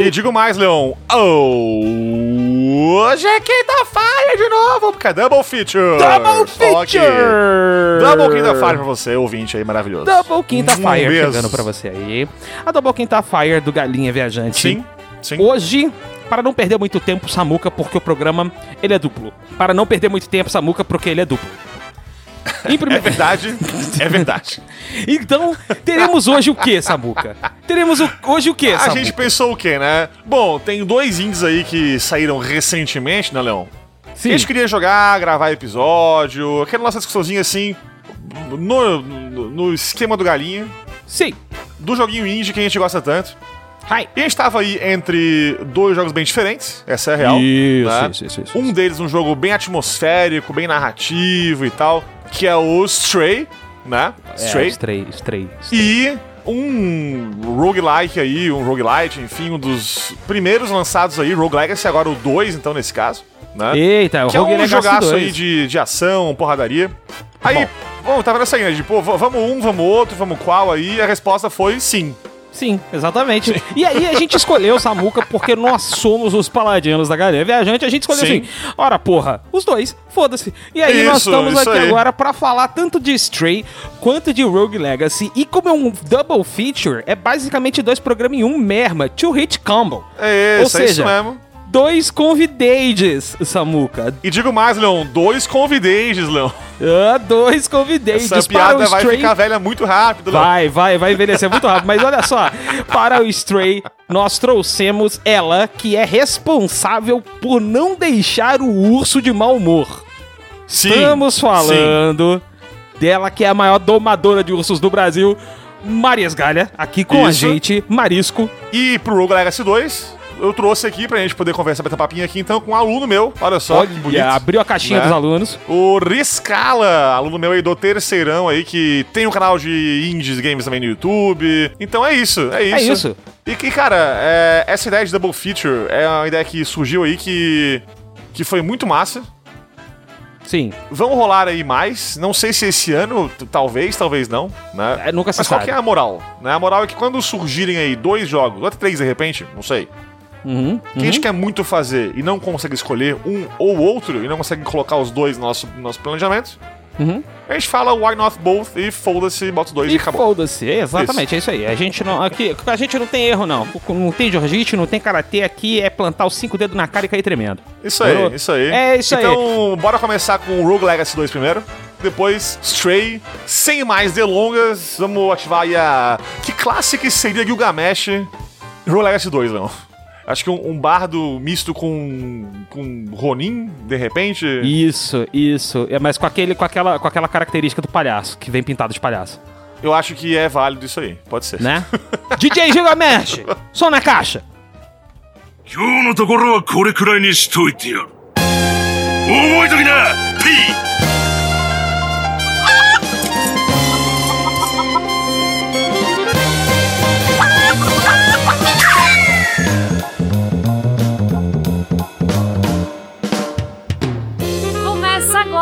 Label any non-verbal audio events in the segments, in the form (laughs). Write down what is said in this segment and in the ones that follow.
E digo mais, Leon. Hoje é quinta-feira de novo, porque é Double Feature. Double. Feature! Double quinta-feira pra você, ouvinte aí maravilhoso. Double Quinta Um Fire beijo. chegando pra você aí. A Double Quinta Fire do Galinha Viajante. Sim, sim. Hoje, para não perder muito tempo, Samuca, porque o programa ele é duplo. Para não perder muito tempo, Samuca, porque ele é duplo. Em (laughs) É primeiro... verdade, é verdade. (laughs) Então, teremos hoje o que, Samuca? Teremos o- hoje o que, A Samuca? gente pensou o quê, né? Bom, tem dois indies aí que saíram recentemente, né, Leon? Sim. A gente queria jogar, gravar episódio, aquela nossa discussãozinha assim, no, no, no esquema do galinha, Sim. do joguinho indie que a gente gosta tanto. Hi. E a gente tava aí entre dois jogos bem diferentes, essa é a real. Isso, né? isso, isso, isso. Um deles um jogo bem atmosférico, bem narrativo e tal, que é o Stray, né? Stray. Stray. Stray, Stray. E um roguelike aí, um roguelite, enfim, um dos primeiros lançados aí, Rogue Legacy, agora o 2, então, nesse caso, né? Eita, o que é Rogue um Legacy jogaço 2. aí de, de ação, porradaria. Aí, bom, tava nessa aí, né, de, pô, vamos um, vamos outro, vamos qual aí, a resposta foi sim. Sim, exatamente. E aí a gente escolheu Samuca porque nós somos os paladinos da galera viajante. A gente escolheu Sim. assim, ora porra, os dois, foda-se. E aí nós Isso, estamos isso aqui aí. agora pra falar tanto de Stray quanto de Rogue Legacy. E como é um double feature, é basicamente dois programas em um merma, two hit combo. É Ou isso, é isso seja, mesmo. Dois convidades, Samuca. E digo mais, Leon, dois convidados, Leon. Ah, dois convidades Essa para o piada vai Stray. ficar velha muito rápido, Leon. Vai, vai, vai envelhecer muito rápido. Mas olha só, para o Stray, nós trouxemos ela, que é responsável por não deixar o urso de mau humor. Sim, Estamos sim. falando dela, que é a maior domadora de ursos do Brasil, Maria Esgalha, aqui com a Isso. gente, Marisco. E pro Rogue Legacy 2, eu trouxe aqui pra gente poder conversar, bater papinho aqui, então, com um aluno meu. Olha só que bonito. abriu a caixinha né? dos alunos. O Riscala, aluno meu aí do terceirão aí, que tem um canal de indies games também no YouTube. Então é isso, é isso. É isso. E que, cara, é, essa ideia de Double Feature é uma ideia que surgiu aí que, que foi muito massa. Sim, Vão rolar aí mais. Não sei se esse ano, talvez, talvez não, né? É, nunca se Mas qual sabe. que é a moral? Né? A moral é que quando surgirem aí dois jogos, ou até três de repente, não sei, Uhum, que a gente quer muito fazer e não consegue escolher um ou outro, e não consegue colocar os dois no nosso, no nosso planejamento, uhum. a gente fala why not both e foda-se, bota os dois e, E acabou. foda-se, é exatamente, é isso aí. A gente não, aqui, a gente não tem erro, não. Não tem Jorgite, não tem karatê aqui, é plantar os cinco dedos na cara e cair tremendo. Isso aí, isso aí. É isso aí. Então, bora começar com o Rogue Legacy 2 primeiro. Depois, Stray. Sem mais delongas, vamos ativar aí a. Que classe que seria Gilgamesh Rogue Legacy 2, Leon? Acho que um, um bardo misto com. com Ronin, de repente. Isso, isso. É, mas com, aquele, com, aquela, com aquela característica do palhaço, que vem pintado de palhaço, Eu acho que é válido isso aí. Pode ser. né? (laughs) DJ Gilgamesh, som na caixa. 今日のところはこれくらいにしといてやる覚えときな P!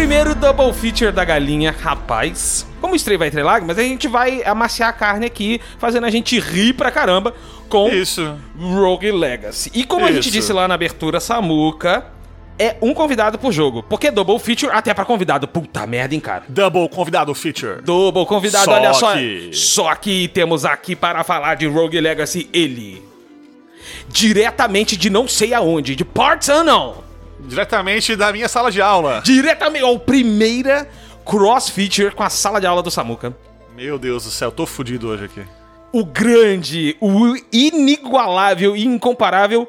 Primeiro double feature da galinha, rapaz. Como o Stray vai entre lágrimas, a gente vai amaciar a carne aqui, fazendo a gente rir pra caramba com Isso. Rogue Legacy. E como a gente Isso. disse lá na abertura, Samuka é um convidado por jogo. Porque double feature até pra convidado. Puta merda, hein, cara. Double convidado feature. Double convidado, Só olha só. que- Só que temos aqui para falar de Rogue Legacy ele. Diretamente de não sei aonde, de Parts Unknown. Diretamente da minha sala de aula. Diretamente, ó, primeira cross feature com a sala de aula do Samuka. Meu Deus do céu, tô fudido hoje aqui. O grande, o inigualável e incomparável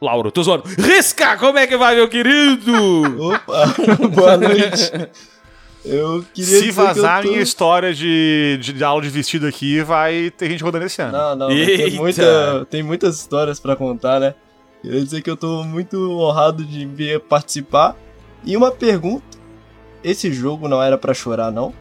Lauro, tô zoando. Risca, como é que vai, meu querido? (laughs) Opa, (laughs) boa noite. Eu queria Se dizer vazar a que eu tô... minha história de, de, de aula de vestido aqui, vai ter gente rodando esse ano. Não, não, tem, muita, tem muitas histórias pra contar, né? Queria dizer que eu tô muito honrado de vir participar. E uma pergunta: esse jogo não era pra chorar, não?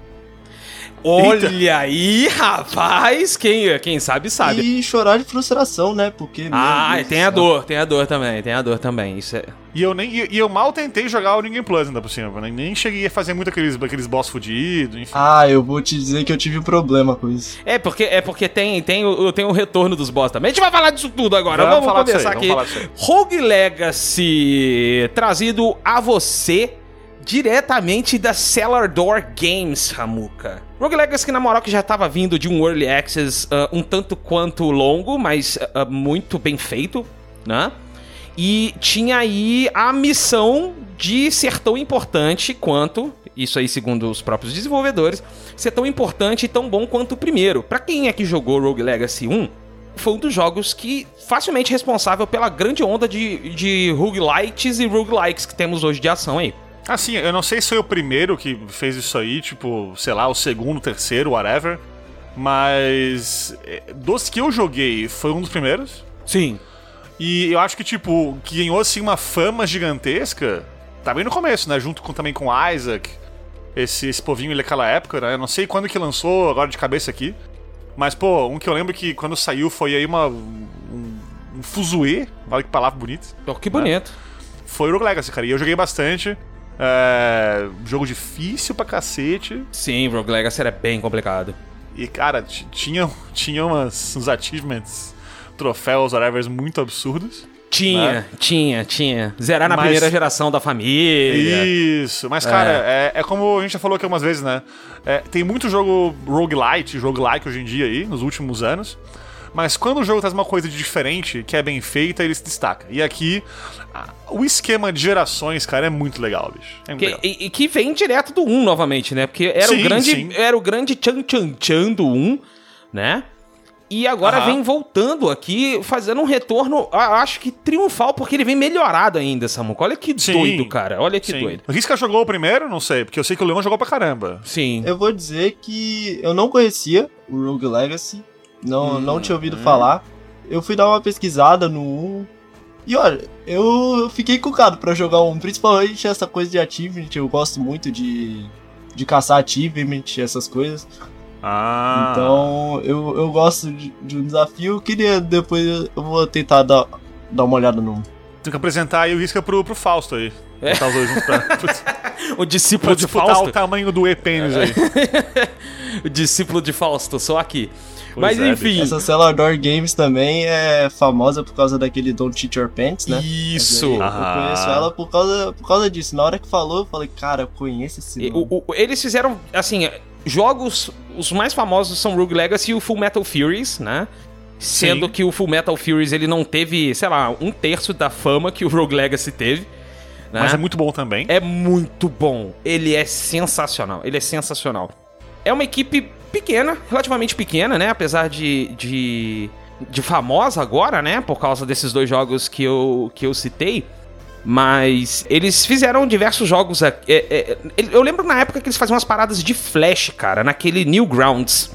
Olha aí, rapaz. Quem, quem sabe, sabe. E chorar de frustração, né? Porque. Ah, tem a dor, tem a dor também, tem a dor também. Isso é. E eu, nem, e, e eu mal tentei jogar o Game Plus ainda por cima. Nem, nem cheguei a fazer muito aqueles, aqueles boss fudidos, enfim. Ah, eu vou te dizer que eu tive um problema com isso. É porque, é porque tem, tem, o, tem o retorno dos boss também. A gente vai falar disso tudo agora. Vamos Vamos, começar aí, aqui. vamos Rogue Legacy trazido a você diretamente da Cellar Door Games, Ramuka. Rogue Legacy, na moral, que já tava vindo de um Early Access ah, um tanto quanto longo, mas ah, muito bem feito, né? E tinha aí a missão de ser tão importante quanto, isso aí segundo os próprios desenvolvedores, ser tão importante e tão bom quanto o primeiro. Pra quem é que jogou Rogue Legacy 1, foi um dos jogos que facilmente responsável pela grande onda de, de roguelites e roguelikes que temos hoje de ação aí. Assim, eu não sei se foi o primeiro que fez isso aí, tipo, sei lá, o segundo, o terceiro, whatever. Mas. eh, Dos que eu joguei, foi um dos primeiros. Sim. E eu acho que, tipo, que ganhou assim uma fama gigantesca. Tá bem no começo, né? Junto com, também com Isaac. Esse, esse povinho ali daquela época, né? Eu não sei quando que lançou, agora de cabeça aqui. Mas, pô, um que eu lembro que quando saiu foi aí uma. Um, um fuzuê, olha que palavra bonita. Oh, que bonito. Foi o Rogue Legacy, cara. E eu joguei bastante. É, jogo difícil pra cacete. Sim, Rogue Legacy era bem complicado. E, cara, tinha, tinha umas, uns achievements, troféus, whatever, muito absurdos. Tinha, Né? tinha, tinha. Zerar na Mas- primeira geração da família. Isso, mas cara, é. é como a gente já falou aqui algumas vezes, né? É, tem muito jogo roguelite, roguelike hoje em dia aí, nos últimos anos. Mas quando o jogo traz uma coisa de diferente, que é bem feita, ele se destaca. E aqui, o esquema de gerações, cara, é muito legal, bicho. É muito Que, legal. e, e que vem direto do 1 novamente, né? Porque era Sim, o grande sim. era o grande tchan tchan tchan do 1, né? E agora Aham. vem voltando aqui, fazendo um retorno, acho que triunfal, porque ele vem melhorado ainda, Samuco. Olha que Sim. doido, cara. Olha que Sim. doido. O Risca jogou o primeiro? Não sei, porque eu sei que o Leão jogou pra caramba. Sim. Eu vou dizer que eu não conhecia o Rogue Legacy, não, não tinha ouvido falar. Eu fui dar uma pesquisada no 1. E olha, eu fiquei cucado pra jogar um, principalmente essa coisa de achievement. Eu gosto muito de, de caçar achievement, essas coisas. Ah. Então eu, eu gosto de, de um desafio. Eu queria depois eu vou tentar dar, dar uma olhada no. Tem que apresentar aí o Risca pro, pro Fausto aí. É. Os dois juntos pra, (laughs) O discípulo de Fausto. o tamanho do E-pênis aí. (laughs) O discípulo de Fausto, só aqui. Pois Mas é, enfim. Essa Cellar Door Games também é famosa por causa daquele Don't Cheat Your Pants, né? Isso. Eu Ah. conheço ela por causa, por causa disso. Na hora que falou, eu falei, cara, eu conheço esse nome. o- o- eles fizeram, assim, jogos. Os mais famosos são Rogue Legacy e o Full Metal Furies, né? Sendo Sim. que o Full Metal Furies ele não teve, sei lá, um terço da fama que o Rogue Legacy teve. né? Mas é muito bom também. É muito bom. Ele é sensacional. Ele é sensacional. É uma equipe pequena, relativamente pequena, né? Apesar de, de, de famosa agora, né? Por causa desses dois jogos que eu, que eu citei. Mas eles fizeram diversos jogos. é, é, eu lembro na época que eles faziam umas paradas de flash, cara, naquele Newgrounds.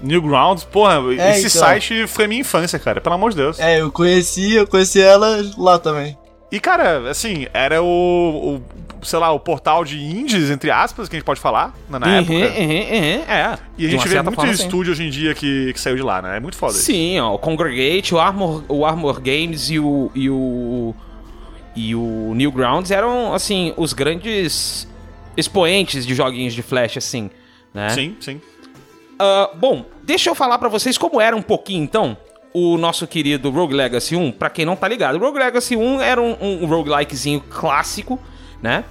Newgrounds, porra, É, esse então. site foi minha infância, cara, pelo amor de Deus. É, eu conheci, eu conheci ela lá também. E, cara, assim, era o, o, sei lá, o portal de indies, entre aspas, que a gente pode falar, na, na Uhum, época. uhum, uhum, é. E a gente vê muito forma, sim. estúdio hoje em dia que, que saiu de lá, né? É muito foda isso. Sim, ó, o Congregate, o Armor, o Armor Games e o, e o e o Newgrounds eram assim os grandes expoentes de joguinhos de flash assim, né? Sim, sim. Ah, bom, deixa eu falar pra vocês como era um pouquinho então o nosso querido Rogue Legacy 1, pra quem não tá ligado. Rogue Legacy 1 era um, um roguelikezinho clássico, né?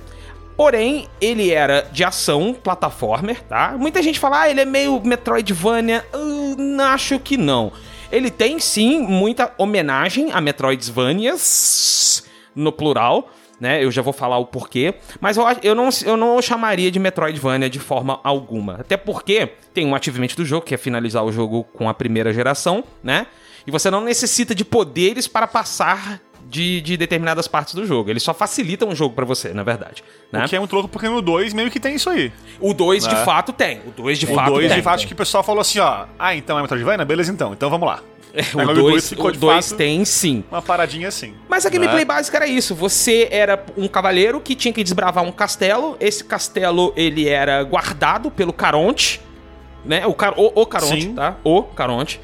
Porém, ele era de ação, plataformer, tá? Muita gente fala, ah, ele é meio Metroidvania. Uh, não, acho que não. Ele tem, sim, muita homenagem a Metroidvanias, no plural, né? Eu já vou falar o porquê. Mas eu, eu, não, eu não chamaria de Metroidvania de forma alguma. Até porque tem um achievement do jogo, que é finalizar o jogo com a primeira geração, né? E você não necessita de poderes para passar de, de determinadas partes do jogo. Eles só facilitam o jogo pra você, na verdade. Né? O que é muito louco porque no 2 meio que tem isso aí. O 2 de Né? fato tem. O 2 de O fato 2 tem. de fato que o pessoal falou assim, ó. Ah, então é Metroidvania? Beleza então, então vamos lá. O Agora 2 ficou o de dois tem sim. Uma paradinha assim. Mas a gameplay né? básica era isso. Você era um cavaleiro que tinha que desbravar um castelo. Esse castelo, ele era guardado pelo Caronte, né? O, car o, o Caronte, Sim. tá? O Caronte.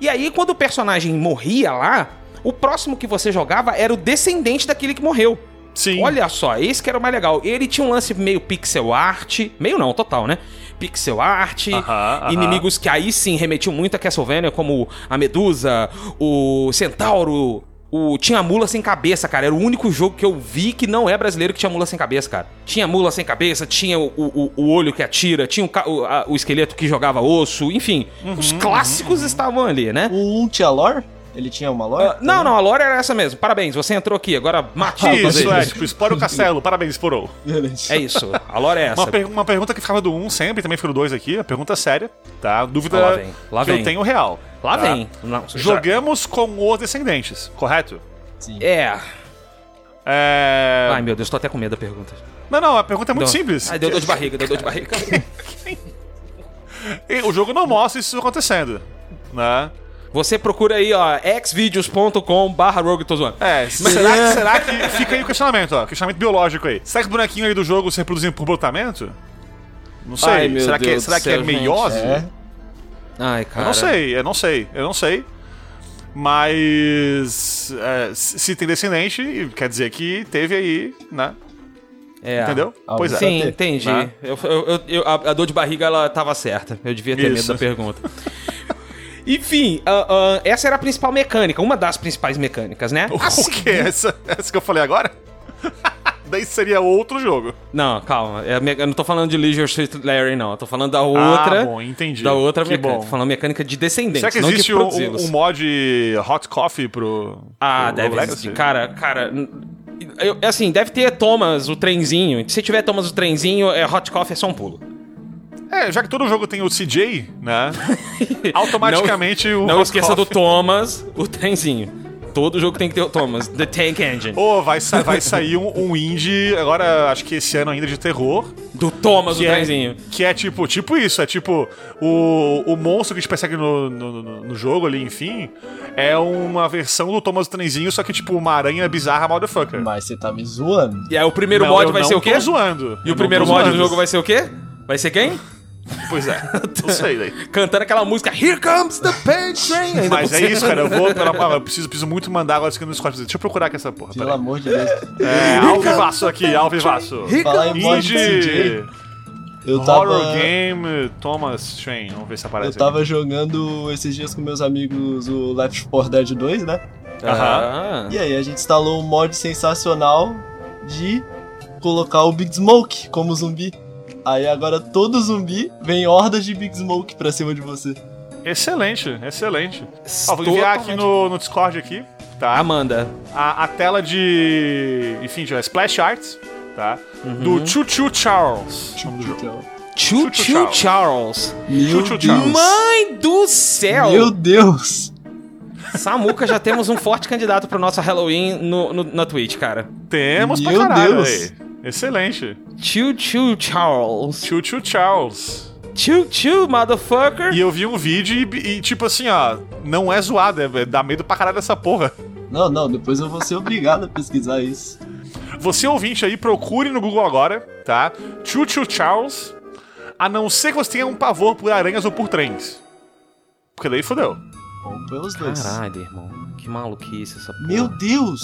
E aí, quando o personagem morria lá, o próximo que você jogava era o descendente daquele que morreu. Sim. Olha só, esse que era o mais legal. Ele tinha um lance meio pixel art. Meio não, total, né? Pixel art. Aham, aham. Inimigos que aí sim remetiam muito a Castlevania, como a Medusa, o Centauro. O... Tinha mula sem cabeça, cara. Era o único jogo que eu vi que não é brasileiro que tinha mula sem cabeça, cara. Tinha mula sem cabeça, tinha o, o, o olho que atira, tinha o, o, a- o esqueleto que jogava osso, enfim. Uhum, os clássicos estavam ali, né? O 1 tinha lore? Ele tinha uma lore? Ah, não, não, a lore era essa mesmo. Parabéns, você entrou aqui. Agora mate todos Isso, é, tipo, explora o castelo. Parabéns, explorou. Beleza. É isso, a lore é essa. Uma, per- uma pergunta que ficava do 1 sempre, também fica do 2 aqui, a pergunta séria, tá? Dúvida Lá vem, lá que vem. eu tenho real. Lá tá? vem. Não, já- Jogamos com os descendentes, correto? Sim. É. É... Ai, meu Deus, tô até com medo da pergunta. Não, não, a pergunta é muito simples. Ai, deu dor de barriga, deu dor de barriga. (laughs) O jogo não mostra isso acontecendo, né? Você procura aí, ó, xvideos.com barra rogue, tô zoando. É, será, que- será que... Fica aí o questionamento, ó, questionamento biológico aí. Será que os bonequinhos aí do jogo se reproduzem por brotamento? Não sei. Ai, meu será que, Deus será do que é gente. meiose? É. Ai, cara. Eu não sei, eu não sei, eu não sei. Mas é, se tem descendente, quer dizer que teve aí, né? É. Entendeu? Ah, pois é. Sim, entendi. Né? Eu, eu- eu- a, a dor de barriga, ela tava certa. Eu devia ter medo Isso. da pergunta. (laughs) Enfim, ah, ah, essa era a principal mecânica, uma das principais mecânicas, né? O que? Essa, essa que eu falei agora? (laughs) Daí seria outro jogo. Não, calma. é Eu não tô falando de Leisure Suit Larry, não. Eu tô falando da outra. Ah, bom, entendi. Da outra Que mecânica. bom. Tô falando mecânica de descendentes, Será que existe de um, um, um mod Hot Coffee pro. Ah, pro deve Legacy? existir. Cara, cara. eu- assim, deve ter Thomas, o trenzinho. Se tiver Thomas, o trenzinho, é Hot Coffee é só um pulo. É, já que todo jogo tem o CJ, né? (laughs) automaticamente o. Não Hot esqueça do Thomas, o trenzinho. Todo jogo tem que ter o Thomas, The Tank Engine. Ô, vai, sa vai sair um, um indie, agora acho que esse ano ainda de terror. Do Thomas, o é, trenzinho. que é tipo, tipo isso, é tipo o, o monstro que te persegue no, no, no- jogo ali, enfim, é uma versão do Thomas Trenzinho, só que tipo uma aranha bizarra motherfucker. Mas você tá me zoando? E aí o primeiro Não, mod eu vai não ser o quê? Tô zoando. E o primeiro mod do jogo vai ser o quê? Vai ser quem? (laughs) Pois é, não sei daí. Cantando aquela música Here Comes the Pain Train. Ainda Mas é isso, cara. Eu vou. Pela, (laughs) eu preciso, preciso muito mandar agora isso aqui no Discord. Deixa eu procurar aqui essa porra. Pelo peraí. amor de Deus. É, alvivaço aqui, alvivaço. Indie eu Horror tava, Game Thomas Train. Vamos ver se aparece. eu tava jogando esses dias com meus amigos o Left 4 Dead 2, né? Ah. E aí a gente instalou um mod sensacional de colocar o Big Smoke como zumbi. Aí agora todo zumbi vem hordas de Big Smoke pra cima de você. Excelente, excelente. Ó, vou enviar aqui no, no Discord aqui, tá? Amanda. A, a tela de. Enfim, de Splash Arts, tá? Uhum. Do Choo Charles. Choo Charles. Charles. meu Choo Choo Deus. Charles. Mãe do céu! Meu Deus. Samuca, já temos um forte candidato pro nosso Halloween no, no- na Twitch, cara. Temos Meu pra caralho Deus. aí. Excelente. Choo Choo Charles. Choo Choo Charles. Choo Choo, motherfucker. E eu vi um vídeo e, e, tipo assim, ó, não é zoado, é, é- dá medo pra caralho dessa porra. Não, não, depois eu vou ser obrigado a pesquisar isso. Você ouvinte aí, procure no Google agora, tá? Choo Choo Charles, a não ser que você tenha um pavor por aranhas ou por trens. Porque daí fodeu. Vamos pelos dois. Caralho, irmão. Que maluquice essa porra. Meu Deus.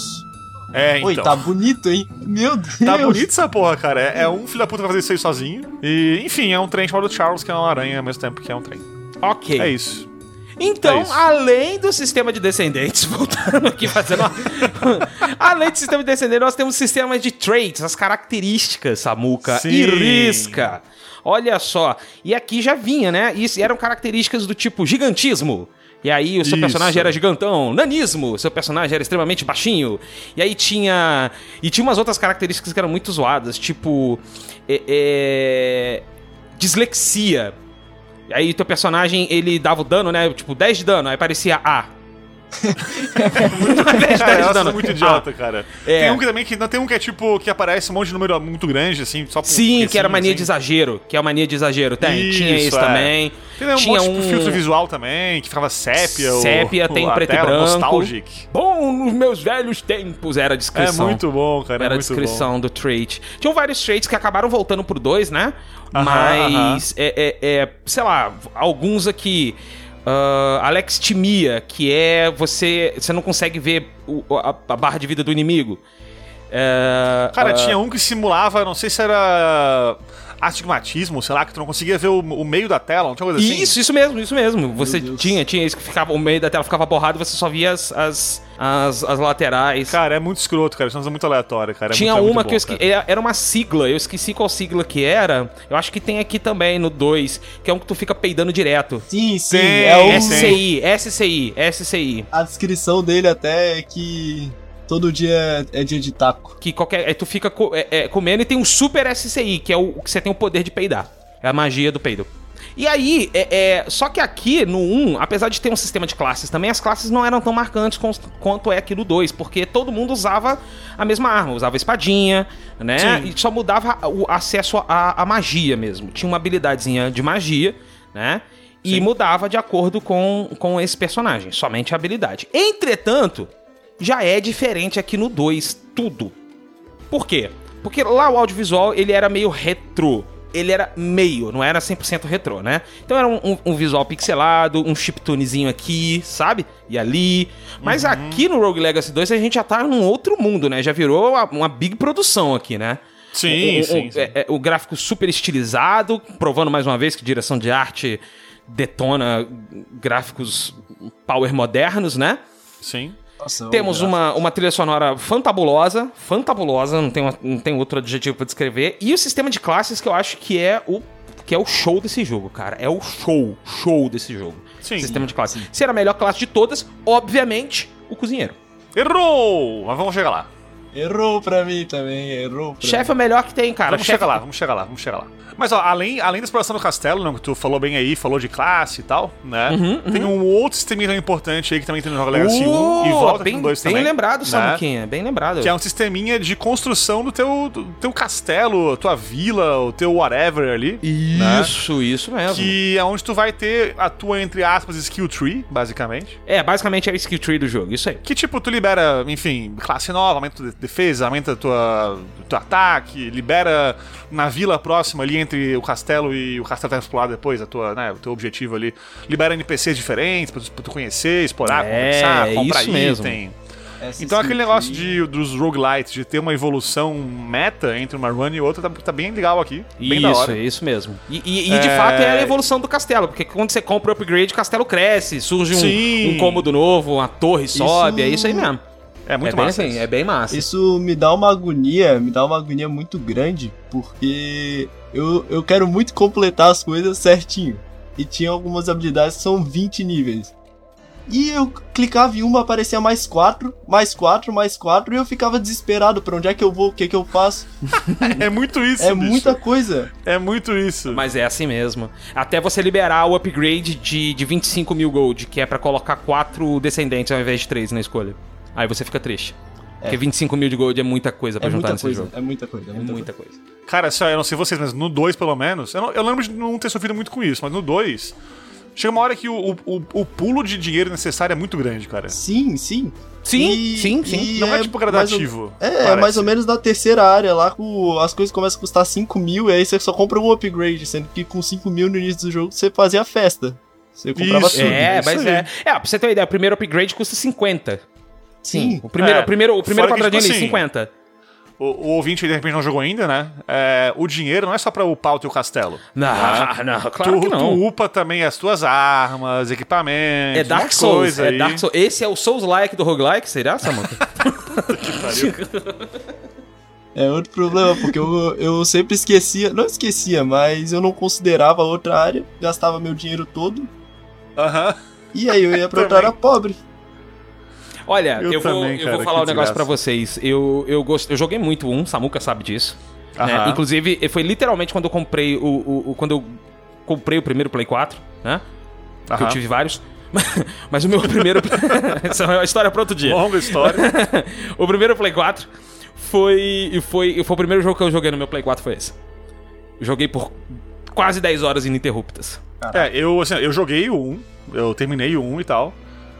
É, então. Oi, tá bonito, hein? Meu Deus. Tá bonito essa porra, cara. É, é um filho da puta fazer isso aí sozinho. E, enfim, é um trem chamado Charles, que é uma aranha ao mesmo tempo que é um trem. Ok. É isso. Então, É além do sistema de descendentes, (laughs) voltando aqui fazendo (laughs) além do sistema de descendentes, nós temos sistemas de traits, as características, Samuca Sim. e Risca. Olha só. E aqui já vinha, né? Isso eram características do tipo gigantismo. E aí o seu Isso. personagem era gigantão, nanismo, seu personagem era extremamente baixinho. E aí tinha. E tinha umas outras características que eram muito zoadas, tipo. é- é, Dislexia. Aí teu personagem, ele dava o dano, né? Tipo, 10 de dano, aí parecia A. É não, são não. muito idiota, cara. é. Tem um que também que não tem um que é tipo que aparece um monte de número muito grande, assim, só por. Sim, que era mania assim. de exagero. Que é a mania de exagero. Tem, tinha Isso, isso é. também. Tem um tinha monte um filtro visual também, que ficava sépia. ou- Sépia, tem ou a preto e branco. Nostalgic. Bom nos meus velhos tempos era a É descrição. muito bom, cara. Era é a muito descrição do trait. Tinham vários traits que acabaram voltando pro 2, né? Aham, Mas, É, é, é, sei lá, alguns aqui. Ah, Alextimia, que é você. Você não consegue ver o- a, a barra de vida do inimigo. É, Bom. Cara, ah, tinha um que simulava, não sei se era astigmatismo, sei lá, que tu não conseguia ver o, o meio da tela, não tinha coisa assim? Isso, isso mesmo, isso mesmo. Você tinha, tinha isso que ficava, o meio da tela ficava borrado e você só via as, as, as, as laterais. Cara, é muito escroto, cara. Isso é muito aleatória, cara. É Tinha muito- é uma muito que eu bom, esqueci. cara. Era uma sigla, eu esqueci qual sigla que era. Eu acho que tem aqui também no 2, que é um que tu fica peidando direto. Sim, sim. Tem, é o. SCI, SCI, SCI. A descrição dele até é que todo dia é dia de taco. Que qualquer. Aí tu fica co- é, é, comendo e tem um super SCI, que é o que você tem o poder de peidar. É a magia do peido. E aí, é, é, só que aqui no 1, apesar de ter um sistema de classes também, as classes não eram tão marcantes com- quanto é aqui no 2, porque todo mundo usava a mesma arma, usava espadinha, né? Sim. E só mudava o acesso à, à magia mesmo. Tinha uma habilidadezinha de magia, né? E mudava de acordo com, com esse personagem, somente a habilidade. Entretanto, já é diferente aqui no 2, tudo. Por quê? Porque lá o audiovisual, ele era meio retrô. Ele era meio, não era 100% retrô, né? Então era um, um- um visual pixelado, um chiptunezinho aqui, sabe? E ali. Mas aqui no Rogue Legacy 2 a gente já tá num outro mundo, né? Já virou uma, uma big produção aqui, né? Sim, o- sim, o- sim. é- é, o gráfico super estilizado, provando mais uma vez que direção de arte detona gráficos power modernos, né? Sim. Nossa, Temos uma, uma trilha sonora fantabulosa, fantabulosa, não tem, uma- não tem outro adjetivo pra descrever. E o sistema de classes que eu acho que é o que é o show desse jogo, cara. É o show, show desse jogo. Sim. Sistema de classes. Se era a melhor classe de todas, obviamente, o cozinheiro. Errou! Mas vamos chegar lá. Errou pra mim também, errou pra Chefe é o melhor que tem, cara. vamos Chefe- chegar lá, vamos chegar lá, vamos chegar lá. Mas ó, além, além da exploração do castelo, né, que tu falou bem aí, falou de classe e tal, né? Uhum, Tem um outro sistema tão importante aí que também tem no Rogue Legacy 1 Uh, e volta bem, no 2 bem também. lembrado, né? Samuquinha, bem lembrado. Que é um sisteminha de construção do teu, do teu castelo, tua vila, o teu whatever ali. né? Isso, isso mesmo. Que é onde tu vai ter a tua, entre aspas, skill tree, basicamente. É, basicamente é o skill tree do jogo, isso aí. Que tipo, tu libera, enfim, classe nova, aumenta tua defesa, aumenta tua, teu ataque, libera na vila próxima ali entre o castelo e o castelo tá explorado depois, a tua, né, o teu objetivo ali. Libera NPCs diferentes pra tu, pra tu conhecer, explorar, É, conversar, é comprar isso mesmo. item. Essa Então aquele negócio de, dos roguelites, de ter uma evolução meta entre uma run e outra, tá, tá bem legal aqui. Bem da isso, hora. isso mesmo. E, e- e, de É. fato é a evolução do castelo, porque quando você compra o upgrade, o castelo cresce, surge um, um cômodo novo, uma torre sobe, é isso aí mesmo. É muito é bem massa. assim, isso. é bem massa. Isso me dá uma agonia, me dá uma agonia muito grande, porque eu, eu quero muito completar as coisas certinho. E tinha algumas habilidades que são 20 níveis. E eu clicava em uma, aparecia mais 4, mais 4, mais 4, e eu ficava desesperado pra onde é que eu vou, o que é que eu faço. (laughs) É muito isso, É bicho. muita coisa. É muito isso. Mas é assim mesmo. Até você liberar o upgrade de, de 25 mil gold, que é pra colocar quatro descendentes ao invés de três na escolha. Aí você fica triste. Porque 25 mil de gold é muita coisa pra É juntar nesse coisa, jogo. é muita coisa, é É muita, muita coisa. coisa. Cara, só, eu não sei vocês, mas no 2 pelo menos. Eu, não- eu lembro de não ter sofrido muito com isso, mas no 2. Chega uma hora que o, o, o pulo de dinheiro necessário é muito grande, cara. Sim, sim. Sim, E- sim, sim. e Não é, tipo mais ou- gradativo. É, parece. mais ou menos na terceira área lá, com as coisas começam a custar 5 mil, e aí você só compra um upgrade, sendo que com 5 mil no início do jogo você fazia festa. Você comprava Isso. tudo. É, isso mas aí. é. É, pra você ter uma ideia, o primeiro upgrade custa 50. Sim. O primeiro, É, o primeiro, o primeiro fora que, quadradinho tipo ali, assim, 50. O, o ouvinte de repente não jogou ainda, né? É, o dinheiro não é só pra upar o teu castelo. Não, tá? (laughs) não, claro tu, que não. tu upa também as tuas armas, equipamentos. É Dark Souls, coisa é aí. Dark Souls. Esse é o Souls-like do roguelike, será, Samantha? (laughs) É outro problema, porque eu, eu sempre esquecia, não esquecia, mas eu não considerava outra área, gastava meu dinheiro todo, Aham. e aí eu ia pra (laughs) outra área pobre. Olha, eu, Eu vou, também, eu cara, vou falar um negócio pra vocês. Eu, eu, gost... eu joguei muito um, Samuka sabe disso. né? Inclusive, foi literalmente quando eu comprei o, o- o- Quando eu comprei o primeiro Play 4, né? Eu tive vários. (laughs) Mas o meu primeiro. (laughs) Essa é uma história pra outro dia. Longa história. (laughs) o primeiro Play 4 foi, foi. Foi o primeiro jogo que eu joguei no meu Play 4 foi esse. Joguei por quase 10 horas ininterruptas. é, eu, assim, eu joguei o 1, eu terminei o 1 e tal.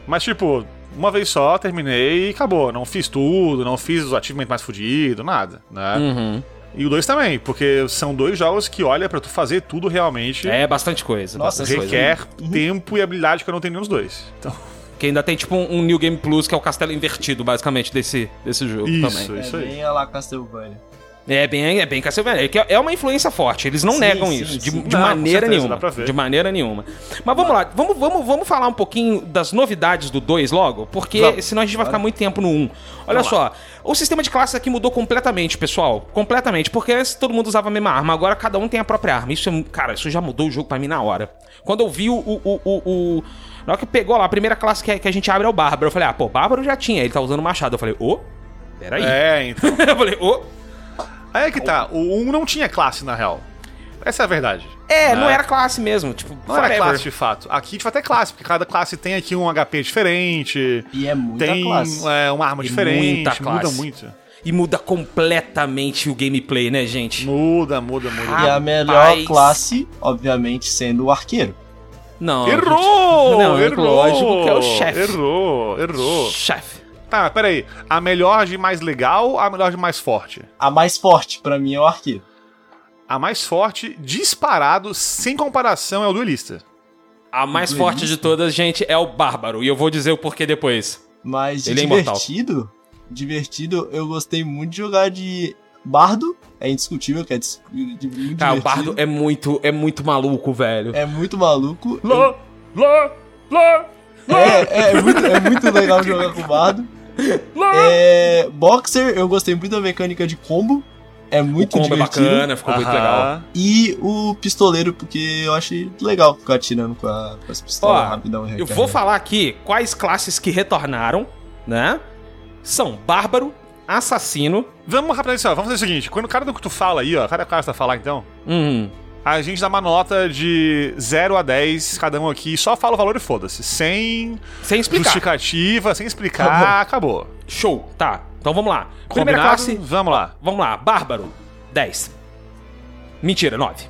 Mas, tipo, uma vez só, terminei e acabou. Não fiz tudo, não fiz os achievements mais fudidos, nada, né? Uhum. E o 2 também, porque são dois jogos que, olha, pra tu fazer tudo realmente É bastante coisa. Nossa, bastante coisa. requer tempo e habilidade que eu não tenho nenhum dos dois. Então, (laughs) Que ainda tem tipo um, um New Game Plus, que é o castelo invertido, basicamente, desse, desse jogo Isso. também. isso é aí. bem a lá Castlevania. É bem, é bem Castlevania. É, é uma influência forte, eles não Sim, negam sim, isso, de, sim. de Não, com maneira certeza, nenhuma. De maneira nenhuma. Mas vamos lá, vamos, vamos, vamos falar um pouquinho das novidades do 2 logo, porque Vamos. senão a gente vai ficar muito tempo no 1. Um. Olha Vamos só, o sistema de classes aqui mudou completamente, pessoal. Completamente, porque antes todo mundo usava a mesma arma, agora cada um tem a própria arma. Isso é, cara, isso já mudou o jogo pra mim na hora. Quando eu vi o. o, o, o, na hora que pegou lá, a primeira classe que, a gente abre é o Bárbaro. Eu falei, ah, pô, Bárbaro já tinha, ele tá usando machado. Eu falei, ô, peraí. É, então. (laughs) eu falei, ô. Aí é que tá, o 1 não tinha classe, na real. Essa é a verdade. É, não É. era classe mesmo, tipo, Não era forever. classe de fato. Aqui de fato é classe, porque cada classe tem aqui um HP diferente, E é muita tem classe. é, uma arma E diferente, muita muda classe. muito. E muda completamente o gameplay, né, gente? Muda, muda, muda. E a Rapaz. melhor classe, obviamente, sendo o arqueiro. Não. Errou! Não, errou! lógico que é o chefe. Errou, errou. Chefe. Tá, peraí. A melhor de mais legal, a melhor de mais forte? A mais forte, pra mim, é o arqueiro. A mais forte, disparado, sem comparação, é o duelista. A mais Duelista? forte de todas, gente, é o Bárbaro. E eu vou dizer o porquê depois. Mas Ele é imortal. divertido, divertido, eu gostei muito de jogar de Bardo. É indiscutível que é dis- muito Cara, o divertido. Bardo é muito, é muito maluco, velho. É muito maluco. Lá, lá, lá, É, é, muito, é muito legal jogar com o Bardo. É, Boxer, eu gostei muito da mecânica de combo. É O muito combo é divertido. bacana, ficou muito legal. Aham. E o pistoleiro, porque eu achei legal ficar atirando com, a- com as pistolas Ó, rapidão. Eu vou falar aqui quais classes que retornaram, né? São Bárbaro, Assassino. Vamos rapidamente, ó, vamos fazer o seguinte: quando cada do que tu fala aí, ó, cada cara tá falar então, Hum, a gente dá uma nota de 0 a 10, cada um aqui, só fala o valor e foda-se. Sem sem explicar. justificativa, sem explicar, Tá acabou. Show, tá. Então vamos lá. Primeira Combinado? classe, Vamos lá. vamos lá. Bárbaro, 10. Mentira, 9.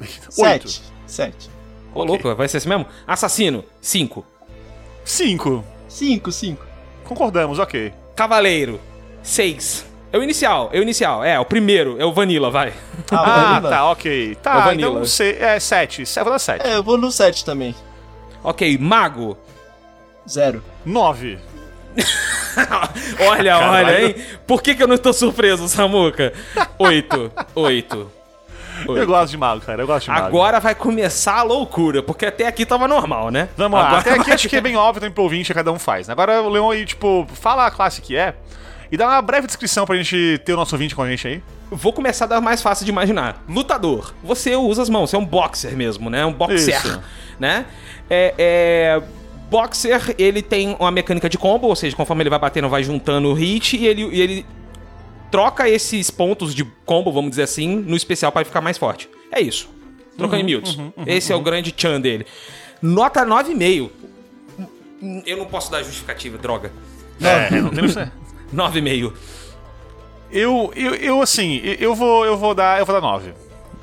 (laughs) Sete. Sete. Ô, Ok. louco, vai ser assim mesmo? Assassino, 5. 5. Cinco, cinco. Concordamos, ok. Cavaleiro, 6. É o inicial, é o inicial. É, o primeiro, é o Vanilla, vai. Ah, Vanilla. tá, ok. É Tá, Vanilla. então se, é 7. Eu vou dar 7. É, eu vou no sete também. Ok, Mago. Zero. 9. (laughs) olha, Caralho. olha, hein? Por que, que eu não tô surpreso, Samuca? 8. 8. Eu gosto de mago, cara. Eu gosto de mago. Agora vai começar a loucura, porque até aqui tava normal, né? Vamos lá. Agora Até aqui vai- acho que é bem óbvio também pro ouvinte que cada um faz. né? Agora o Leon aí, tipo, fala a classe que é e dá uma breve descrição pra gente ter o nosso ouvinte com a gente aí. Vou começar da mais fácil de imaginar. Lutador. Você usa as mãos, você é um boxer mesmo, né? Um boxer, Isso. né? É, é, Boxer, ele tem uma mecânica de combo, ou seja, conforme ele vai batendo, vai juntando o hit e ele, e ele troca esses pontos de combo, vamos dizer assim, no especial para ficar mais forte. É isso. Trocando em miúdos. Esse é o grande chan dele. Nota 9,5. Eu não posso dar justificativa, droga. É, não tem. (laughs) 9,5. Eu, eu, eu, assim, eu- vou, eu vou dar, eu vou dar 9.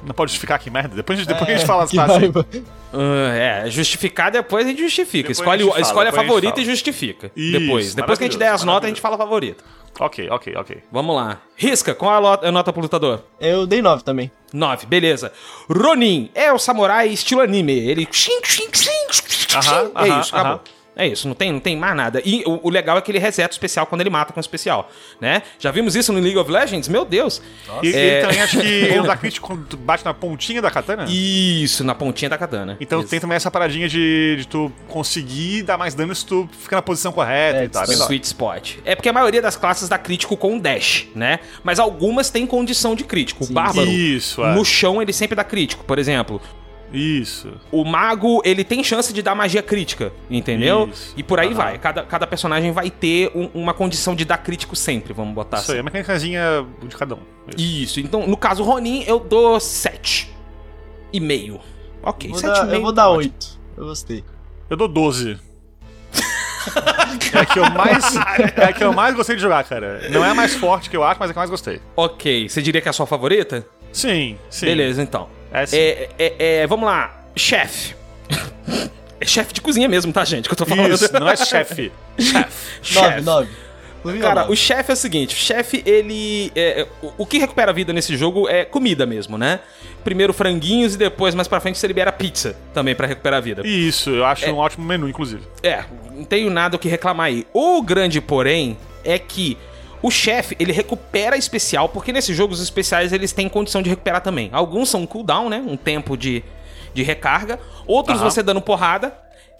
Não pode justificar que merda. Depois, depois que a gente fala as raiva. Ah, é, justificar depois a gente justifica. Depois escolhe a fala, escolhe a a favorita fala. e justifica. Isso, depois. Depois que a gente der as notas, a gente fala a favorita. Ok, ok, ok. Vamos lá. Risca, qual a lo- a nota pro lutador? Eu dei nove também. 9, beleza. Ronin é o samurai estilo anime. Ele. Aham, é aham, isso, acabou. É isso, não tem, não tem mais nada. E o, o legal é que ele reseta o especial quando ele mata com o especial, né? Já vimos isso no League of Legends? Meu Deus. E É. ele também acho que ele dá crítico bate na pontinha da katana. Isso, na pontinha da katana. Então Isso. tem também essa paradinha de, de tu conseguir dar mais dano se tu fica na posição correta É, e tal. isso. Sweet spot. É porque a maioria das classes dá crítico com dash, né? Mas algumas têm condição de crítico. O bárbaro, Isso, é. no chão, ele sempre dá crítico. Por exemplo, Isso. o mago, ele tem chance de dar magia crítica, entendeu? Isso. E por aí vai. Cada, cada personagem vai ter um- uma condição de dar crítico sempre, vamos botar Isso aí, assim. a mecânicazinha de cada um. Isso. Isso. Então, no caso Ronin, eu dou 7 e meio. Ok, Vou 7 e dar- meio. eu vou dar ótimo. oito. Eu gostei. Eu dou 12. é a que eu mais. (laughs) É a que eu mais gostei de jogar, cara. Não é a mais forte que eu acho, mas é a que eu mais gostei. Ok, você diria que é a sua favorita? Sim, sim. Beleza, então. É sim. É, é, é, vamos lá, chefe. É chefe de cozinha mesmo, tá, gente? Que eu tô falando. Isso, não é chefe. (laughs) Chefe. Nove, Chefe. nove. Cara, nove. o chefe é o seguinte, o chefe, ele... é, é, o, o que recupera a vida nesse jogo é comida mesmo, né? Primeiro franguinhos e depois, mais pra frente, você libera pizza também pra recuperar a vida. Isso, eu acho um ótimo menu, inclusive. É, não tenho nada o que reclamar aí. O grande porém é que o chefe, ele recupera especial, porque nesse jogo os especiais eles têm condição de recuperar também. Alguns são cooldown, né? Um tempo de, de recarga. Outros Aham. você dando porrada.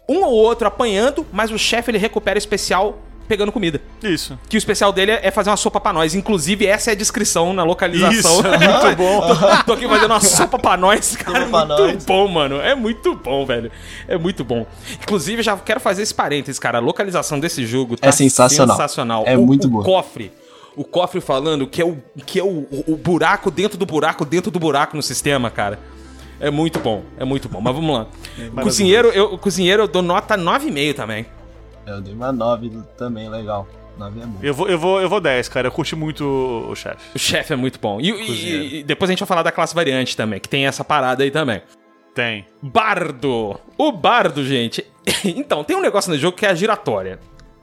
Um ou outro apanhando, mas o chefe ele recupera especial pegando comida. Isso. Que o especial dele é fazer uma sopa pra nós. Inclusive, essa é a descrição na localização. Isso, (laughs) é muito bom. tô, tô aqui fazendo uma sopa pra nós, cara. É Sopa muito nós. bom, mano. É muito bom, velho. É muito bom. Inclusive, já quero fazer esse parênteses, cara. A localização desse jogo tá É sensacional. sensacional. É O- muito o boa. cofre. O cofre falando que é, o, que é o, o buraco dentro do buraco dentro do buraco no sistema, cara. É muito bom, é muito bom. Mas vamos lá. cozinheiro, eu, o cozinheiro eu dou nota 9,5 também. Eu dei uma nove também, legal. Nove é bom. Eu vou, eu, vou, eu vou 10, cara. Eu curti muito o chefe. O chefe é muito bom. E, e- e depois a gente vai falar da classe variante também, que tem essa parada aí também. Tem. Bardo. O bardo, gente. (laughs) então, tem um negócio no jogo que é a giratória.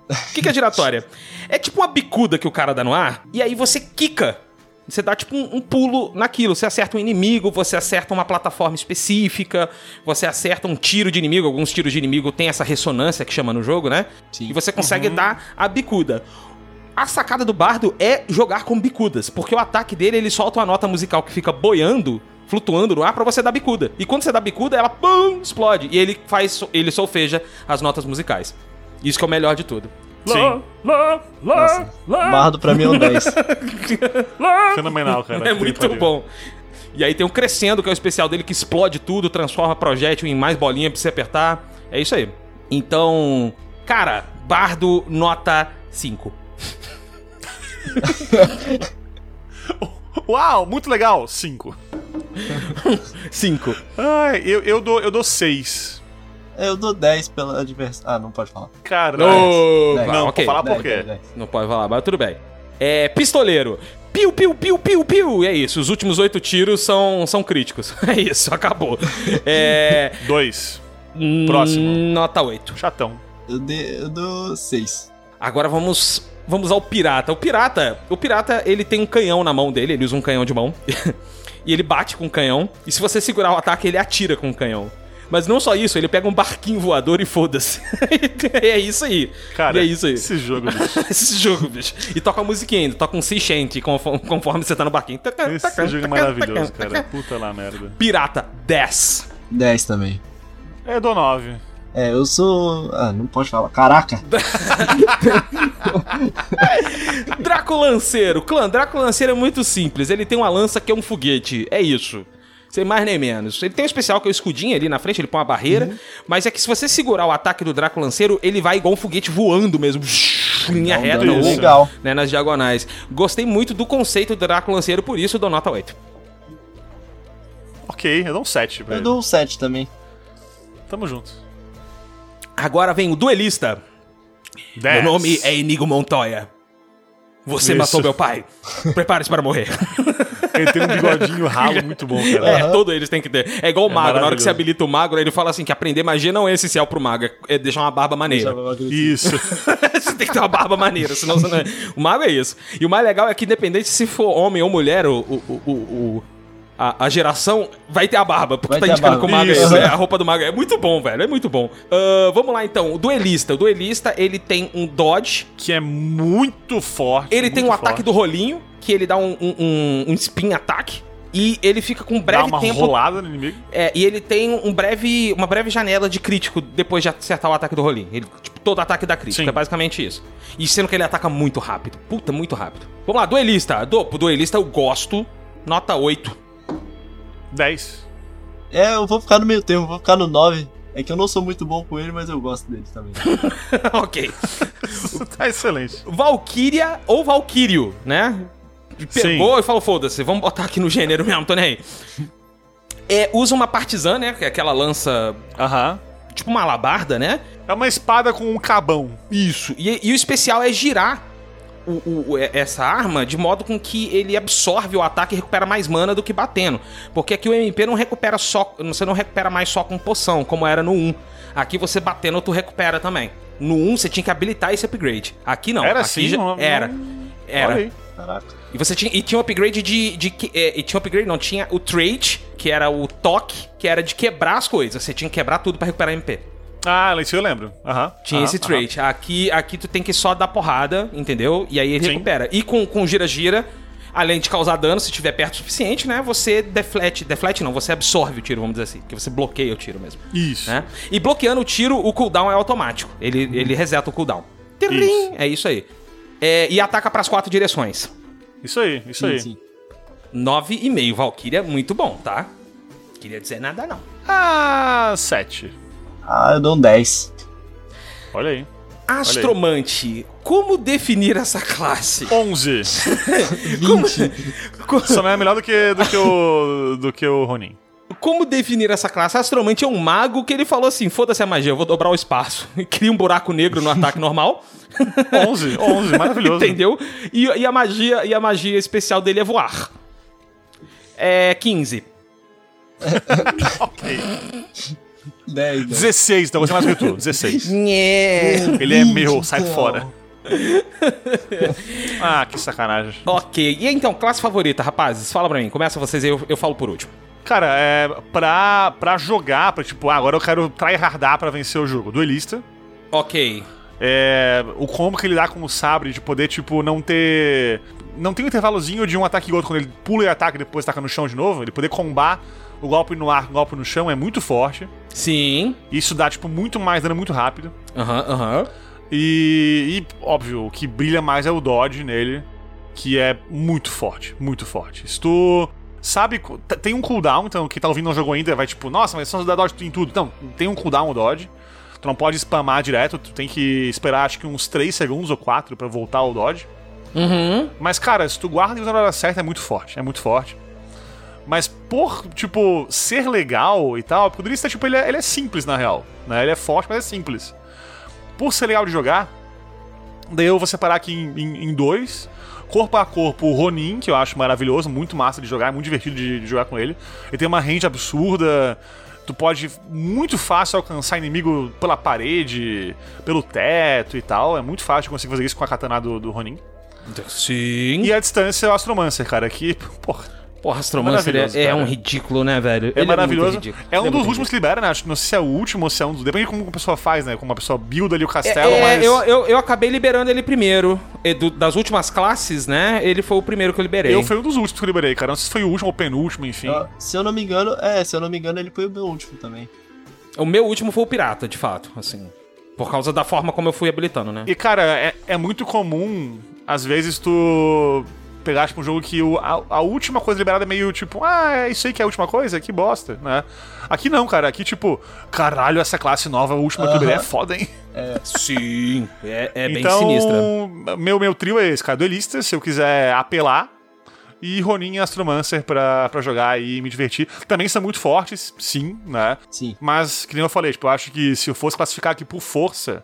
O que, que é giratória? É tipo uma bicuda que o cara dá no ar, e aí você quica. Você dá tipo um, um pulo naquilo. Você acerta um inimigo, você acerta uma plataforma específica, você acerta um tiro de inimigo. Alguns tiros de inimigo tem essa ressonância que chama no jogo, né? Sim. E você consegue dar a bicuda. A sacada do bardo é jogar com bicudas, porque o ataque dele ele solta uma nota musical que fica boiando, flutuando no ar pra você dar bicuda. E quando você dá bicuda, ela pum, explode e ele faz ele solfeja as notas musicais. Isso que é o melhor de tudo. Sim. Nossa, Bardo pra mim é um 10. (laughs) Fenomenal, cara. É muito bom. E aí tem o crescendo, que é o especial dele que explode tudo, transforma projétil em mais bolinha pra você apertar. É isso aí. Então, cara, Bardo nota 5. (laughs) Uau, muito legal. 5. 5. Ai, eu, eu dou 6. Eu dou seis. Eu dou 10 pela adversária. Ah, não pode falar. cara. No... Dez. Não, ok. vou falar por 10, quê? 10, 10. Não pode falar, mas tudo bem. É, pistoleiro. Piu, piu, piu, piu, piu. E é isso. Os últimos oito tiros são, são críticos. (laughs) É isso, acabou. É. 2. Próximo. Nota 8. Chatão. Eu, dei, eu dou 6. Agora vamos. Vamos ao pirata. O pirata. O pirata, ele tem um canhão na mão dele, ele usa um canhão de mão. (laughs) e ele bate com o canhão. E se você segurar o ataque, ele atira com o canhão. Mas não só isso, ele pega um barquinho voador e foda-se. (laughs) é isso aí. Cara, e é isso aí. esse jogo, bicho. (laughs) Esse jogo, bicho. E toca a musiquinha ainda, toca um sea shanty conforme, você tá no barquinho. Esse jogo é maravilhoso, cara. Puta lá, merda. Pirata 10. 10 também. É, eu dou 9. É, eu sou. Ah, não pode falar. Caraca! (laughs) Draco Lanceiro. Clã, Draco Lanceiro é muito simples. Ele tem uma lança que é um foguete. É isso. Sem mais nem menos. Ele tem um especial que é o escudinho ali na frente, ele põe uma barreira. Mas é que se você segurar o ataque do Draco Lanceiro, ele vai igual um foguete voando mesmo. Linha Não, reta ou legal. né, nas diagonais. Gostei muito do conceito do Draco Lanceiro, por isso eu dou nota 8. Ok, eu dou um 7 pra Eu ele. dou um 7 também. Tamo junto. Agora vem o Duelista. 10. Meu nome é Inigo Montoya. Você Isso. matou meu pai. (laughs) Prepare-se para morrer. (laughs) Ele tem um bigodinho ralo muito bom, cara. É, todo eles têm que ter. É igual o É mago. Na hora que você habilita o mago, ele fala assim que aprender magia não é essencial pro mago. É deixar uma barba maneira. Isso. (laughs) você tem que ter uma barba maneira, senão você não é... O mago é isso. E o mais legal é que independente se for homem ou mulher, o... o, o, o- a, a geração vai ter a barba, porque Vai tá indicando que o mago é. É, a roupa do mago é muito bom, velho. É muito bom. Ah, vamos lá então. O duelista. O duelista, ele tem um dodge. Que é muito forte. Ele tem um muito ataque forte. do rolinho, que ele dá um, um, um, spin ataque. E ele fica com um Dá breve uma tempo rolada no inimigo. É, e ele tem um breve, uma breve janela de crítico depois de acertar o ataque do rolinho. Ele, tipo, todo ataque dá crítico, Sim. é basicamente isso. E sendo que ele ataca muito rápido. Puta, muito rápido. Vamos lá, duelista. Do, pro duelista eu gosto. Nota 8. 10. É, eu vou ficar no meio termo, vou ficar no 9. É que eu não sou muito bom com ele, mas eu gosto dele também. (laughs) ok. (laughs) tá excelente. Valkyria ou Valkyrio, né? Pegou e falou, foda-se, vamos botar aqui no gênero mesmo, tô nem aí. É, usa uma partizan, né? Que é aquela lança Aham. tipo uma alabarda, né? É uma espada com um cabão. Isso. E, e o especial é girar o, o- o- essa arma de modo com que ele absorve o ataque e recupera mais mana do que batendo. Porque aqui o MP não recupera só. Você não recupera mais só com poção, como era no 1. Aqui você batendo, tu recupera também. No 1 você tinha que habilitar esse upgrade. Aqui não. Era Aqui assim? já- Não- Era. não- Era. Olha aí. Caraca. E você tinha, e tinha um upgrade de. de que- é, e tinha um upgrade, não, tinha o trade, que era o toque, que era de quebrar as coisas. Você tinha que quebrar tudo pra recuperar MP. Ah, isso eu lembro. Aham. Tinha aham, esse trait. Aqui, aqui tu tem que só dar porrada, entendeu? E aí ele Sim. recupera. E com com gira-gira, além de causar dano, se tiver perto o suficiente, né? Você deflete. Deflete não, você absorve o tiro, vamos dizer assim. Que você bloqueia o tiro mesmo. Isso. Né? E bloqueando o tiro, o cooldown é automático. Ele, ele reseta o cooldown. Tirim! É isso aí. É, e ataca pras quatro direções. Isso aí, isso aí. Sim, sim. 9,5. Valkyria, muito bom, tá? Queria dizer nada, não. Ah, 7. Ah, eu dou um 10. Olha aí. Astromante, como definir essa classe? 11. 20. Só não é melhor do que, do que o. do que o Ronin. Como definir essa classe? Astromante é um mago que ele falou assim: foda-se a magia, eu vou dobrar o espaço. E (laughs) cria um buraco negro no ataque normal. 11, 11, maravilhoso. Entendeu? E, e a magia e a magia especial dele é voar. É 15. (laughs) Ok. 10. 10. 16, então você mais que tu. 16. Nhé. Ele é meu, sai Então. fora. (laughs) Ah, que sacanagem. Ok. E então, classe favorita, rapazes? Fala pra mim. Começa vocês aí, eu, eu falo por último. Cara, é. Pra, pra jogar, pra tipo, ah, agora eu quero tryhardar pra vencer o jogo. Duelista. Ok. É, o combo que ele dá com o sabre de poder, tipo, não ter. Não tem um intervalozinho de um ataque e outro quando ele pula e ataca e depois taca no chão de novo. Ele poder combar o golpe no ar com o golpe no chão é muito forte. Sim. Isso dá, tipo, muito mais dano muito rápido. Aham, aham. E, e, óbvio, o que brilha mais é o dodge nele, que é muito forte, muito forte. Se tu sabe, tem um cooldown, então quem tá ouvindo não jogou ainda vai tipo, nossa, mas só dá dodge em tudo. Não, tem um cooldown o dodge. Tu não pode spamar direto, tu tem que esperar acho que uns 3 segundos ou 4 pra voltar o dodge. Uhum. Mas, cara, se tu guarda e usa na hora certa, é muito forte, é muito forte. Mas por, tipo, ser legal e tal, porque o Duelista, tipo, ele é, ele é simples, na real. Né? Ele é forte, mas é simples. Por ser legal de jogar, daí eu vou separar aqui em, em- em dois. Corpo a corpo, o Ronin, que eu acho maravilhoso, muito massa de jogar, é muito divertido de, de jogar com ele. Ele tem uma range absurda, tu pode muito fácil alcançar inimigo pela parede, pelo teto e tal. É muito fácil conseguir fazer isso com a katana do, do Ronin. Sim. E a distância é o Astromancer, cara, que, (laughs) porra, Porra, Astromancer é, Maravilhoso, é um ridículo, né, velho? é Ele maravilhoso. muito ridículo. É um Ele dos últimos que libera, né? Acho que não sei se é o último ou se é um dos. Depende de como a pessoa faz, né? Como a pessoa builda ali o castelo, É, mas. eu, eu, eu acabei liberando ele primeiro. E do- das últimas classes, né? Ele foi o primeiro que eu liberei. Eu fui um dos últimos que eu liberei, cara. Não sei se foi o último ou penúltimo, enfim. Ah, Se eu não me engano, é, se eu não me engano, ele foi o meu último também. O meu último foi o pirata, de fato, assim. Por causa da forma como eu fui habilitando, né? E, cara, é, é muito comum, às vezes, tu pegar, tipo, um jogo que o- a, a última coisa liberada é meio tipo, ah, é isso aí que é a última coisa? Que bosta, né? Aqui não, cara. Aqui, tipo, caralho, essa classe nova, a última que eu liberei é foda, hein? Sim. É, é bem então, sinistra. Meu, meu trio é esse, cara. Duelista, se eu quiser apelar. E Ronin e Astromancer pra, pra jogar e me divertir. Também são muito fortes, sim, né? Sim. Mas, que nem eu falei, tipo, eu acho que se eu fosse classificar aqui por força,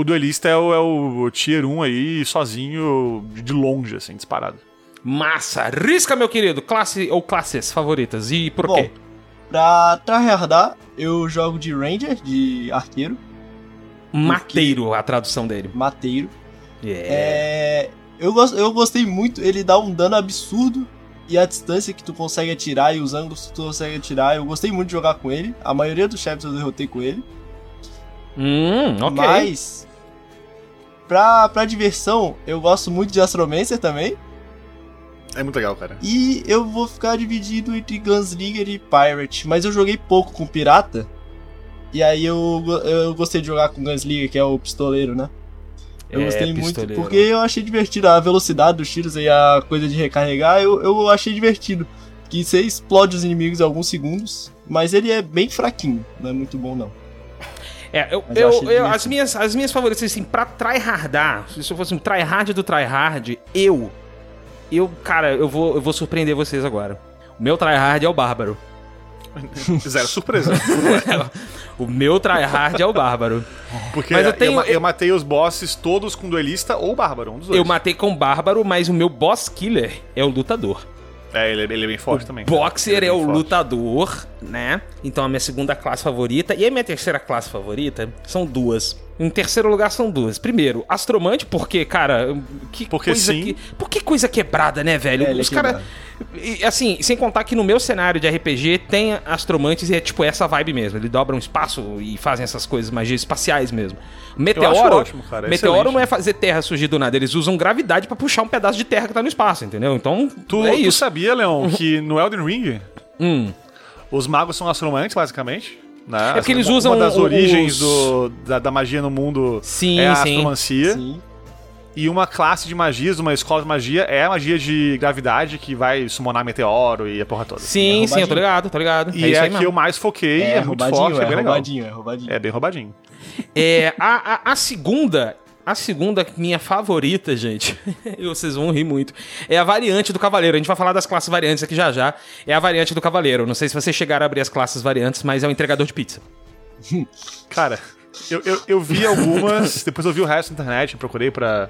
o duelista é o, é o tier 1 aí, sozinho, de longe, assim, disparado. Massa! Risca, meu querido! Classe ou classes favoritas. E por Bom, quê? Pra tryhardar, eu jogo de Ranger, de arqueiro, Mateiro, a tradução dele. mateiro. Yeah. É, eu, gos- eu gostei muito, ele dá um dano absurdo e a distância que tu consegue atirar e os ângulos que tu consegue atirar, eu gostei muito de jogar com ele. A maioria dos chefes eu derrotei com ele. Hum, ok. Mas, pra, pra diversão, eu gosto muito de Astromancer também. É muito legal, cara. E eu vou ficar dividido entre Gunslinger e Pirate. Mas eu joguei pouco com Pirata. E aí eu, eu gostei de jogar com Gunslinger, que é o pistoleiro, né? Eu É, gostei muito, pistoleiro. porque eu achei divertido a velocidade dos tiros e a coisa de recarregar, eu, eu achei divertido. Que você explode os inimigos em alguns segundos, mas ele é bem fraquinho, não é muito bom não. É, eu, eu eu, eu- as, minhas, as minhas favoritas, assim, pra tryhardar, se eu fosse um tryhard do tryhard, eu, eu, cara, eu vou, eu vou surpreender vocês agora. O meu tryhard é o Bárbaro. (laughs) Zero surpresa. (laughs) o meu tryhard é o bárbaro. Porque Mas eu eu, tenho- ma- eu matei os bosses todos com duelista ou bárbaro, um dos dois. Eu matei com bárbaro, mas o meu boss killer é o lutador. É, ele, ele é bem forte também. Boxer é bem o forte. lutador, né? Então a minha segunda classe favorita e a minha terceira classe favorita são duas. Em terceiro lugar são duas. Primeiro, Astromante, porque, cara, que Porque coisa sim. que. Por que coisa quebrada, né, velho? É, é Os caras. quebrado. E, Assim, sem contar que no meu cenário de RPG tem astromantes e é tipo essa vibe mesmo. Eles dobram espaço e fazem essas coisas, magias espaciais mesmo. Meteoro. ótimo, cara, é meteoro excelente. não é fazer terra surgir do nada. Eles usam gravidade pra puxar um pedaço de terra que tá no espaço, entendeu? Então, Tu, é tu sabia, Leon, (laughs) que no Elden Ring Hum. os magos são astromantes, basicamente? Né? É porque eles Uma- usam Uma das os- origens do- da, da magia no mundo Sim, é a sim. astromancia. Sim. E uma classe de magias, uma escola de magia, é a magia de gravidade que vai summonar meteoro e a porra toda. Sim, É sim, eu tô ligado, tô ligado. E é é, a que eu mais foquei, é, É, muito forte, é, é, bem legal. roubadinho, é roubadinho. É bem roubadinho. É, a, a, a segunda, a segunda minha favorita, gente, (laughs) vocês vão rir muito, é a variante do Cavaleiro. A gente vai falar das classes variantes aqui já já. É a variante do Cavaleiro. Não sei se vocês chegaram a abrir as classes variantes, mas é o entregador de pizza. (laughs) Cara, eu, eu, eu vi (laughs) algumas, depois eu vi o resto na internet, procurei pra.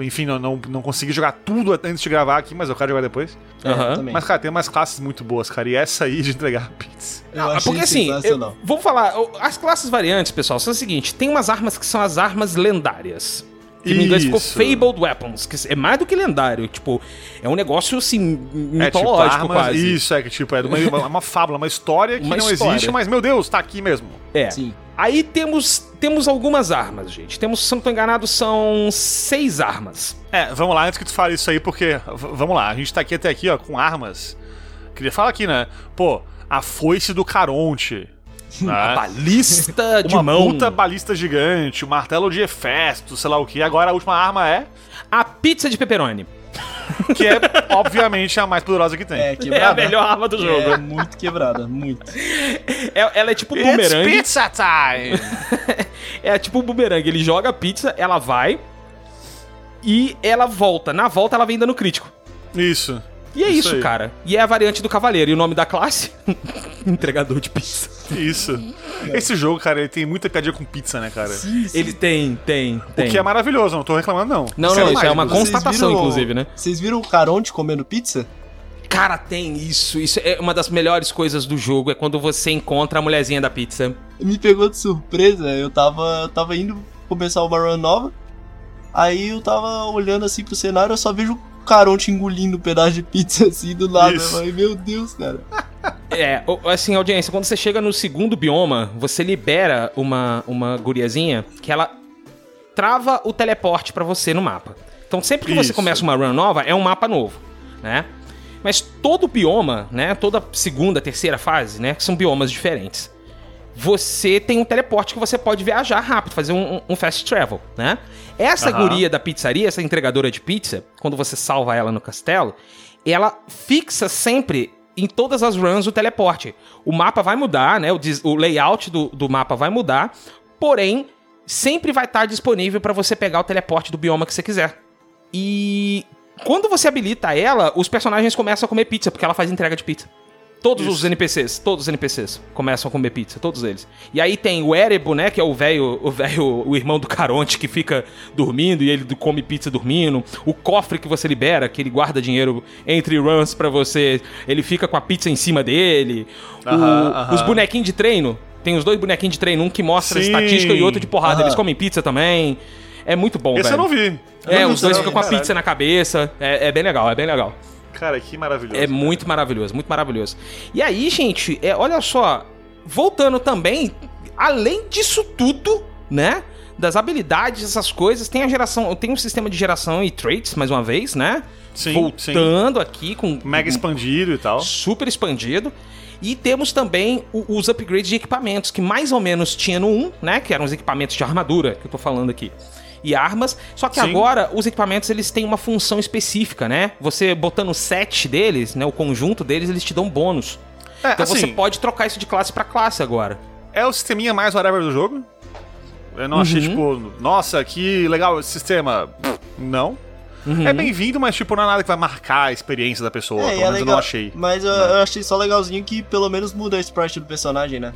Enfim, não, não, não consegui jogar tudo antes de gravar aqui, mas eu quero jogar depois. É, também. Mas, cara, tem umas classes muito boas, cara. E essa aí de entregar (laughs) pizza. Eu Ah, Porque assim, eu, vamos falar, as classes variantes, pessoal, são o seguinte: tem umas armas que são as armas lendárias. Que em inglês ficou. Fabled Weapons, que é mais do que lendário. Tipo, é um negócio assim, É tipo mitológico armas, quase. isso, é que tipo, é uma, uma, (laughs) uma fábula, uma história que Uma não história. existe, mas meu Deus, tá aqui mesmo. É. Sim. Aí temos, temos algumas armas, gente. Temos, se não tô enganado, são seis armas. É, vamos lá, antes que tu fale isso aí, porque. Vamos lá, a gente tá aqui até aqui, ó, com armas. Queria falar aqui, né? Pô, a foice do Caronte. A né? balista (laughs) de Uma mão. puta balista gigante, o martelo de Hefesto, sei lá o que. Agora a última arma é. A pizza de pepperoni. (laughs) Que é, obviamente, a mais poderosa que tem. É É a quebrada. melhor arma do jogo. É muito quebrada, muito. É- ela é tipo It's boomerang. pizza time! (laughs) É tipo um boomerang. Ele joga a pizza, ela vai e ela volta. Na volta ela vem dando crítico. Isso. E é isso, aí. cara. E é a variante do cavaleiro. E o nome da classe? (laughs) (laughs) Entregador de pizza. Isso. Esse jogo, cara, ele tem muita piadinha com pizza, né, cara? Ele tem, tem, tem. O que é maravilhoso, não tô reclamando, não. Não, Quero não, isso mais, é uma inclusive. constatação, inclusive, né? Vocês viram o Caronte comendo pizza? Cara, tem isso. Isso é uma das melhores coisas do jogo. É quando você encontra a mulherzinha da pizza. Me pegou de surpresa. Eu tava, eu tava indo começar uma run nova. Aí eu tava olhando assim pro cenário, eu só vejo o Caronte engolindo um pedaço de pizza assim do lado. Falei, meu Deus, cara. (laughs) É, assim, audiência, quando você chega no segundo bioma, você libera uma, uma guriazinha que ela trava o teleporte pra você no mapa. Então sempre que você Isso. começa uma run nova, é um mapa novo, né? Mas todo bioma, né, toda segunda, terceira fase, né, que são biomas diferentes. Você tem um teleporte que você pode viajar rápido, fazer um, um- fast travel, né? Essa Aham. guria da pizzaria, essa entregadora de pizza, quando você salva ela no castelo, ela fixa sempre em todas as runs o teleporte. O mapa vai mudar, né? O, o layout do, do mapa vai mudar, porém, sempre vai estar disponível para você pegar o teleporte do bioma que você quiser. E quando você habilita ela, os personagens começam a comer pizza, porque ela faz entrega de pizza. Todos os Isso. NPCs, todos os NPCs começam a comer pizza, todos eles. E aí tem o Erebo, né, que é o velho, o velho, o irmão do Caronte que fica dormindo e ele come pizza dormindo. O cofre que você libera, que ele guarda dinheiro entre runs pra você, ele fica com a pizza em cima dele. O-. Os bonequinhos de treino, tem os dois bonequinhos de treino, um que mostra Sim. estatística e outro de porrada, eles comem pizza também. É muito bom, Esse velho. eu não vi. É, Eu não os dois ficam com a pizza na cabeça. É, é bem legal, é bem legal. Cara, que maravilhoso. É muito maravilhoso, muito maravilhoso. E aí, gente, é, olha só, voltando também, além disso tudo, né? Das habilidades, essas coisas, tem a geração, tem um sistema de geração e traits, mais uma vez, né? Sim, Voltando aqui com Mega expandido e tal. super expandido. E temos também os upgrades de equipamentos, que mais ou menos tinha no 1, né? Que eram os equipamentos de armadura que eu tô falando aqui. E armas. Só que Sim. agora os equipamentos eles têm uma função específica, né? Você botando o set deles, né? O conjunto deles, eles te dão bônus. É, Então você assim, pode trocar isso de classe pra classe agora. é o sisteminha mais whatever do jogo. Eu não achei, Uhum. tipo, nossa, que legal esse sistema. Não. Uhum. É bem-vindo, mas tipo, não é nada que vai marcar a experiência da pessoa. É, pelo é menos eu não achei. Mas eu, eu achei só legalzinho que pelo menos muda a sprite do personagem, né?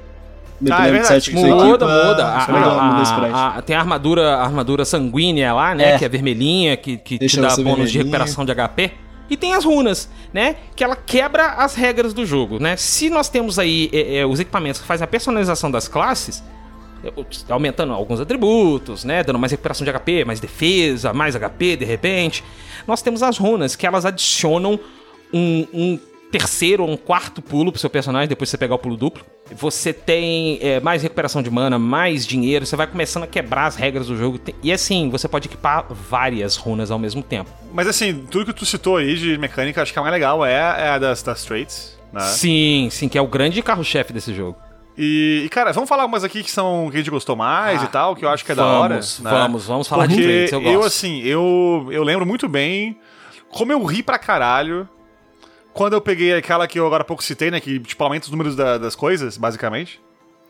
Ah, é verdade, Muda, muda. Muda a a- a- tem a armadura, a armadura sanguínea lá, né? É. Que é vermelhinha, que, que te dá bônus de recuperação de HP. E tem as runas, né? Que ela quebra as regras do jogo, né? Se nós temos aí é, é, os equipamentos que fazem a personalização das classes, é, aumentando alguns atributos, né? Dando mais recuperação de HP, mais defesa, mais HP de repente. Nós temos as runas, que elas adicionam um, um terceiro ou um quarto pulo pro seu personagem, depois de você pegar o pulo duplo. Você tem é, mais recuperação de mana, mais dinheiro, você vai começando a quebrar as regras do jogo. E assim, você pode equipar várias runas ao mesmo tempo. Mas assim, tudo que tu citou aí de mecânica, acho que a mais legal é, é a das, das traits, né? Sim, sim, que é o grande carro-chefe desse jogo. E, e, cara, vamos falar umas aqui que são que a gente gostou mais Ah, e tal, que eu acho que é da hora. Vamos, né? vamos, vamos falar de Porque traits, eu eu, gosto. assim, eu, eu lembro muito bem como eu ri pra caralho quando eu peguei aquela que eu agora há pouco citei, né? Que, tipo, aumenta os números da- das coisas, basicamente.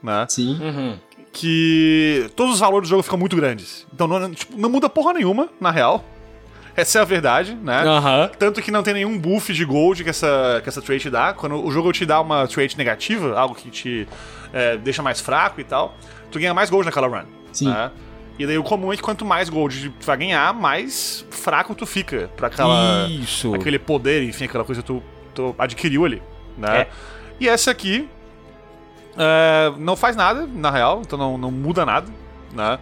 Né? Sim. Uhum. Que todos os valores do jogo ficam muito grandes. Então não, tipo, não muda porra nenhuma, na real. Essa é a verdade, né? Aham. Tanto que não tem nenhum buff de gold que essa, que essa trait dá. Quando o jogo te dá uma trait negativa, algo que te é, deixa mais fraco e tal, tu ganha mais gold naquela run. Sim. né? E daí o comum é que quanto mais gold tu vai ganhar, mais fraco tu fica pra aquela, Isso. aquele poder, enfim, aquela coisa que tu, tu adquiriu ali. Né? É. E essa aqui é, não faz nada, na real, então não, não muda nada, né?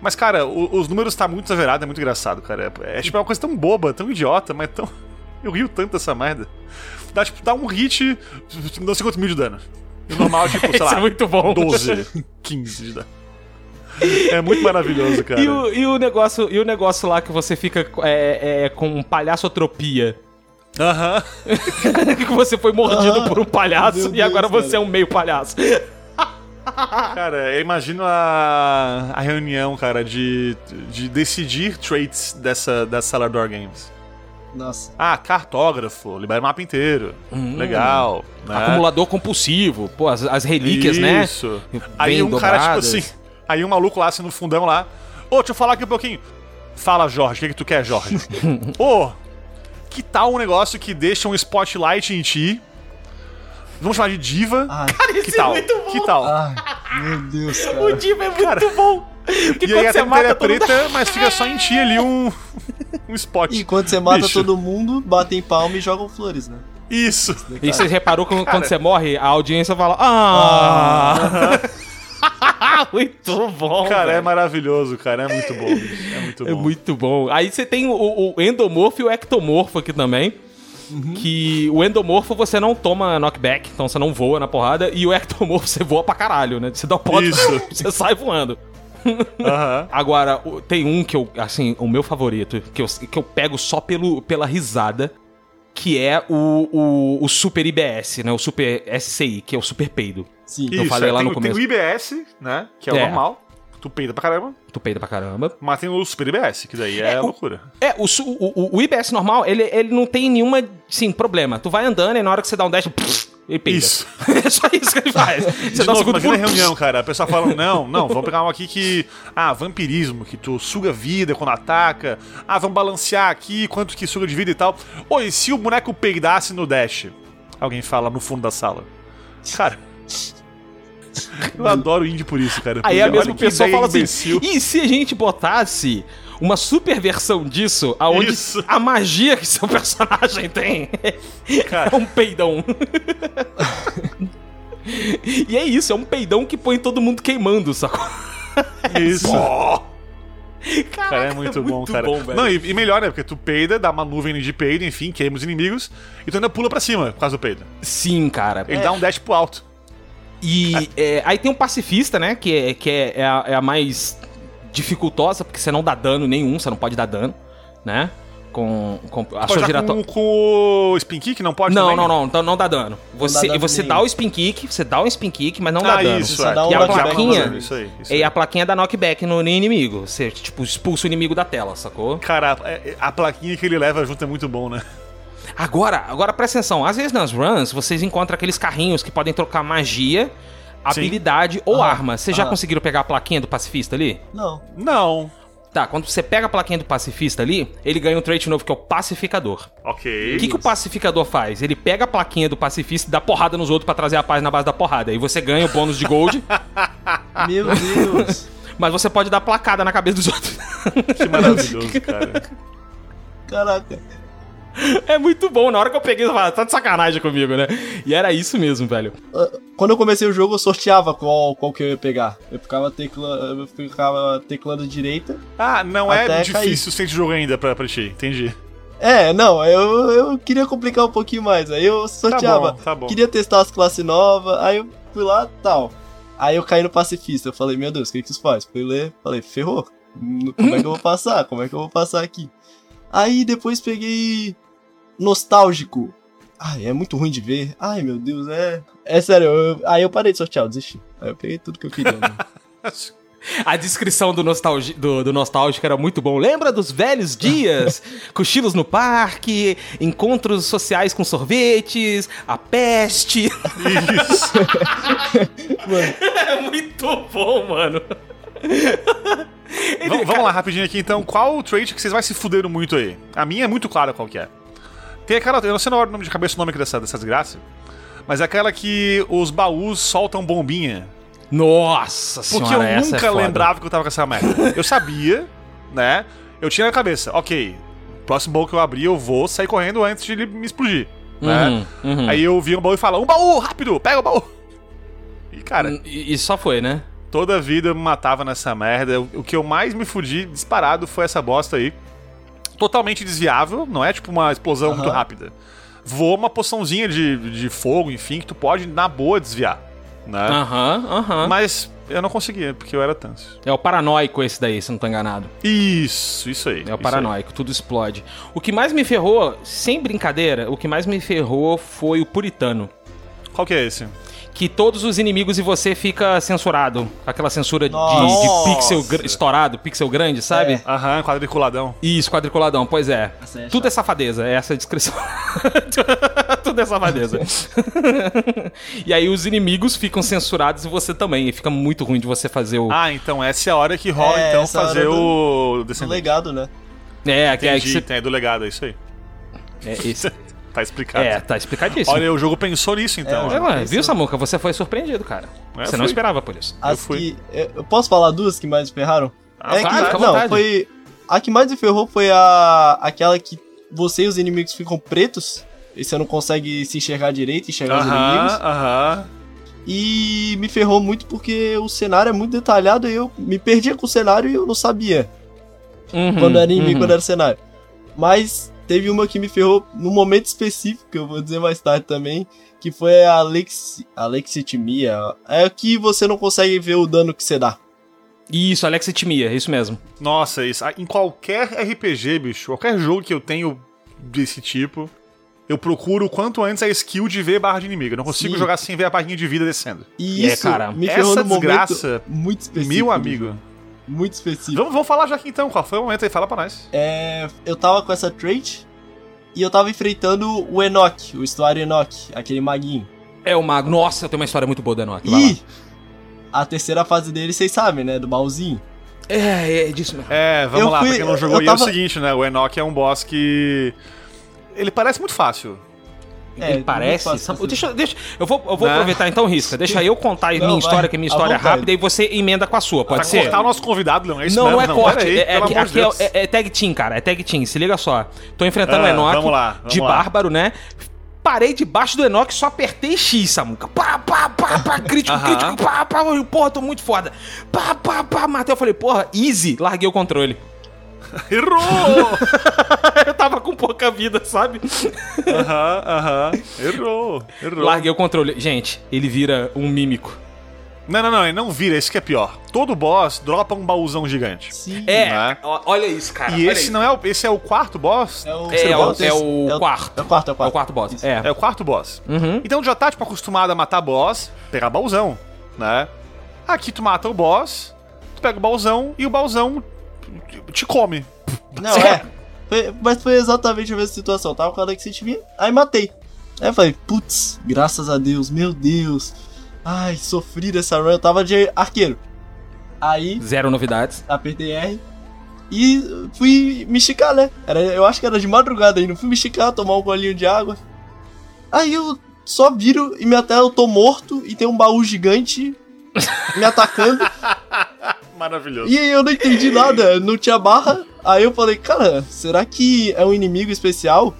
Mas, cara, o- os números tá muito exagerado, é muito engraçado, cara. É, é, tipo, é uma coisa tão boba, tão idiota, mas tão. (laughs) Eu rio tanto dessa merda. Dá, tipo, dá um hit, não sei quantos mil de dano. E o normal, tipo, (laughs) sei Isso lá, é muito bom. 12, 15 de dano. É muito maravilhoso, (laughs) cara. E o, e o negócio, e o negócio lá que você fica é, é, com palhaçotropia. Aham. (laughs) que você foi mordido Ah, por um palhaço meu e agora Deus, você é um meio palhaço. (laughs) Cara, eu imagino a, a reunião, cara, de, de decidir traits dessa, da Salador Games. Nossa. Ah, cartógrafo, libera o mapa inteiro. Legal. né? Acumulador compulsivo, pô, as, as relíquias, né? Isso. Bem Aí um cara, tipo dobradas. assim. Aí um maluco lá, assim, no fundão lá. Ô, deixa eu falar aqui um pouquinho. Fala, Jorge, o que, que tu quer, Jorge? (laughs) Ô, que tal um negócio que deixa um spotlight em ti? Vamos chamar de diva. Ai, que tal? Que tal? ai, meu Deus, (laughs) O cara. Diva é muito bom. Porque e aí a quando mata é todo mundo... preta, mas fica só em ti ali um, um spot. E quando você mata Bicho. todo mundo, batem palma e jogam flores, né? Isso. E você reparou que quando Cara. você morre, a audiência fala... Ah! (laughs) (laughs) muito bom, Cara, é velho. maravilhoso, cara. É muito bom, bicho. É muito bom. É muito bom. Aí você tem o, o endomorfo e o ectomorfo aqui também. Uhum. Que o endomorfo você não toma knockback, então você não voa na porrada. E o ectomorfo (laughs) você voa pra caralho, né? Você dá um pote, Isso. (laughs) você sai voando. Aham. Agora, tem um que eu, assim, o meu favorito, que eu, que eu pego só pelo, pela risada, que é o, o, o Super IBS, né? O Super SCI, que é o Super Peido. Sim. Eu Isso, falei é, lá tem, no o- tem começo. o IBS, né? Que é o É. normal. Tu peida pra caramba. Tu peida pra caramba. Mas tem o Super IBS, que daí é, o- loucura. É, o, su- o, o- o IBS normal, ele, ele não tem nenhuma, sim, problema. Tu vai andando e na hora que você dá um dash, pff, ele peida. Isso. (laughs) é só isso que ele faz. (laughs) Você De dá um segundo a pulo, reunião, cara. A pessoa fala, não, não, vamos pegar um aqui que... Ah, vampirismo, que tu suga vida quando ataca. Ah, vamos balancear aqui, quanto que suga de vida e tal. Oi, se o boneco peidasse no dash? Alguém fala no fundo da sala. Cara... Eu adoro indie por isso, cara. Aí a Porque mesma pessoa fala assim: e se a gente botasse uma super versão disso, aonde Isso. a magia que seu (laughs) personagem tem Cara. é um peidão? e é isso, é um peidão que põe todo mundo queimando, sacou? Isso. Caraca, Cara, é muito, bom, cara. velho. Não, e, e melhor, né? Porque tu peida, dá uma nuvem de peido, enfim, queima os inimigos, e tu ainda pula pra cima por causa do peido. Sim, cara. Ele dá um dash pro alto. E é, aí tem um pacifista, né? Que, é, que é, é a, é a mais dificultosa, porque você não dá dano nenhum, você não pode dar dano, né? Com, com a Pode sua giratória. com, com o spin kick, não pode Não, também? não, não, então não dá dano. Você, dano você nenhum. dá o spin kick, você dá um spin kick, mas não dá Ah, dano. isso, é. dá um E a plaquinha? no Isso aí, isso E aí. a plaquinha dá knockback no, no inimigo. Você, tipo, expulsa o inimigo da tela, sacou? Cara, a, a plaquinha que ele leva junto é muito bom, né? Agora, agora presta atenção. Às vezes nas runs, vocês encontram aqueles carrinhos que podem trocar magia, habilidade ou Ah, arma. Vocês já conseguiram pegar a plaquinha do pacifista ali? Não. Não. Tá, quando você pega a plaquinha do pacifista ali, ele ganha um trait novo que é o pacificador. Ok. O que, que o pacificador faz? Ele pega a plaquinha do pacifista e dá porrada nos outros pra trazer a paz na base da porrada. Aí você ganha o bônus de gold, (laughs) Meu Deus. mas você pode dar placada na cabeça dos outros. Que maravilhoso, cara. Caraca. É muito bom. Na hora que eu peguei, eu falei, tá de sacanagem comigo, né? E era isso mesmo, velho. Ah, Quando eu comecei o jogo, eu sorteava qual, qual que eu ia pegar. Eu ficava, tecla, eu ficava teclando direita. Ah, não é difícil sem jogo ainda pra, pra ti. Entendi. É, não, eu, eu queria complicar um pouquinho mais. Aí eu sorteava. Tá bom, tá bom. Queria testar as classes novas. Aí eu fui lá tal. Aí eu caí no pacifista. Eu falei, meu Deus, o que, que isso faz? Fui ler, falei, ferrou. Como é que eu vou passar? Como é que eu vou passar aqui? Aí depois peguei nostálgico. Ai, é muito ruim de ver. Ai, meu Deus, é. É sério, eu- aí eu parei de sortear, eu desisti. Aí eu peguei tudo que eu queria. né? (laughs) A descrição do, nostalgi do, do nostálgico era muito bom. Lembra dos velhos dias? (laughs) Cochilos no parque, encontros sociais com sorvetes, a peste. Isso. (laughs) É muito bom, mano. vamos, vamos lá, rapidinho aqui então. Qual o trait que vocês vai se fuderam muito aí? A minha é muito clara qual que é. Tem aquela. Eu não sei o nome de cabeça o nome dessa, dessa desgraça. Mas é aquela que os baús soltam bombinha. Nossa Porque senhora, eu é nunca foda. lembrava que eu tava com essa merda. Eu sabia, (laughs) né? Eu tinha na cabeça, ok, próximo baú que eu abrir, eu vou sair correndo antes de ele me explodir. Né? Uhum, uhum. Aí eu vi um baú e fala, um baú, rápido, pega o baú. E cara, E, e só foi, né? toda a vida eu me matava nessa merda. O, o que eu mais me fudi disparado foi essa bosta aí. Totalmente desviável, não é tipo uma explosão muito Aham. rápida. Voa uma poçãozinha de, de fogo, enfim, que tu pode, na boa, desviar. Né? Aham, aham. Mas eu não conseguia, porque eu era tanso. É o paranoico esse daí, se não tô enganado. Isso, isso aí. É o paranoico, tudo explode. O que mais me ferrou, sem brincadeira, o que mais me ferrou foi o puritano. aí. Qual que é esse? Que todos os inimigos e você fica censurado. Aquela censura de, de pixel gr- estourado, pixel grande, sabe? É. Aham, quadriculadão. Isso, quadriculadão, pois é. Essa é Tudo é safadeza, é essa a descrição. (laughs) Tudo é safadeza. (laughs) e aí os inimigos ficam censurados e você também. E fica muito ruim de você fazer o. Ah, então essa é a hora que rola, É, então, hora fazer do- o Do legado, né? é, que é que Entendi, você. tem é do legado, é isso aí. É, esse- (laughs) Tá explicado. é, tá explicadíssimo. Olha, o jogo pensou nisso, então. É, É, ué, viu, Samuca? Você foi surpreendido, cara. É, você não fui. esperava por isso. As fui. que. Eu eu posso falar duas que mais me ferraram? Ah, é claro, que, não, vontade. foi. A que mais me ferrou foi a. aquela que você e os inimigos ficam pretos. E você não consegue se enxergar direito, enxergar os inimigos. Aham, aham. E me ferrou muito porque o cenário é muito detalhado e eu me perdia com o cenário e eu não sabia Uhum, quando era inimigo, uhum. quando era cenário. Mas teve uma que me ferrou num momento específico, que eu vou dizer mais tarde também, que foi a Alex... alexitimia. É que você não consegue ver o dano que você dá. Isso, Alexitimia, é isso mesmo. Nossa, isso. ah, Em qualquer RPG, bicho, qualquer jogo que eu tenho desse tipo, eu procuro o quanto antes a skill de ver barra de inimigo. Eu não consigo Sim. jogar sem ver a barrinha de vida descendo. E É, isso cara, me essa desgraça, muito específico. Meu amigo. Muito específico. Vamos, vamos falar já aqui então. Qual foi o momento aí? Fala pra nós. É, eu tava com essa trait e eu tava enfrentando o Enoch, o estuário Enoch, aquele maguinho. É o mago. Nossa, tenho uma história muito boa da Enoch. vai lá. E a terceira fase dele, vocês sabem, né? Do baúzinho. É, é disso mesmo. É, vamos Eu lá, fui- pra quem não jogou aí, é o tava- seguinte, né? O Enoch é um boss que. Ele parece muito fácil. É, Ele parece. deixa, deixa, eu vou, eu vou Né? aproveitar então, Risca. Deixa eu contar a minha Não, história, vai. que é minha história rápida, e você emenda com a sua, pode Vai ser? cortar o nosso convidado, Leão. É isso Não, mesmo? não é corte, pera aí, é, é, aqui é, é- é tag team, cara, é tag team, se liga só. Tô enfrentando Ah, o Enoch vamos lá, vamos de lá. bárbaro, né? Parei debaixo do Enoch, só apertei X, Samuca. Pá, pá, pá, pá, crítico, crítico, pá, pá, porra, tô muito foda. Pá, pá, pá, matei. Eu falei, porra, easy, larguei o controle. (laughs) Errou! (laughs) eu tava com pouca vida, sabe? Aham, aham. Errou, errou. Larguei o controle. Gente, ele vira um mímico. Não, não, não, ele não vira, esse que é pior. Todo boss dropa um baúzão gigante. Sim. É, Né? olha isso, cara. E esse isso. não é o. Esse é o quarto boss? É o, É, é o, boss. é o quarto. É o quarto, é o É o quarto. quarto boss. Isso. É. É o quarto boss. Uhum. Então tu já tá, tipo, acostumado a matar boss, pegar baúzão, né? Aqui tu mata o boss, tu pega o baúzão e o baúzão te come. Não, é. Foi- mas foi exatamente a mesma situação. Tava com a Alex Timia, aí matei. Aí eu falei, putz, graças a Deus, meu Deus. Ai, sofri dessa run. Eu tava de arqueiro. Aí, Zero novidades. apertei R. E fui me esticar, né? Era, eu acho que era de madrugada ainda. Fui me esticar, tomar um golinho de água. Aí eu só viro e minha tela eu tô morto e tem um baú gigante me atacando. (laughs) Maravilhoso. E aí eu não entendi nada, não tinha barra. Aí eu falei, cara, será que é um inimigo especial?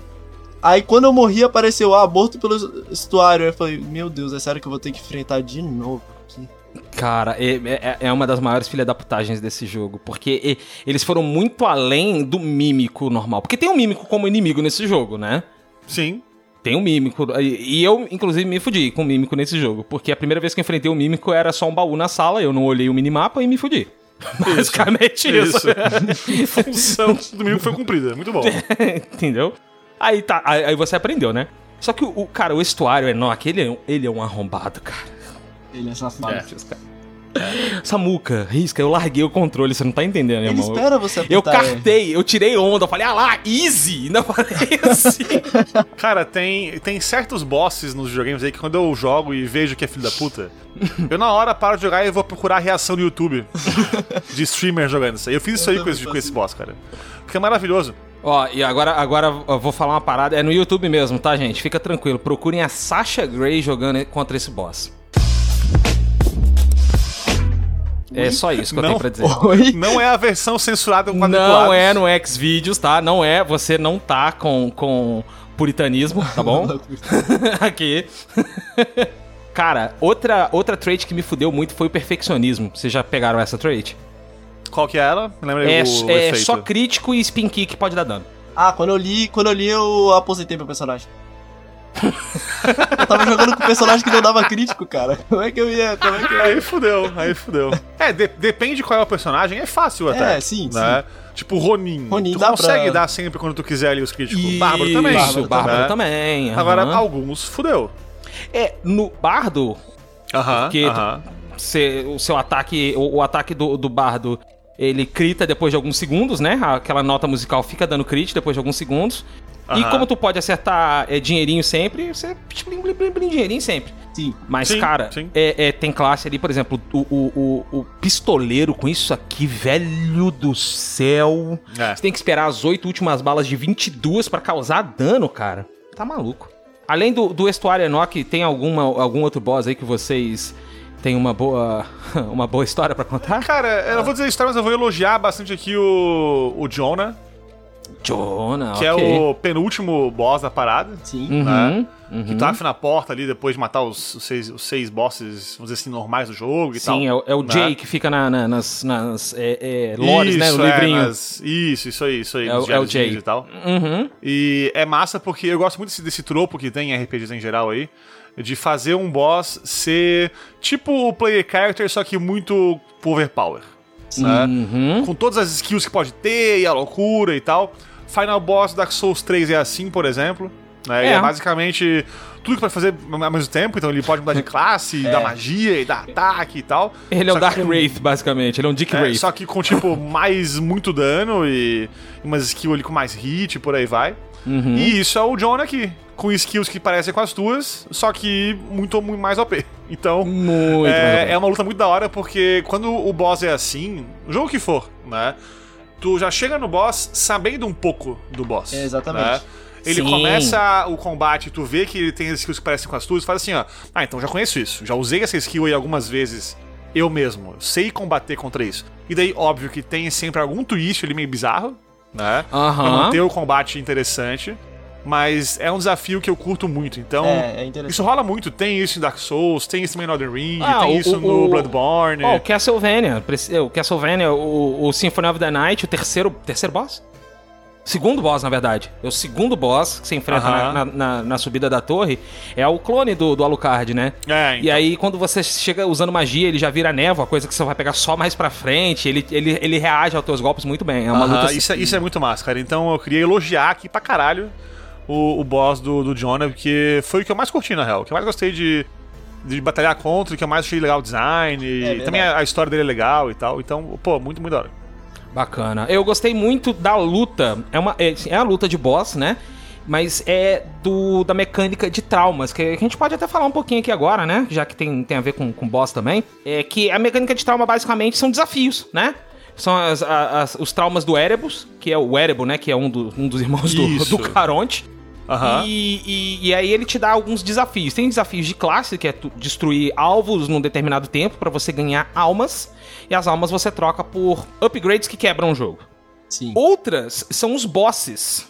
Aí quando eu morri apareceu, ah, morto pelo estuário. Aí eu falei, meu Deus, é sério que eu vou ter que enfrentar de novo aqui. Cara, é, é, é uma das maiores filha da putagens desse jogo. Porque eles foram muito além do mímico normal. Porque tem um mímico como inimigo nesse jogo, né? Sim. Tem um mímico. E eu, inclusive, me fudi com o mímico nesse jogo. Porque a primeira vez que eu enfrentei o mímico era só um baú na sala, eu não olhei o minimapa e me fudi. (laughs) Basicamente isso. Isso. (laughs) Função do domingo foi cumprida. Muito bom. (laughs) Entendeu? Aí tá, aí, você aprendeu, né? Só que o, o- cara, o estuário Enoch, ele é, um- ele é um arrombado, cara. Ele é safado. (laughs) Samuca, risca, eu larguei o controle, você não tá entendendo, Ele irmão. espera você Eu apertar R. cartei, eu tirei onda, eu falei, ah lá, easy! (laughs) Ainda falei assim. Cara, tem, tem certos bosses nos videogames aí que quando eu jogo e vejo que é filho da puta, eu na hora paro de jogar e vou procurar a reação no YouTube (laughs) de streamer jogando isso aí. Eu fiz isso Eu aí com esse, com esse boss, cara. Porque é maravilhoso. Ó, e agora, agora eu vou falar uma parada, é no YouTube mesmo, tá, gente? Fica tranquilo, procurem a Sasha Grey jogando contra esse boss. É só isso que eu Não. tenho pra dizer. Oi? Não é a versão censurada com Não é no Xvideos, tá? Não é, você não tá com, com puritanismo, tá bom? (laughs) (laughs) Aqui. Cara, outra, outra trait que me fudeu muito foi o perfeccionismo. Vocês já pegaram essa trait? Qual que é ela? Lembra É, o, o é só crítico e spin kick pode dar dano. Ah, quando eu li, quando eu li, eu aposentei meu personagem. Eu tava jogando com um personagem que não dava crítico, cara. Como é que eu ia. Como é que eu ia... Aí fudeu, aí fudeu. É, de- depende qual é o personagem, é fácil até. É, sim, né? Tipo Ronin. Ronin tu dá consegue pra- dar sempre quando tu quiser ali os críticos. Bárbaro também. Isso, Bárbaro né? também. Agora, alguns fudeu. É, no bardo, Aham, Que- aham. cê- o seu ataque, o, o ataque do, do bardo, ele crita depois de alguns segundos, né? Aquela nota musical fica dando crit depois de alguns segundos. E como tu pode acertar é, dinheirinho sempre, você blim, blim, blim, blim, dinheirinho sempre. Sim. Mas, Sim, cara, sim. é- é, tem classe ali, por exemplo, o, o, o, o pistoleiro com isso aqui, velho do céu. É. Você tem que esperar as oito últimas balas de 22 pra causar dano, cara. Tá maluco. Além do, do estuário Enoch, tem alguma, algum outro boss aí que vocês têm uma boa, (laughs) uma boa história pra contar? Cara, eu não vou dizer história, mas eu vou elogiar bastante aqui o, o Jonah, Jonah, que ok. é o penúltimo boss da parada. Sim. Uhum, né? uhum. Que tá na porta ali depois de matar os, os seis, os seis bosses, vamos dizer assim, normais do jogo e tal. Sim, é o, é o né? Jay que fica na- na- nas, nas é, é, lores, né? Isso, No é, livrinho. nas- isso, isso aí, isso aí. É o- é o Jay. E, tal. Uhum. e é massa porque eu gosto muito desse, desse tropo que tem em RPGs em geral aí, de fazer um boss ser tipo o player character, só que muito overpower. Né? Uhum. Com todas as skills que pode ter e a loucura e tal. Final Boss Dark Souls 3 é assim, por exemplo. Né? É. é basicamente tudo que pode fazer ao mesmo tempo, então ele pode mudar de (laughs) classe, dar magia e dar ataque e tal. Ele é Só Dark que Wraith, basicamente. Ele é um Dick é, Wraith. só que com, tipo, (laughs) mais muito dano e umas skills ali com mais hit e por aí vai. Uhum. E isso é o John aqui. Com skills que parecem com as tuas, só que muito, muito mais OP. Então, Muito é, é uma luta muito da hora, porque quando o boss é assim, o jogo que for, né? Tu já chega no boss sabendo um pouco do boss. É, exatamente. né? Ele Sim. começa o combate, tu vê que ele tem as skills que parecem com as tuas, e fala assim, ó, ah, então já conheço isso, já usei essa skill aí algumas vezes, eu mesmo, sei combater contra isso. E daí, óbvio que tem sempre algum twist ali meio bizarro, né? Pra Aham. manter o combate interessante, mas é um desafio que eu curto muito, então... É, é interessante. Isso rola muito, tem isso em Dark Souls, tem isso também no Elden Ring, Ah, tem o- isso o- no o- Bloodborne. Ó, o Castlevania. preci- O Castlevania, o, o Symphony of the Night, o terceiro, terceiro boss? Segundo boss, na verdade. É o segundo boss que você enfrenta Aham. na, na- na- na subida da torre. É o clone do, do Alucard, né? É, E aí, quando você chega usando magia, ele já vira névoa, coisa que você vai pegar só mais pra frente. Ele, ele, ele reage aos teus golpes muito bem. É uma Aham, luta. isso, é- isso é muito massa, cara. Então eu queria elogiar aqui pra caralho o, o boss do, do Jonah, porque foi o que eu mais curti, na real. O que eu mais gostei de, de batalhar contra, o que eu mais achei legal o design. e verdade. também a, a história dele é legal e tal. Então, pô, muito, muito da hora. Bacana. Eu gostei muito da luta. É uma é, é a luta de boss, né? Mas é do da mecânica de traumas, que a gente pode até falar um pouquinho aqui agora, né? Já que tem, tem a ver com, com boss também. É que a mecânica de trauma basicamente são desafios, né? São as- as- os traumas do Erebus, que é o Erebus, né? Que é um, do- um dos irmãos do, do Caronte. Aham. E, e- e aí ele te dá alguns desafios. Tem desafios de classe, que é destruir alvos num determinado tempo pra você ganhar almas. E as almas você troca por upgrades que quebram o jogo. Sim. Outras são os bosses.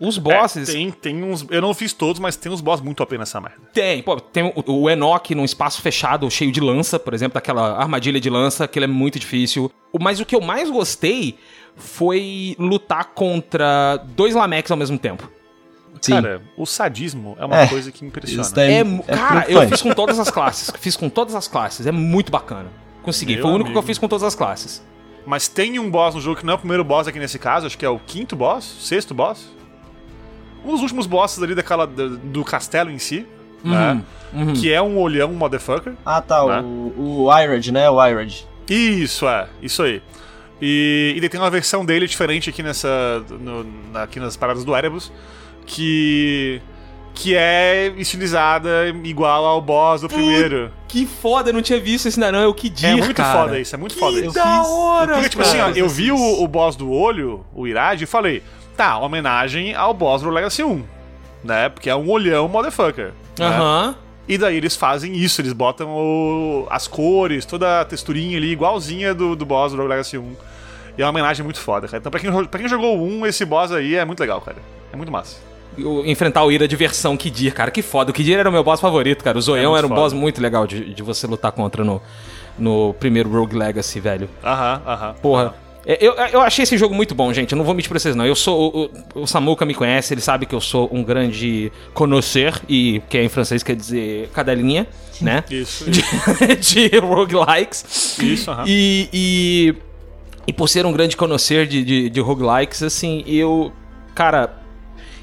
Os bosses. É, tem, tem uns. Eu não fiz todos, mas tem uns boss muito OP nessa merda. Tem, pô, tem o, o Enoch num espaço fechado, cheio de lança, por exemplo, daquela armadilha de lança, que ele é muito difícil. Mas o que eu mais gostei foi lutar contra dois Lamex ao mesmo tempo. Sim. Cara, o sadismo é uma É, coisa que impressiona. Isso daí É, mu- cara, eu fiz com todas as classes. Fiz com todas as classes. É muito bacana. Consegui. Meu Foi o único que eu amigo. fiz com todas as classes. Mas tem um boss no jogo que não é o primeiro boss aqui nesse caso, acho que é o quinto boss, sexto boss. Um dos últimos bosses ali daquela, do, do castelo em si, né? uhum. Que é um olhão motherfucker. Ah, tá, Né? o, o Irad, né? O Irad. Isso, é, isso aí. E, e daí tem uma versão dele diferente aqui nessa. no- na- aqui nas paradas do Erebus, que. que é estilizada igual ao boss do primeiro. Que foda, eu não tinha visto isso ainda não. Eu que dir, É muito cara. foda isso, é muito foda Que isso. da fiz- hora, Porque, tipo assim, ó, cara. eu vi o, o boss do olho, o Irad, e falei, tá, homenagem ao boss do Legacy 1. Né? Porque é um olhão motherfucker. né? Aham. E daí eles fazem isso, eles botam o- as cores, toda a texturinha ali, igualzinha do, do boss do Rogue Legacy 1. E é uma homenagem muito foda, cara. Então, pra quem, pra quem jogou o 1, esse boss aí é muito legal, cara. É muito massa. Eu- enfrentar o Ira de versão Kidir, cara. Que foda. O Kidir era o meu boss favorito, cara. O Zoião muito era um foda. boss muito legal de, de você lutar contra no, no primeiro Rogue Legacy, velho. Aham, aham. Porra. É, Eu, eu achei esse jogo muito bom, gente. Eu não vou mentir pra vocês, não. Eu sou. O, o Samuka me conhece, ele sabe que eu sou um grande connoisseur, e que em francês quer dizer cadelinha, né? Isso, De, (laughs) de roguelikes. isso, aham. E, e, e por ser um grande conhecer de, de, de roguelikes, assim, eu. Cara,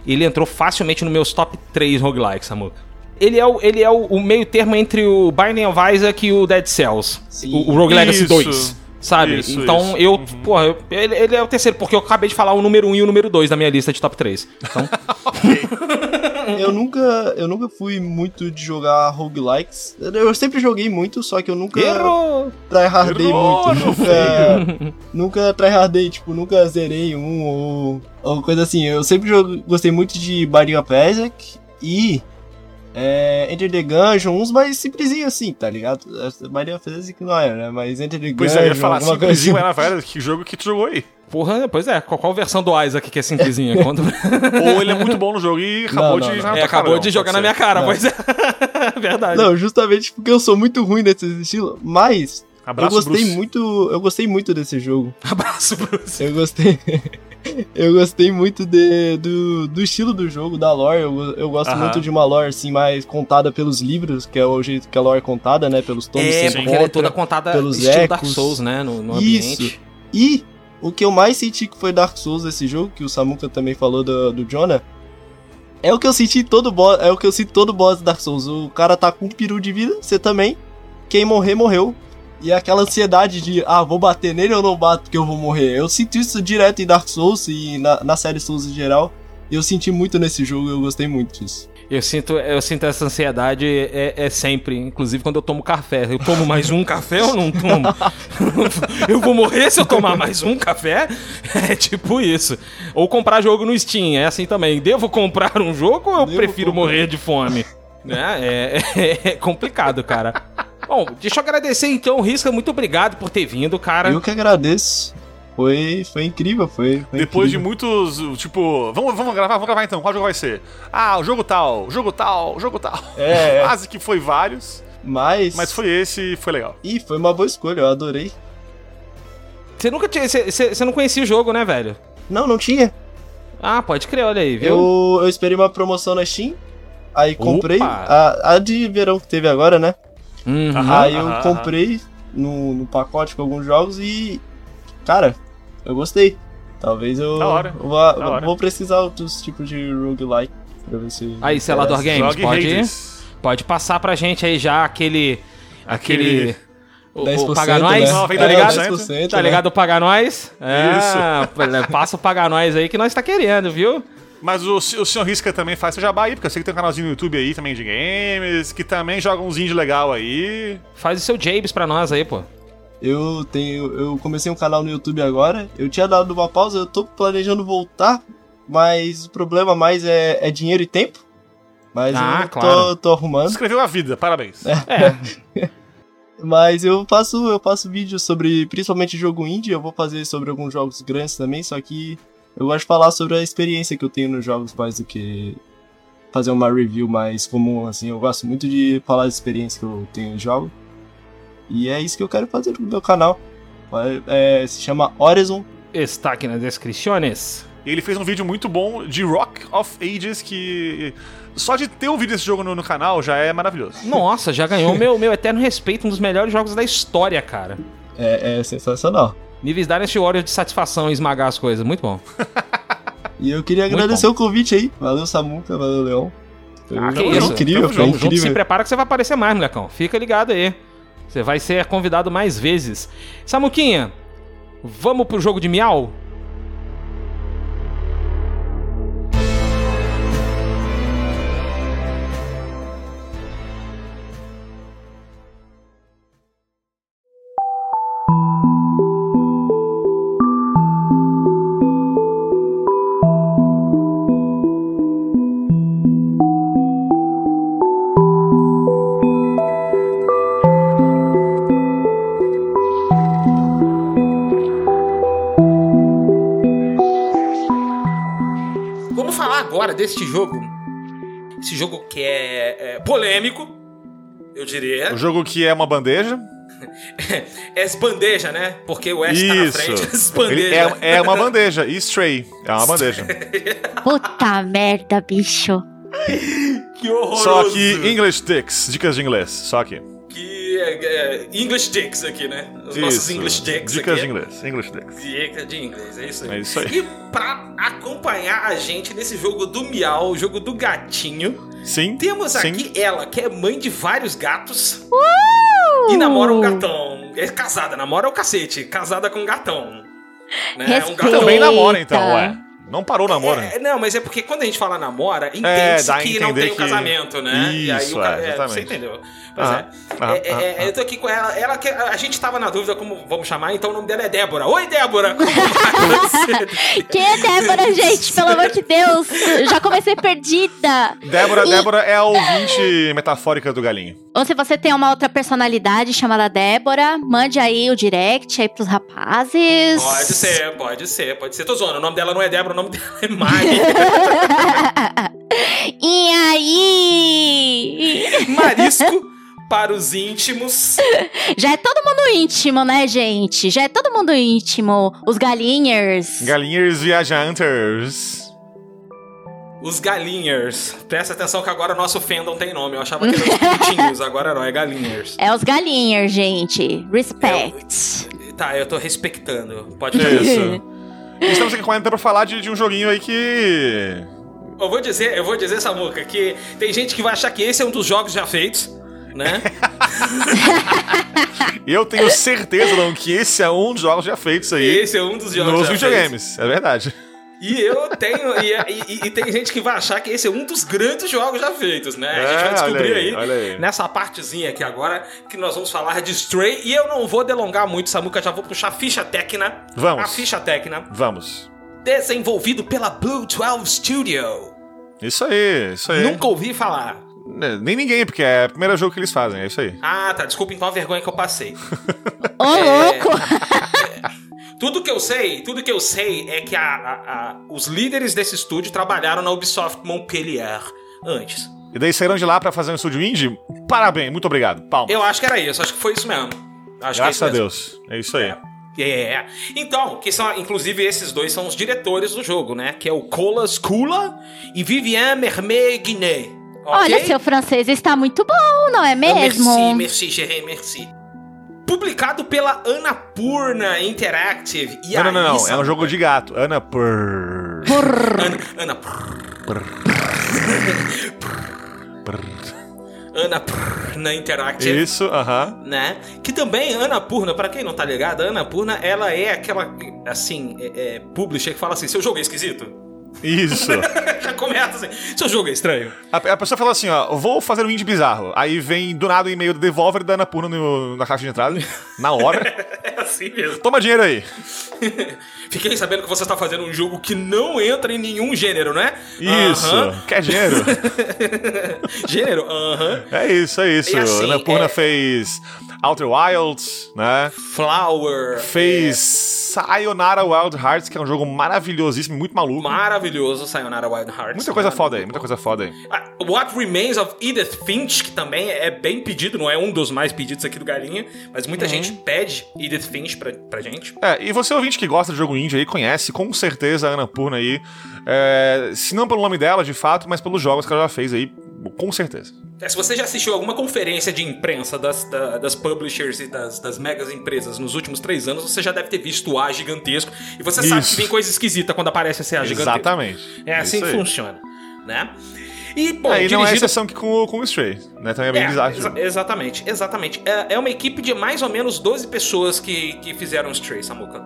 ele entrou facilmente nos meus top 3 roguelikes, Samuka. Ele é, o, ele é o, o meio termo entre o Binding of Isaac e o Dead Cells. Sim. O, o Rogue Legacy Isso. 2. Sabe? Isso, então isso. eu, Uhum. porra, eu- ele, ele é o terceiro, porque eu acabei de falar o número 1 e o número 2 da minha lista de top 3. Então, (laughs) Eu nunca, eu nunca fui muito de jogar roguelikes. Eu sempre joguei muito, só que eu nunca errou! tryhardei Errou, muito. Nunca, (laughs) nunca tryhardei, tipo, nunca zerei um ou, ou coisa assim. Eu sempre jogo- gostei muito de Binding of Isaac e é, Enter the Gungeon, uns mais simplesinhos assim, tá ligado? Binding of Isaac não é, né? Mas Enter the Pois Gungeon, é, eu ia falar alguma coisa simplesinho, assim. era velho, que jogo que tu jogou aí. Porra, pois é, qual, qual versão do Isaac que é simplesinha? (laughs) Pra- Ou ele é muito bom no jogo e acabou Não, de não, jogar não. na É, acabou cara, de não, jogar na ser. minha cara, Não. pois é. (laughs) Verdade. Não, justamente porque eu sou muito ruim nesses estilos, mas Abraço, eu gostei Bruce. muito, eu gostei muito desse jogo. (laughs) Abraço, Bruce. Eu gostei. Eu gostei muito de- do, do estilo do jogo, da lore. Eu, eu gosto Aham. muito de uma lore assim, mais contada pelos livros, que é o jeito que a lore é contada, né? Pelos tomos É, que porque ela é toda contada pelos estilo Dark ecos. Souls, né? No, no Isso. ambiente. E o que eu mais senti que foi Dark Souls desse jogo, que o Samuka também falou do, do Jonah, é o que eu senti todo boss, é o que eu sinto todo boss de Dark Souls. O cara tá com um peru de vida, você também. Quem morrer, morreu. E aquela ansiedade de, ah, vou bater nele ou não bato porque eu vou morrer. Eu sinto isso direto em Dark Souls e na, na série Souls em geral. E eu senti muito nesse jogo, eu gostei muito disso. Eu sinto, eu sinto essa ansiedade é, é sempre, inclusive quando eu tomo café. Eu tomo mais um café ou não tomo? (laughs) eu vou morrer se eu tomar mais um café? (laughs) É tipo isso. Ou comprar jogo no Steam, é assim também. Devo comprar um jogo ou eu Devo prefiro comprar. morrer de fome? Né? É, é- (laughs) é complicado, cara. Bom, deixa eu agradecer então, Risca. Muito obrigado por ter vindo, cara. Eu que agradeço. Foi, foi incrível, foi. foi Depois de incrível. muitos, tipo, vamos, vamos gravar, vamos gravar então, qual jogo vai ser? Ah, o jogo tal, jogo tal, jogo tal. É, é. (laughs) Quase que foi vários, Mas. mas foi esse e foi legal. Ih, foi uma boa escolha, eu adorei. Você nunca tinha. Você, não conhecia o jogo, né, velho? Não, não tinha. Ah, pode crer, olha aí, viu? Eu, eu esperei uma promoção na Steam. Aí comprei. A, a de verão que teve agora, né? Uhum. Aí eu comprei no, no pacote com alguns jogos e. Cara, eu gostei. Talvez eu. Da hora, eu vá- da hora. vou precisar outros tipos de roguelike. Pra ver se. Aí, Selador interessa. Games, Jogue pode, Hades. pode passar pra gente aí já aquele. Aquele. O, o 10%, Paga Nós, né? Não, vem tá da ligado? 10%, Tá né? ligado o Paga Nós? É, (laughs) passa o Paga Nós aí que nós tá querendo, viu? Mas o, o Sr. Risca também faz seu jabá aí, porque eu sei que tem um canalzinho no YouTube aí também de games, que também joga uns indie legal aí. Faz o seu Jabes pra nós aí, pô. Eu tenho. Eu comecei um canal no YouTube agora. Eu tinha dado uma pausa, eu tô planejando voltar, mas o problema mais é, é dinheiro e tempo. Mas Ah, eu tô, claro. tô arrumando. Escreveu a vida, parabéns. É. (laughs) Mas eu faço, eu faço vídeos sobre principalmente jogo indie, eu vou fazer sobre alguns jogos grandes também, só que eu gosto de falar sobre a experiência que eu tenho nos jogos mais do que fazer uma review mais comum, assim. Eu gosto muito de falar da experiência que eu tenho em jogo. E é isso que eu quero fazer no meu canal. É, se chama Horizon. Está aqui nas descrições. Ele fez um vídeo muito bom de Rock of Ages que. Só de ter um vídeo desse jogo no, no canal já é maravilhoso. (laughs) Nossa, já ganhou meu, meu eterno respeito, um dos melhores jogos da história, cara. É, é sensacional. Níveis Dynasty Warriors de satisfação em esmagar as coisas, muito bom. E eu queria agradecer o convite aí. Valeu, Samuca, valeu, Leão. Ah, que isso. incrível, Tamo foi Junto, se incrível. prepara que você vai aparecer mais, molecão. Fica ligado aí. Você vai ser convidado mais vezes. Samuquinha, vamos pro jogo de miau? Deste jogo. Esse jogo que é, é polêmico, eu diria. O jogo que é uma bandeja. (laughs) É bandeja, né? Porque o West tá na frente. (laughs) É, é uma bandeja. E Stray. É uma bandeja. (laughs) Puta merda, bicho. Que horroroso. Só que English Dicks. Dicas de inglês. Só aqui. É, é, English Dicks aqui, né? Os nossos Isso. English Dicks Dicas aqui. de inglês. English Dicks. Dica de inglês, é isso aí. É isso aí. E pra acompanhar a gente nesse jogo do miau, o jogo do gatinho, Sim. temos sim. aqui ela, que é mãe de vários gatos e namora um gatão. É casada, namora o cacete, casada com um gatão. Né? Um gatão. Também namora, então, ué. Não parou o namoro. É, não, mas é porque quando a gente fala namora, É, entende-se a que não tem um que- casamento, né? e aí Isso, o ca- é, é, exatamente. você entendeu. Pois Ah, é. ah, É, é, ah, é, ah. Eu tô aqui com ela. ela que, a gente tava na dúvida como vamos chamar, então o nome dela é Débora. Oi, Débora! (laughs) Como vai você? Quem é Débora, gente? Pelo amor de Deus. Eu já comecei perdida. Débora, E- Débora é a ouvinte metafórica do galinho. Ou se você tem uma outra personalidade chamada Débora, mande aí o direct aí pros rapazes. Pode ser, pode ser, pode ser. Tô zoando, o nome dela não é Débora, o nome dela é Mari. (laughs) E aí? Marisco para os íntimos. Já é todo mundo íntimo, né, gente? Já é todo mundo íntimo. Os galinhers. Galinhas viajantes. Os galinhers. Presta atenção que agora o nosso fandom tem nome. Eu achava que era os (laughs) pintinhos, agora não, é galinhers. É os galinhers, gente. Respect. Tá, eu tô respeitando. Pode fazer isso. (laughs) Estamos aqui com a pra falar de, de um joguinho aí que. Eu vou dizer, eu vou dizer, Samuca, que tem gente que vai achar que esse é um dos jogos já feitos, né? (laughs) Eu tenho certeza, não, que esse é um dos jogos já feitos aí esse é um dos jogos nos já videogames. É verdade. E eu tenho. E, e- e tem gente que vai achar que esse é um dos grandes jogos já feitos, né? A gente É, vai descobrir olha aí, aí, olha aí. nessa partezinha aqui agora que nós vamos falar de Stray. E eu não vou delongar muito, Samuca, já vou puxar a ficha técnica. Vamos. A ficha técnica. Vamos. Desenvolvido pela Blue 12 Studio. Isso aí, isso aí. Nunca ouvi falar. É, Nem ninguém, porque é o primeiro jogo que eles fazem, é isso aí. Ah, tá. Desculpa então a vergonha que eu passei. Ô, É. louco! (laughs) (laughs) Tudo que eu sei, tudo que eu sei é que a- a- a- os líderes desse estúdio trabalharam na Ubisoft Montpellier antes. E daí saíram de lá pra fazer um estúdio indie? Parabéns, muito obrigado. Palmas. Eu acho que era isso, acho que foi isso mesmo. Acho Graças que é a isso mesmo. Deus. É isso aí. É. Então, que são, inclusive, esses dois são os diretores do jogo, né? Que é o Colas Kula e Vivian Mermet Guiné. Olha, seu francês está muito bom, não é mesmo? Merci, merci, Gerê, merci. Publicado pela Annapurna Interactive. E Não, não, não, não. É um jogo de gato. Ana Purr. Ana, Ana Annapurna Interactive. Isso, aham. Né? Que também, Annapurna, pra quem não tá ligado, a Annapurna, ela é aquela, assim, é, é, publisher que fala assim, seu jogo é esquisito? Isso. (laughs) Já começa assim, seu jogo é estranho. A, a pessoa fala assim, ó, vou fazer um indie bizarro. Aí vem do nada o e-mail do Devolver da Annapurna no- na caixa de entrada, na hora. (laughs) assim mesmo. Toma dinheiro aí. (laughs) Fiquei sabendo que você está fazendo um jogo que não entra em nenhum gênero, né? Isso. Quer dinheiro? (laughs) Gênero? Aham. é isso, é isso. E assim, Ana Purna é- fez Outer Wilds, né? Flower. Fez Sayonara Wild Hearts, que é um jogo maravilhosíssimo, muito maluco. Maravilhoso, Sayonara Wild Hearts. Muita coisa foda aí, muita coisa foda aí. Ah, What Remains of Edith Finch, que também é bem pedido, não é um dos mais pedidos aqui do Galinha, mas muita gente pede Edith Finch pra, pra gente. É, e você ouvinte que gosta de jogo indie aí, conhece com certeza a Ana Purna aí. É, se não pelo nome dela, de fato, mas pelos jogos que ela já fez aí, com certeza. É, se você já assistiu alguma conferência de imprensa das, da- das publishers e das, das megas empresas nos últimos três anos, você já deve ter visto o A gigantesco. E você sabe Isso. que vem coisa esquisita quando aparece esse A gigantesco. Exatamente. É assim Isso que aí. funciona, né? E, bom, É, e não é exceção que com, com o Stray, né? Também é bem É, bizarro. exa- exatamente, exatamente. É, é uma equipe de mais ou menos 12 pessoas que, que fizeram o Stray, Samuka.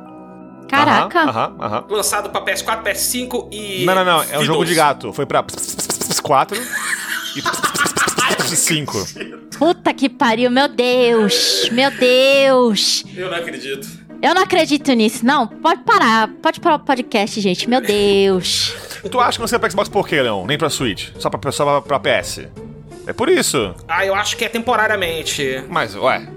Caraca. Aham, aham. Lançado pra PS4, PS5 e. Não, não, não. É um jogo de gato. Foi pra 4 e 5. Puta que pariu, meu Deus. Meu Deus. Eu não acredito. Eu não acredito nisso. Não, pode parar. Pode parar o podcast, gente. Meu Deus. Tu acha que não sei pra Xbox por quê, Leon? Nem pra Switch? Só pra, só pra, pra PS? É por isso. Ah, eu acho que é temporariamente. Mas, ué.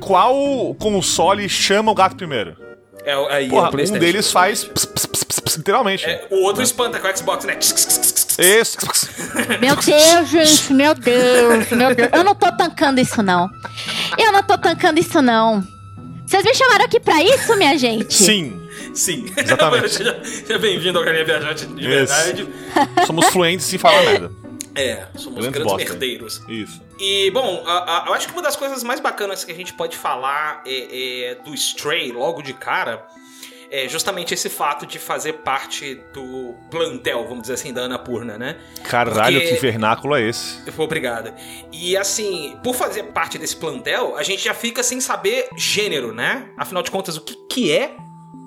Qual console chama o gato primeiro? É, aí, é Porra, o um deles faz. ps, ps, ps, ps, ps, literalmente. É, o outro espanta com o Xbox, né? Esse. Meu Deus, gente. Meu Deus. Meu Deus. Eu não tô tancando isso, não. Eu não tô tancando isso, não. Vocês me chamaram aqui pra isso, minha gente? Sim. Sim. Exatamente. (laughs) Seja bem-vindo ao Galinha Viajante de Isso. verdade. Somos fluentes sem falar merda. É, somos Grandes grandes merdeiros. Isso. E, bom, a- a- eu acho que uma das coisas mais bacanas que a gente pode falar é, é do Stray logo de cara é justamente esse fato de fazer parte do plantel, vamos dizer assim, da Annapurna, né? Caralho, Porque- que vernáculo é esse? Obrigado. E assim, por fazer parte desse plantel, a gente já fica sem saber gênero, né? Afinal de contas, o que, que é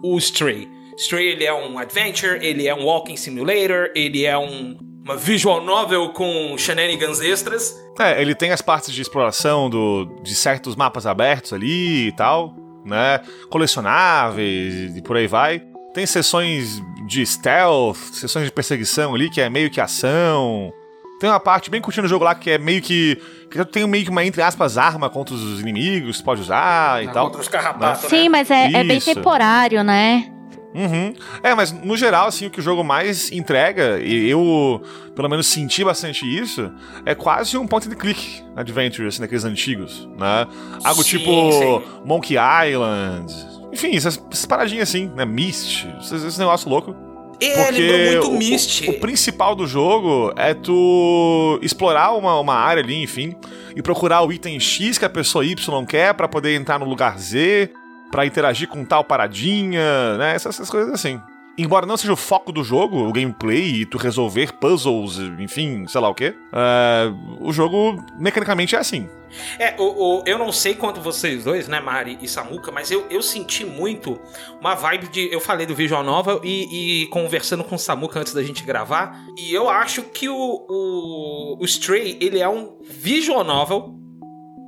o Stray? Stray, ele é um adventure, ele é um walking simulator, ele é um, uma visual novel com shenanigans extras. É, ele tem as partes de exploração do, de certos mapas abertos ali e tal, né? Colecionáveis e por aí vai. Tem sessões de stealth, sessões de perseguição ali, que é meio que ação. Tem uma parte bem curtindo o jogo lá que é meio que. que tem meio que uma, entre aspas, arma contra os inimigos, você pode usar e tal. Contra os carrapatos, Sim, né? mas é, é bem temporário, né? Uhum. É, mas no geral, assim, o que o jogo mais entrega, e eu pelo menos senti bastante isso, é quase um point and click adventure, assim, daqueles antigos, né? Algo Sim, tipo sim. Monkey Island, enfim, essas, essas paradinhas assim, né? Myst, esse, negócio louco. É, Porque muito o, Myst. o, o principal do jogo é tu explorar uma, uma área ali, enfim, e procurar o item X que a pessoa Y quer pra poder entrar no lugar Z, pra interagir com tal paradinha, né? Essas, essas coisas assim. Embora não seja o foco do jogo, o gameplay e tu resolver puzzles, enfim, sei lá o quê, é, o jogo mecanicamente é assim. É, o, o- eu não sei quanto vocês dois, né, Mari e Samuka, mas eu, eu senti muito uma vibe de. Eu falei do Visual Novel e, e conversando com o Samuka antes da gente gravar, e eu acho que o, o, o Stray, ele é um Visual Novel,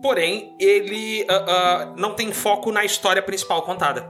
porém, ele ah, ah, não tem foco na história principal contada.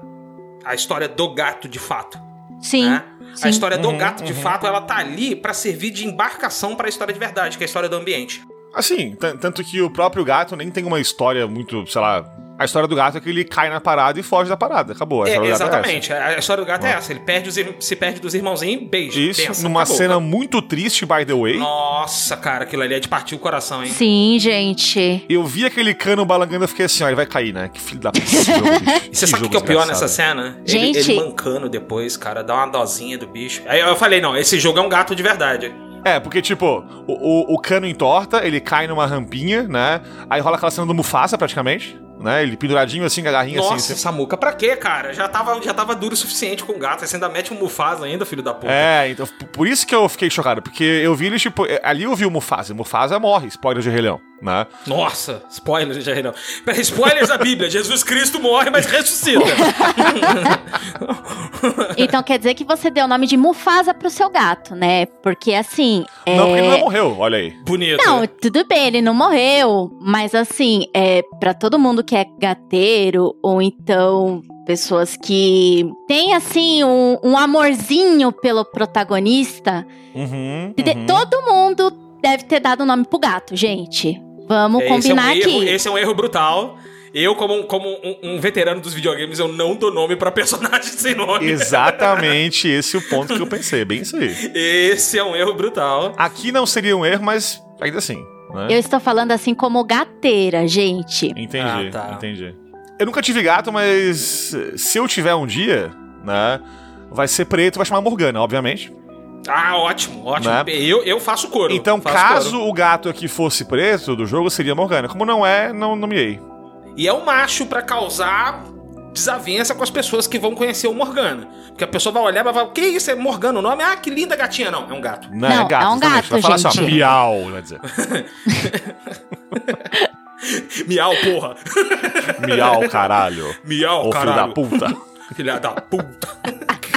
A história do gato, de fato. Sim. né? sim. A história do Uhum, gato, de fato, ela tá ali pra servir de embarcação pra história de verdade, que é a história do ambiente. Assim, tan- tanto que o próprio gato nem tem uma história muito, sei lá. A história do gato é que ele cai na parada e foge da parada. Acabou. A É, história do gato é essa. exatamente. a história do gato é essa. Ele perde os, se perde dos irmãozinhos, beijo. Isso, pensa, numa acabou. cena muito triste, by the way. Nossa, cara, aquilo ali é de partir o coração, hein? Sim, gente. Eu vi aquele cano balangando e fiquei assim, ó, ele vai cair, né? Que filho da puta. (laughs) E você sabe o que é o pior nessa cena? Ele- Gente. Ele, mancando depois, cara, dá uma dosinha do bicho. Aí eu falei, não, esse jogo é um gato de verdade. É, porque, tipo, o, o, o cano entorta, ele cai numa rampinha, né? Aí rola aquela cena do Mufasa, praticamente, né? Ele penduradinho assim, garrinha Nossa, assim. assim. Samuca, pra quê, cara? Já tava, já tava duro o suficiente com o gato. Você ainda mete um Mufasa ainda, filho da puta. É, então, por isso que eu fiquei chocado, porque eu vi ele, tipo, é, ali eu vi o Mufasa, o Mufasa morre, spoiler de Rei Leão, né? Nossa, spoilers já não. Pera, spoilers da Bíblia. Jesus Cristo morre, mas ressuscita. (laughs) Então quer dizer que você deu o nome de Mufasa pro seu gato, né? Porque assim. é... Não, porque ele não morreu, olha aí. Bonito. Não, tudo bem, ele não morreu, mas assim, é para todo mundo que é gateiro ou então pessoas que têm assim um, um amorzinho pelo protagonista, Uhum, uhum. todo mundo deve ter dado o nome pro gato, gente. Vamos esse, é um combinar erro, aqui. esse é um erro brutal. Eu, como, um- como um, um veterano dos videogames, eu não dou nome pra (laughs) personagens sem nome. Exatamente esse é o ponto que eu pensei, bem isso aí. Esse é um erro brutal. Aqui não seria um erro, mas ainda assim, né? Eu estou falando assim como gateira, gente. Entendi, Ah, tá. entendi. Eu nunca tive gato, mas se eu tiver um dia, né, vai ser preto, vai chamar Morgana, obviamente. Ah, ótimo, ótimo. Né? Eu, eu faço coro. Então, faço caso coro. o gato aqui fosse preto do jogo, seria Morgana. Como não é, não nomeei. E é um macho pra causar desavença com as pessoas que vão conhecer o Morgana. Porque a pessoa vai olhar e vai falar: O que é isso? É Morgana o nome? Ah, que linda gatinha. Não, é um gato. Não, Não, é gato, é um gato, Vai falar assim, ó, gente. miau, vai dizer. (laughs) Miau, porra. Miau, caralho. Miau, Ô, filho da caralho. puta. Filha da puta.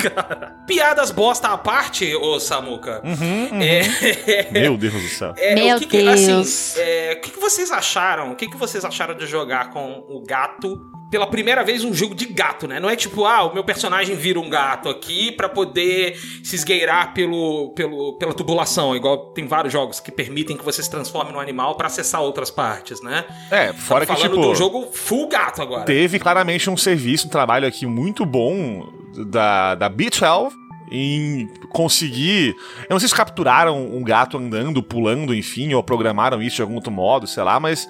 Cara. (laughs) Piadas bosta à parte, ô Samuca. É, (laughs) Meu Deus do céu. é, Meu o que que- Deus. assim, é, o que, que vocês acharam? O que, que vocês acharam de jogar com o gato pela primeira vez um jogo de gato, né? Não é tipo, ah, o meu personagem vira um gato aqui pra poder se esgueirar pelo, pelo, pela tubulação, igual tem vários jogos que permitem que você se transforme num animal pra acessar outras partes, né? É, fora que, falando tipo, de um jogo full gato agora. teve claramente um serviço, um trabalho aqui muito bom da, da B12 em conseguir. Eu não sei se capturaram um gato andando, pulando, enfim, ou programaram isso de algum outro modo, sei lá, mas.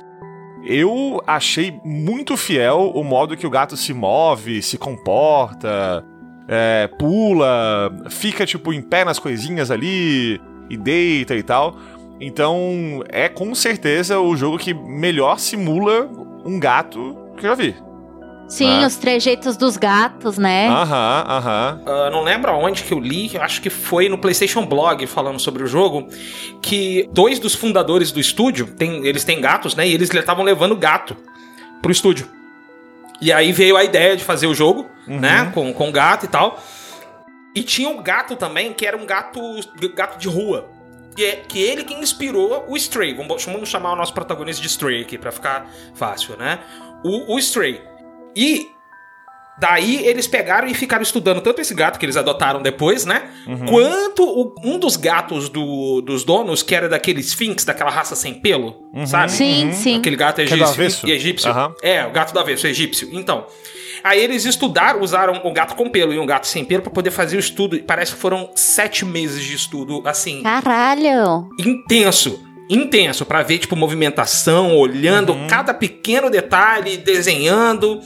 Eu achei muito fiel o modo que o gato se move, se comporta, é, pula, fica tipo em pé nas coisinhas ali e deita e tal. Então é com certeza o jogo que melhor simula um gato que eu já vi. Sim, Ah. os trejeitos dos gatos, né? Aham, aham. Ah, não lembro aonde que eu li, acho que foi no PlayStation Blog falando sobre o jogo, que dois dos fundadores do estúdio, tem, eles têm gatos, né? E eles estavam levando gato pro estúdio. E aí veio a ideia de fazer o jogo, né? Com, com gato e tal. E tinha um gato também, que era um gato, gato de rua. Que, é, que ele que inspirou o Stray. Vamos, vamos chamar o nosso protagonista de Stray aqui, pra ficar fácil, né? O, o Stray. E Daí eles pegaram e ficaram estudando tanto esse gato que eles adotaram depois, né? Uhum. Quanto o- um dos gatos do- dos donos, que era daquele Sphinx, daquela raça sem pelo, sabe? Sim, sim. Aquele gato é do egípcio. avesso? egípcio. É, o gato do avesso, egípcio. Então. Aí eles estudaram, usaram o gato com pelo e um gato sem pelo pra poder fazer o estudo. E Parece que foram sete meses de estudo, assim, Caralho! intenso. Intenso, pra ver, tipo, movimentação, olhando Uhum. cada pequeno detalhe, desenhando.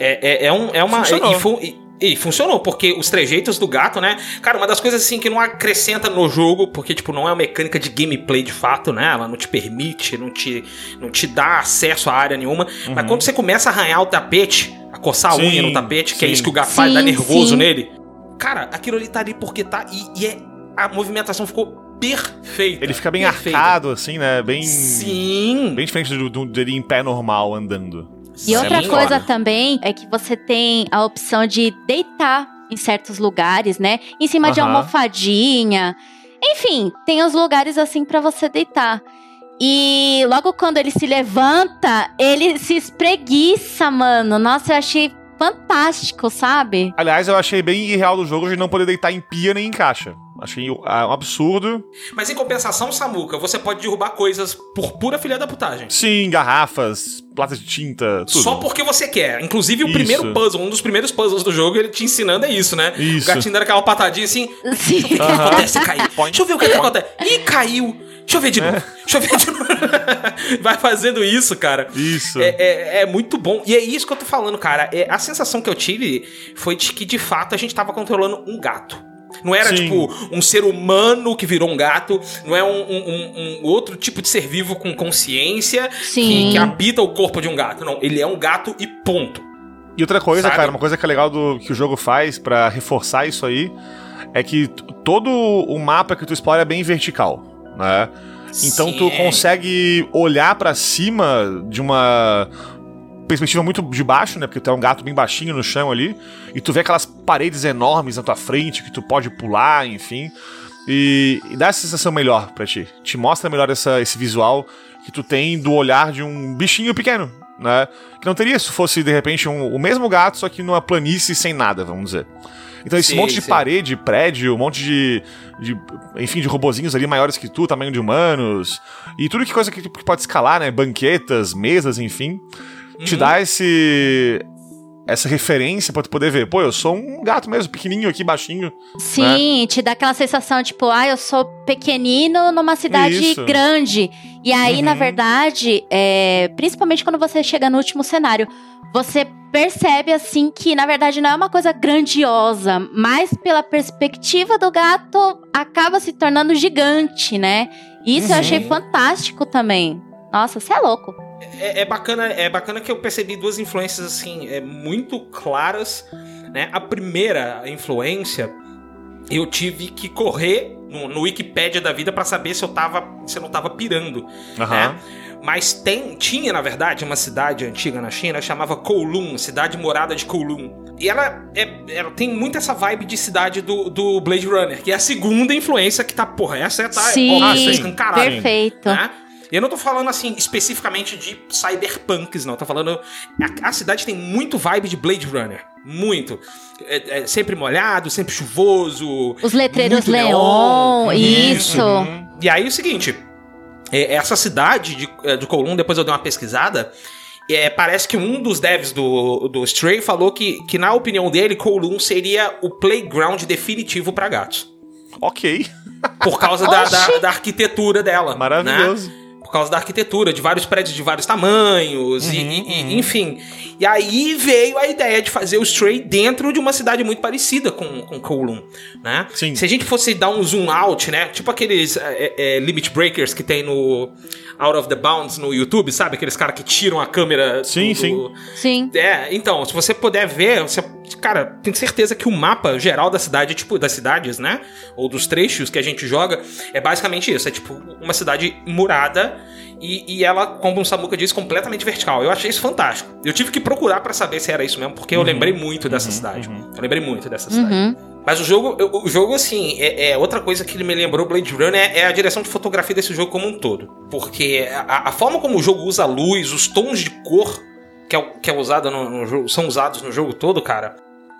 É, é, é, um, é uma. Funcionou. E, e- e funcionou, porque os trejeitos do gato, né? Cara, uma das coisas assim que não acrescenta no jogo, porque, tipo, não é uma mecânica de gameplay de fato, né? Ela não te permite, não te, não te dá acesso a área nenhuma. Mas quando você começa a arranhar o tapete, a coçar a Sim, unha no tapete, que é sim. isso que o gato faz, dá nervoso sim. nele. Cara, aquilo ali tá ali porque tá. E, e é, a movimentação ficou perfeita. Ele fica bem perfeita. arcado, assim, né? Bem. Sim. Bem diferente do, do, dele em pé normal andando. E Sim. outra Sim. coisa também é que você tem a opção de deitar em certos lugares, né? Em cima de almofadinha. Enfim, tem os lugares assim pra você deitar. E logo quando ele se levanta, ele se espreguiça, mano. Nossa, eu achei fantástico, sabe? Aliás, eu achei bem irreal do jogo de não poder deitar em pia nem em caixa. Achei ah, um absurdo. Mas em compensação, Samuca, você pode derrubar coisas por pura filha da putagem. Sim, garrafas, latas de tinta, tudo. Só porque você quer. Inclusive, o Isso. primeiro puzzle, um dos primeiros puzzles do jogo, ele te ensinando é isso, né? Isso. O gatinho dando aquela patadinha assim. Sim. O que, que Aham. acontece se cair? Deixa eu ver o que, que acontece. Ih, caiu. Deixa eu ver de novo. Deixa eu ver de novo. (laughs) Vai fazendo isso, cara. Isso. É, é- é muito bom. E é isso que eu tô falando, cara. É, a sensação que eu tive foi de que, de fato, a gente tava controlando um gato. Não era, Sim. tipo, um ser humano que virou um gato. Não é um, um- um- outro tipo de ser vivo com consciência que, Sim. que habita o corpo de um gato. Não, ele é um gato e ponto. E outra coisa, Sabe? cara, uma coisa que é legal do que o jogo faz pra reforçar isso aí é que todo o mapa que tu explora é bem vertical, né? Então Sim. tu consegue olhar pra cima de uma perspectiva muito de baixo, né? Porque tu é um gato bem baixinho no chão ali. E tu vê aquelas paredes enormes na tua frente que tu pode pular, enfim. E, e dá essa sensação melhor pra ti. Te mostra melhor essa, esse visual que tu tem do olhar de um bichinho pequeno, né? Que não teria se fosse, de repente, um- o mesmo gato, só que numa planície sem nada, vamos dizer. Então esse Sim, monte de sim. parede, prédio, um monte de, de, enfim, de robozinhos ali maiores que tu, tamanho de humanos, e tudo que coisa que, que pode escalar, né? Banquetas, mesas, enfim, te dá esse essa referência pra tu poder ver. Pô, eu sou um gato mesmo, pequenininho aqui, baixinho. Sim, te dá aquela sensação, tipo, ah, eu sou pequenino numa cidade Isso. grande. E aí, na Uhum. verdade, é, principalmente quando você chega no último cenário, você percebe, assim, que na verdade não é uma coisa grandiosa, mas pela perspectiva do gato, acaba se tornando gigante, né? Isso eu Uhum. achei fantástico também. Nossa, você é louco. É, é bacana, é bacana que eu percebi duas influências assim, é, muito claras, né? A primeira influência, eu tive que correr no, no Wikipedia da vida pra saber se eu tava, se eu não tava pirando, né? Mas tem, tinha, na verdade, uma cidade antiga na China, chamava Kowloon, cidade morada de Kowloon. E ela, é, ela tem muito essa vibe de cidade do, do Blade Runner, que é a segunda influência que tá, porra, essa tá Sim, óbvio, tá escancarada, perfeito. né? E eu não tô falando assim especificamente de cyberpunks, não. Tô falando. A, a cidade tem muito vibe de Blade Runner. Muito. É- é sempre molhado, sempre chuvoso. Os letreiros Leon, isso. Uhum. E aí é o seguinte: é, essa cidade de, é, de Kowloon, depois eu dei uma pesquisada. é, parece que um dos devs do, do Stray falou que, que, na opinião dele, Kowloon seria o playground definitivo pra gatos. Ok. Por causa da, (laughs) da, da arquitetura dela. né? Por causa da arquitetura, de vários prédios de vários tamanhos, e, e- e- enfim. E aí veio a ideia de fazer o Stray dentro de uma cidade muito parecida com, com Kowloon, né? Sim. Se a gente fosse dar um zoom out, né? Tipo aqueles é, é, limit breakers que tem no Out of the Bounds no YouTube, sabe? Aqueles caras que tiram a câmera. Sim, do- sim. do- Sim. é, então, se você puder ver, você, cara, tenho certeza que o mapa geral da cidade, tipo, das cidades, né? Ou dos trechos que a gente joga, é basicamente isso. É tipo uma cidade murada e, e ela, como o Samuka disse, completamente vertical. Eu achei isso fantástico. Eu tive que procurar pra saber se era isso mesmo, porque eu lembrei muito dessa cidade. Eu lembrei muito dessa cidade. Mas o jogo, o jogo assim, é, é outra coisa que ele me lembrou Blade Runner é, é a direção de fotografia desse jogo como um todo. Porque a, a forma como o jogo usa a luz, os tons de cor que é, que é usada no, no jogo, são usados no jogo todo, cara.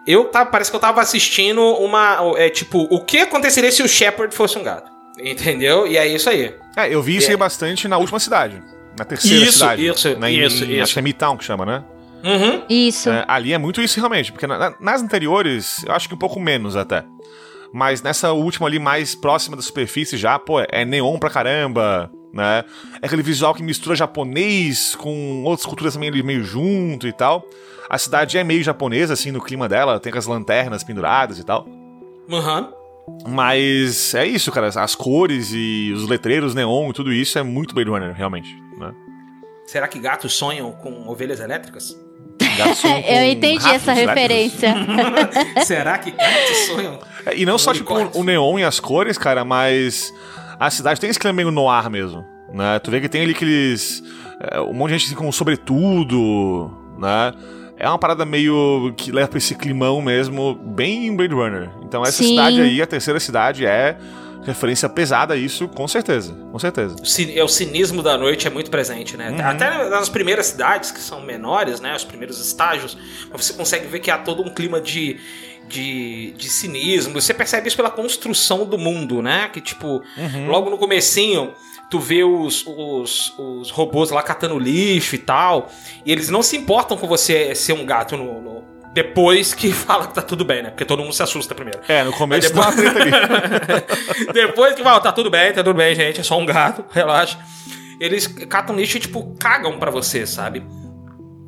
Eu tava, parece que eu tava assistindo uma. É tipo, o que aconteceria se o Shepard fosse um gato? Entendeu? E é isso aí. É, eu vi isso É. aí bastante na última cidade. Na terceira Isso, cidade. isso, em- isso, em- isso. Acho que é Midtown que chama, né? Uhum. Isso. É, ali é muito isso realmente, porque na- na- nas anteriores, eu acho que um pouco menos até. Mas nessa última ali, mais próxima da superfície já, pô, é neon pra caramba, né? É aquele visual que mistura japonês com outras culturas também ali meio junto e tal. A cidade é meio japonesa, assim, no clima dela, tem as lanternas penduradas e tal. Uhum. Mas é isso, cara. As cores e os letreiros neon e tudo isso é muito Blade Runner, realmente. Né? Será que gatos sonham com ovelhas elétricas? (laughs) Com Eu entendi ratos essa elétricos. referência. (laughs) Será que sonham? É, E não só, tipo, o neon e as cores, cara, mas a cidade tem esse clima meio no ar mesmo, né? Tu vê que tem ali aqueles... é, um monte de gente assim, com sobretudo, né? É uma parada meio que leva pra esse climão mesmo, bem Blade Runner. Então essa Sim. cidade aí, a terceira cidade, é referência pesada a isso, com certeza. Com certeza. O é o cinismo da noite é muito presente, né? Uhum. Até nas primeiras cidades, que são menores, né? Os primeiros estágios, você consegue ver que há todo um clima de, de, de cinismo. Você percebe isso pela construção do mundo, né? Que, tipo, Uhum. logo no comecinho, tu vê os, os, os robôs lá catando lixo e tal, e eles não se importam com você ser um gato no... no- Depois que (laughs) fala que tá tudo bem, né? Porque todo mundo se assusta primeiro. É, no começo Aí depois- ali. (laughs) Depois que fala, tá tudo bem, tá tudo bem, gente, é só um gato, (laughs) relaxa. Eles catam lixo e, tipo, cagam pra você, sabe?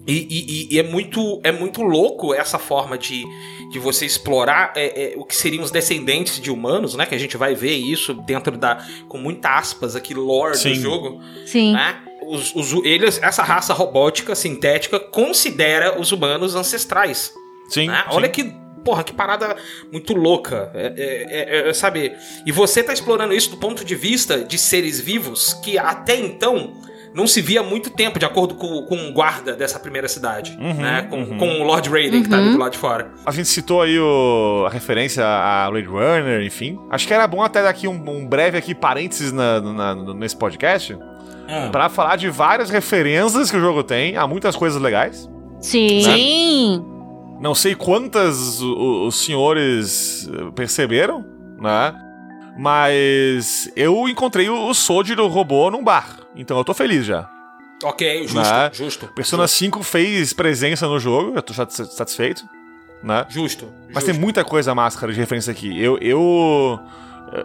E, e- e- e é, muito, é muito louco essa forma de, de você explorar é, é, o que seriam os descendentes de humanos, né? Que a gente vai ver isso dentro da. com muita aspas aqui, lore Sim. do jogo Sim. né? Os, os- eles, essa raça robótica sintética considera os humanos ancestrais. Sim, né? sim. Olha que Porra, que parada muito louca. É, é, é, é, sabe? E você tá explorando isso do ponto de vista de seres vivos que até então não se via há muito tempo, de acordo com, com o guarda dessa primeira cidade, Uhum, né? Com, uhum. com o Lord Raiden, que tá ali do lado de fora. A gente citou aí o- a referência a Blade Runner, enfim. Acho que era bom até dar aqui um, um breve aqui parênteses na- na- nesse podcast pra falar de várias referências que o jogo tem a muitas coisas legais. Sim. Não sei quantas os senhores eh, perceberam, né? Mas eu encontrei o, Soldier do robô num bar. Então eu tô feliz já. Ok, justo, Né? justo. Persona 5 fez presença no jogo, eu tô sat- satisfeito, né? Justo. Mas justo. tem muita coisa máscara de referência aqui. Eu, eu,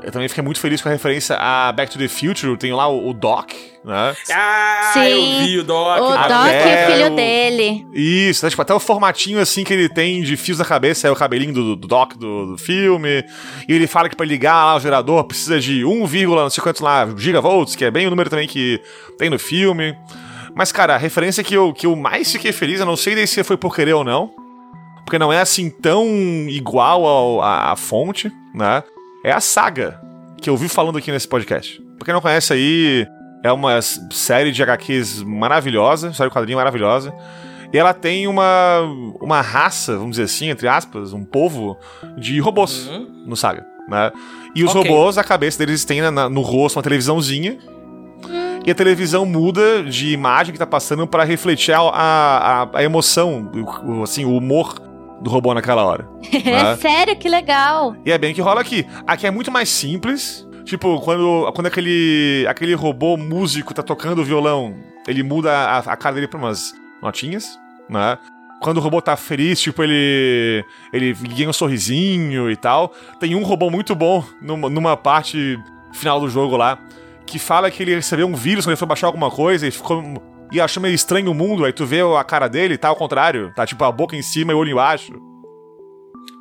eu também fiquei muito feliz com a referência a Back to the Future. Tem lá o, o Doc, né? Ah, Sim. eu vi o Doc. O Até Doc e o filho dele. Isso, né? tipo, até o formatinho assim que ele tem de fios na cabeça é o cabelinho do, do Doc do, do filme. E ele fala que pra ligar lá o gerador precisa de 1, não sei quantos lá, gigavolts, que é bem o número também que tem no filme. Mas, cara, a referência que eu, que eu mais fiquei feliz, eu não sei se foi por querer ou não, porque não é assim tão igual à fonte, né? É a saga que eu vi falando aqui nesse podcast. Pra quem não conhece aí, é uma série de HQs maravilhosa, série de quadrinho maravilhosa. E ela tem uma, uma raça, vamos dizer assim, entre aspas, um povo de robôs Uhum. no Saga, né? E os Ok. robôs, a cabeça deles tem na- no rosto uma televisãozinha. E a televisão muda de imagem que tá passando pra refletir a, a, a emoção, o- assim, o humor do robô naquela hora. (laughs) É sério, que legal. E é bem que rola aqui. Aqui é muito mais simples. Tipo, quando, quando aquele, aquele robô músico tá tocando o violão, ele muda a, a cara dele pra umas notinhas, né? Quando o robô tá feliz, tipo, ele. ele ganha um sorrisinho e tal. Tem um robô muito bom numa, numa parte final do jogo lá, que fala que ele recebeu um vírus quando ele foi baixar alguma coisa e ficou. E achou meio estranho o mundo, aí tu vê a cara dele, tá ao contrário, tá tipo a boca em cima e o olho embaixo.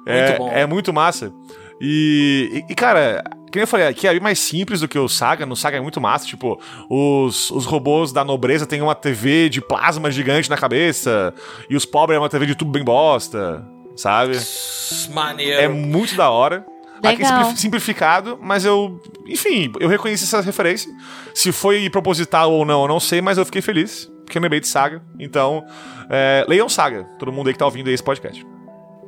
é, bom. é muito massa. E, e, e, cara, que nem eu falei, aqui é bem mais simples do que o Saga. No Saga é muito massa. Tipo, os, os robôs da nobreza têm uma TV de plasma gigante na cabeça. E os pobres é uma TV de tubo bem bosta. Sabe? Maneiro. É muito da hora. Aqui Legal. simpli- simplificado, mas eu. Enfim, eu reconheci essa referência. Se foi proposital ou não, eu não sei, mas eu fiquei feliz. Porque eu lembrei de Saga. Então, é, leiam Saga. Todo mundo aí que tá ouvindo esse podcast.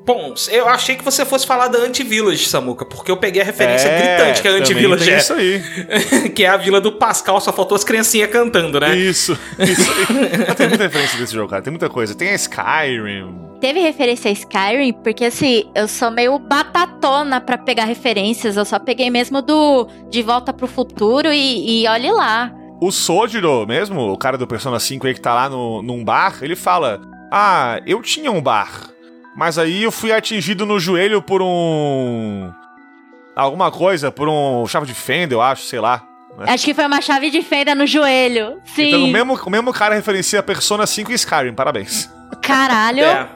Bom, eu achei que você fosse falar da Anti-Village, Samuca, porque eu peguei a referência É, gritante que a Anti-Village é. Isso aí. (laughs) que é a vila do Pascal, só faltou as criancinhas cantando, né? Isso, isso aí. Mas tem muita referência desse jogo, cara. Tem muita coisa. Tem a Skyrim. Teve referência a Skyrim, porque assim, eu sou meio batatona pra pegar referências. Eu só peguei mesmo do De Volta pro Futuro e, e olhe lá. O Sojiro mesmo, o cara do Persona 5 aí que tá lá no, num bar, ele fala: Ah, eu tinha um bar. Mas aí eu fui atingido no joelho por um. Alguma coisa, por um chave de fenda, eu acho, sei lá. Acho que foi uma chave de fenda no joelho. Sim. Então o mesmo, o mesmo cara referencia Persona 5 e Skyrim, parabéns. Caralho. É.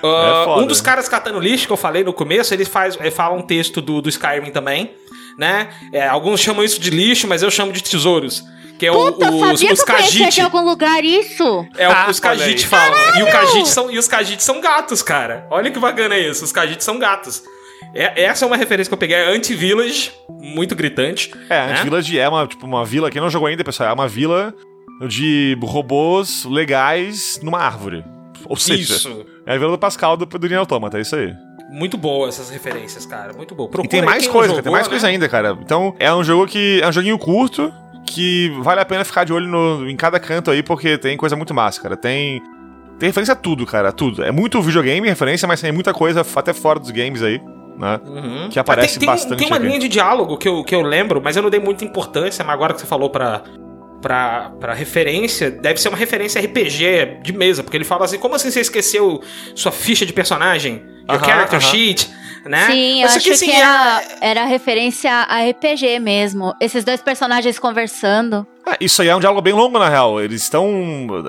Ah, É foda. um dos caras catando lixo que eu falei no começo, ele faz, ele fala um texto do, do Skyrim também, né? É, alguns chamam isso de lixo, mas eu chamo de tesouros. Que é o- Puta, os, sabia os que conhecia Khajiit. de algum lugar isso? É, o- Ah, os olha aí. Khajiit falam. E, o Khajiit são, e os Khajiit são gatos, cara. Olha que bacana isso. Os Khajiit são gatos. É- essa é uma referência que eu peguei. É Anti-Village, muito gritante. É, a né? Anti-Village é uma, tipo, uma vila, quem não jogou ainda, pessoal, é uma vila de robôs legais numa árvore. Ou seja, Isso. é a vila do Pascal do, do Nier Automata, é isso aí. Muito boa essas referências, cara. Muito boa. E Procura tem aí mais coisa, tem jogou, mais né? coisa ainda, cara. Então, é um jogo que. É um joguinho curto que vale a pena ficar de olho no- em cada canto aí, porque tem coisa muito massa, cara. Tem. Tem referência a tudo, cara, a tudo. É muito videogame referência, mas tem muita coisa até fora dos games aí, né? Uhum. Que aparece Ah, tem, tem- bastante Tem uma aqui. linha de diálogo que eu, que eu lembro, mas eu não dei muita importância, mas agora que você falou pra, pra, pra referência, deve ser uma referência RPG de mesa, porque ele fala assim, como assim você esqueceu sua ficha de personagem? Your character sheet, né? Sim, eu Mas acho isso aqui, que assim, era, é- era referência a RPG mesmo. Esses dois personagens conversando. Ah, isso aí é um diálogo bem longo, na real. Eles estão.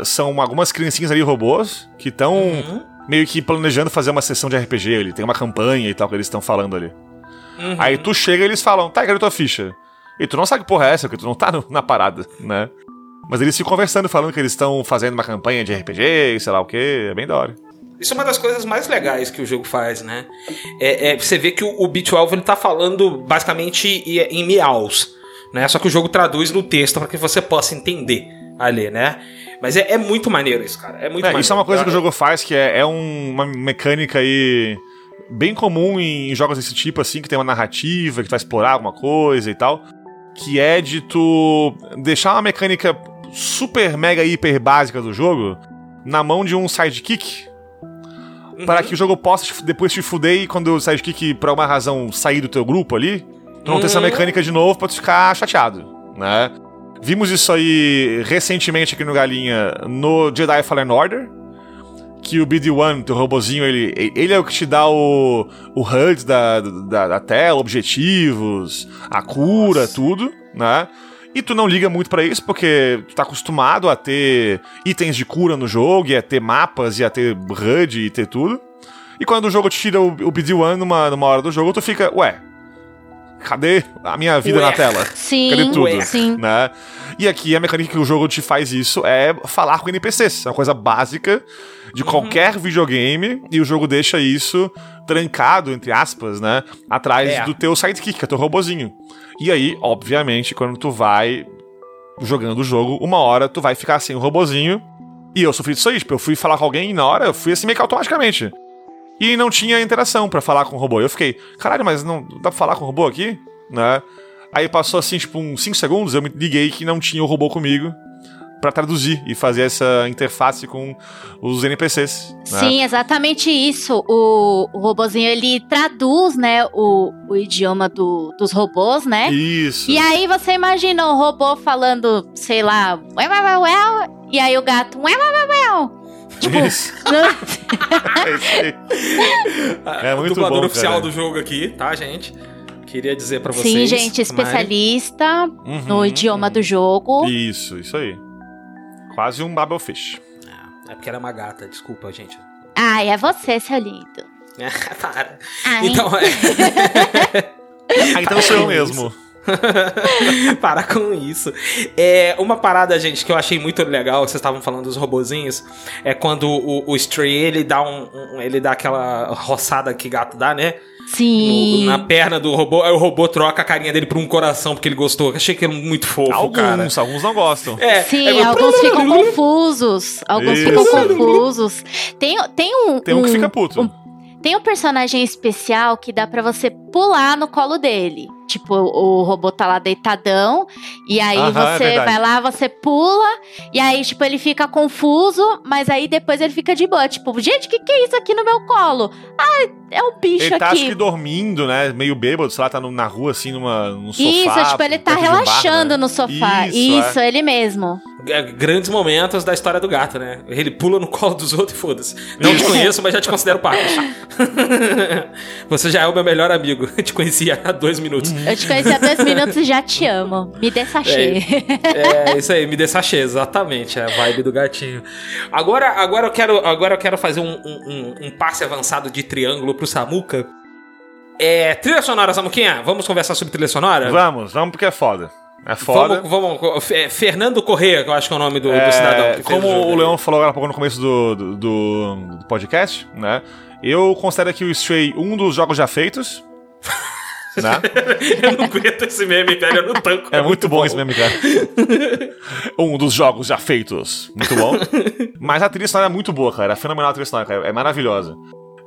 São algumas criancinhas ali, robôs, que estão Uhum. meio que planejando fazer uma sessão de RPG. Ele tem uma campanha e tal que eles estão falando ali. Uhum. Aí tu chega e eles falam, tá, quero tua ficha. E tu não sabe que porra é essa, porque tu não tá no- na parada, né? Mas eles ficam conversando, falando que eles estão fazendo uma campanha de RPG e sei lá o que, é bem da hora. Isso é uma das coisas mais legais que o jogo faz, né? É, é você vê que o, o Beat12 ele tá falando basicamente em miaus, né? Só que o jogo traduz no texto para que você possa entender ali, né? Mas é, é, muito maneiro isso, cara. É muito É, maneiro. isso é uma coisa que o jogo faz, que é, é um- uma mecânica aí bem comum em jogos desse tipo, assim, que tem uma narrativa, que tu vai explorar alguma coisa e tal. Que é de tu deixar uma mecânica super, mega, hiper básica do jogo na mão de um sidekick. Para que o jogo possa depois te fuder e quando o sidekick, por alguma razão, sair do teu grupo ali, tu não ter essa Uhum. mecânica de novo pra tu ficar chateado, né? Vimos isso aí recentemente aqui no Galinha no Jedi Fallen Order. Que o BD-1, teu robozinho, ele, ele é o que te dá o, o HUD da, da, da tela, objetivos, a cura, tudo, né? E tu não liga muito pra isso, porque tu tá acostumado a ter itens de cura no jogo, e a ter mapas, e a ter HUD, e ter tudo. E quando o jogo te tira o, o BD-1 numa, numa hora do jogo, tu fica, ué, cadê a minha vida Ué. na tela? (laughs) Sim, Cadê tudo? Ué. sim. né? E aqui a mecânica que o jogo te faz isso é falar com NPCs. É uma coisa básica de qualquer videogame e o jogo deixa isso trancado, entre aspas, né? Atrás É. do teu sidekick, que é teu robozinho. E aí, obviamente, quando tu vai jogando o jogo, uma hora tu vai ficar sem o robozinho. E eu sofri disso aí, tipo, eu fui falar com alguém e na hora eu fui assim meio que automaticamente. E não tinha interação pra falar com o robô. Eu fiquei, caralho, mas não dá pra falar com o robô aqui? Né? Aí passou assim, tipo, uns 5 segundos, eu me liguei que não tinha o robô comigo pra traduzir e fazer essa interface com os NPCs. né? Sim, exatamente isso. O, o robozinho, ele traduz, né, o, o idioma do- dos robôs, né? Isso. E aí você imagina o robô falando, sei lá, ué, ué, ué, ué, e aí o gato, ué, ué, ué. Tipo, Isso. (laughs) É aí. É muito o dublador bom, oficial cara. do jogo aqui, tá, gente? Queria dizer pra vocês. sim, gente, Mari. especialista Uhum, no idioma uhum. do jogo. Isso, isso aí. Quase um Babelfish. É porque ela é uma gata, desculpa, gente. Ai, é você, seu lindo. (laughs) Para. Ai, Então, é. Ah, então sou eu mesmo. (laughs) Para com isso. É, uma parada, gente, que eu achei muito legal, vocês estavam falando dos robozinhos, é quando o, o Stray, ele dá um, um- ele dá aquela roçada que gato dá, né? No- sim. na perna do robô, aí o robô troca a carinha dele por um coração porque ele gostou. Achei que era muito fofo, cara. Alguns, alguns não gostam. É, Sim, é, alguns ficam confusos. Alguns ficam Isso. confusos. Tem, tem um. Tem um que fica puto. um- tem um personagem especial que dá pra você pular no colo dele. Tipo, o robô tá lá deitadão, e aí Aham, é você verdade. vai lá, você pula, e aí, tipo, ele fica confuso, mas aí depois ele fica de boa. Tipo, gente, o que, que é isso aqui no meu colo? Ah, é um bicho Ele tá, acho aqui. que dormindo, né? Meio bêbado, sei lá, tá no- na rua, assim, numa, num sofá. Isso, tipo, ele tá de um bar, relaxando né? no sofá. Isso, Isso, é. ele mesmo. é, grandes momentos da história do gato, né? Ele pula no colo dos outros e foda-se. Não te conheço, mas já te considero parte. (laughs) Você já é o meu melhor amigo. Eu (laughs) te conheci há dois minutos. Eu te conheci há dois minutos e já te amo. Me dê sachê. É, isso aí, me dê sachê, exatamente, é a vibe do gatinho. Agora, agora, eu, quero, agora eu quero fazer um, um, um- passe avançado de triângulo pro Samuca. É, trilha sonora, Samuquinha? Vamos conversar sobre trilha sonora? Vamos, vamos porque é foda. É foda. Vamos, vamos. é, Fernando Corrêa, que eu acho que é o nome do, do É, cidadão que fez como o. Leão falou agora há pouco no começo do, do, do- do podcast, né? Eu considero aqui o Stray um dos jogos já feitos. (laughs) né? (laughs) eu não aguento esse meme, velho, eu não tanco. É muito bom esse meme, cara. (laughs) um dos jogos já feitos. Muito bom. Mas a trilha sonora é muito boa, cara. É fenomenal a trilha sonora, cara. É maravilhosa.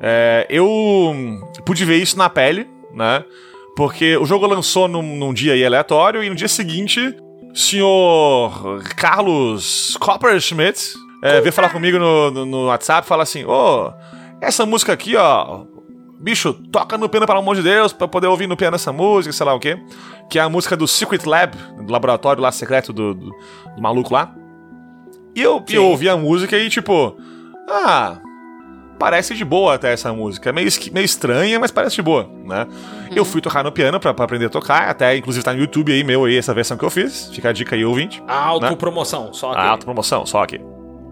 É, eu pude ver isso na pele, né? Porque o jogo lançou num, num dia aí aleatório e no dia seguinte, o senhor Carlos Copperschmidt é, veio falar comigo no, no, no WhatsApp e fala assim: Ô, essa música aqui, ó. Bicho, toca no piano, pelo amor de Deus, pra poder ouvir no piano essa música, sei lá o quê. Que é a música do Secret Lab, do laboratório lá secreto do, do, do maluco lá. E eu, eu ouvi a música e, tipo, ah, parece de boa até essa música. É meio, meio estranha, mas parece de boa, né? Eu fui tocar no piano pra, pra aprender a tocar, até inclusive tá no YouTube aí, meu aí, essa versão que eu fiz. Fica a dica aí, ouvinte. Autopromoção, só que. A autopromoção, só aqui.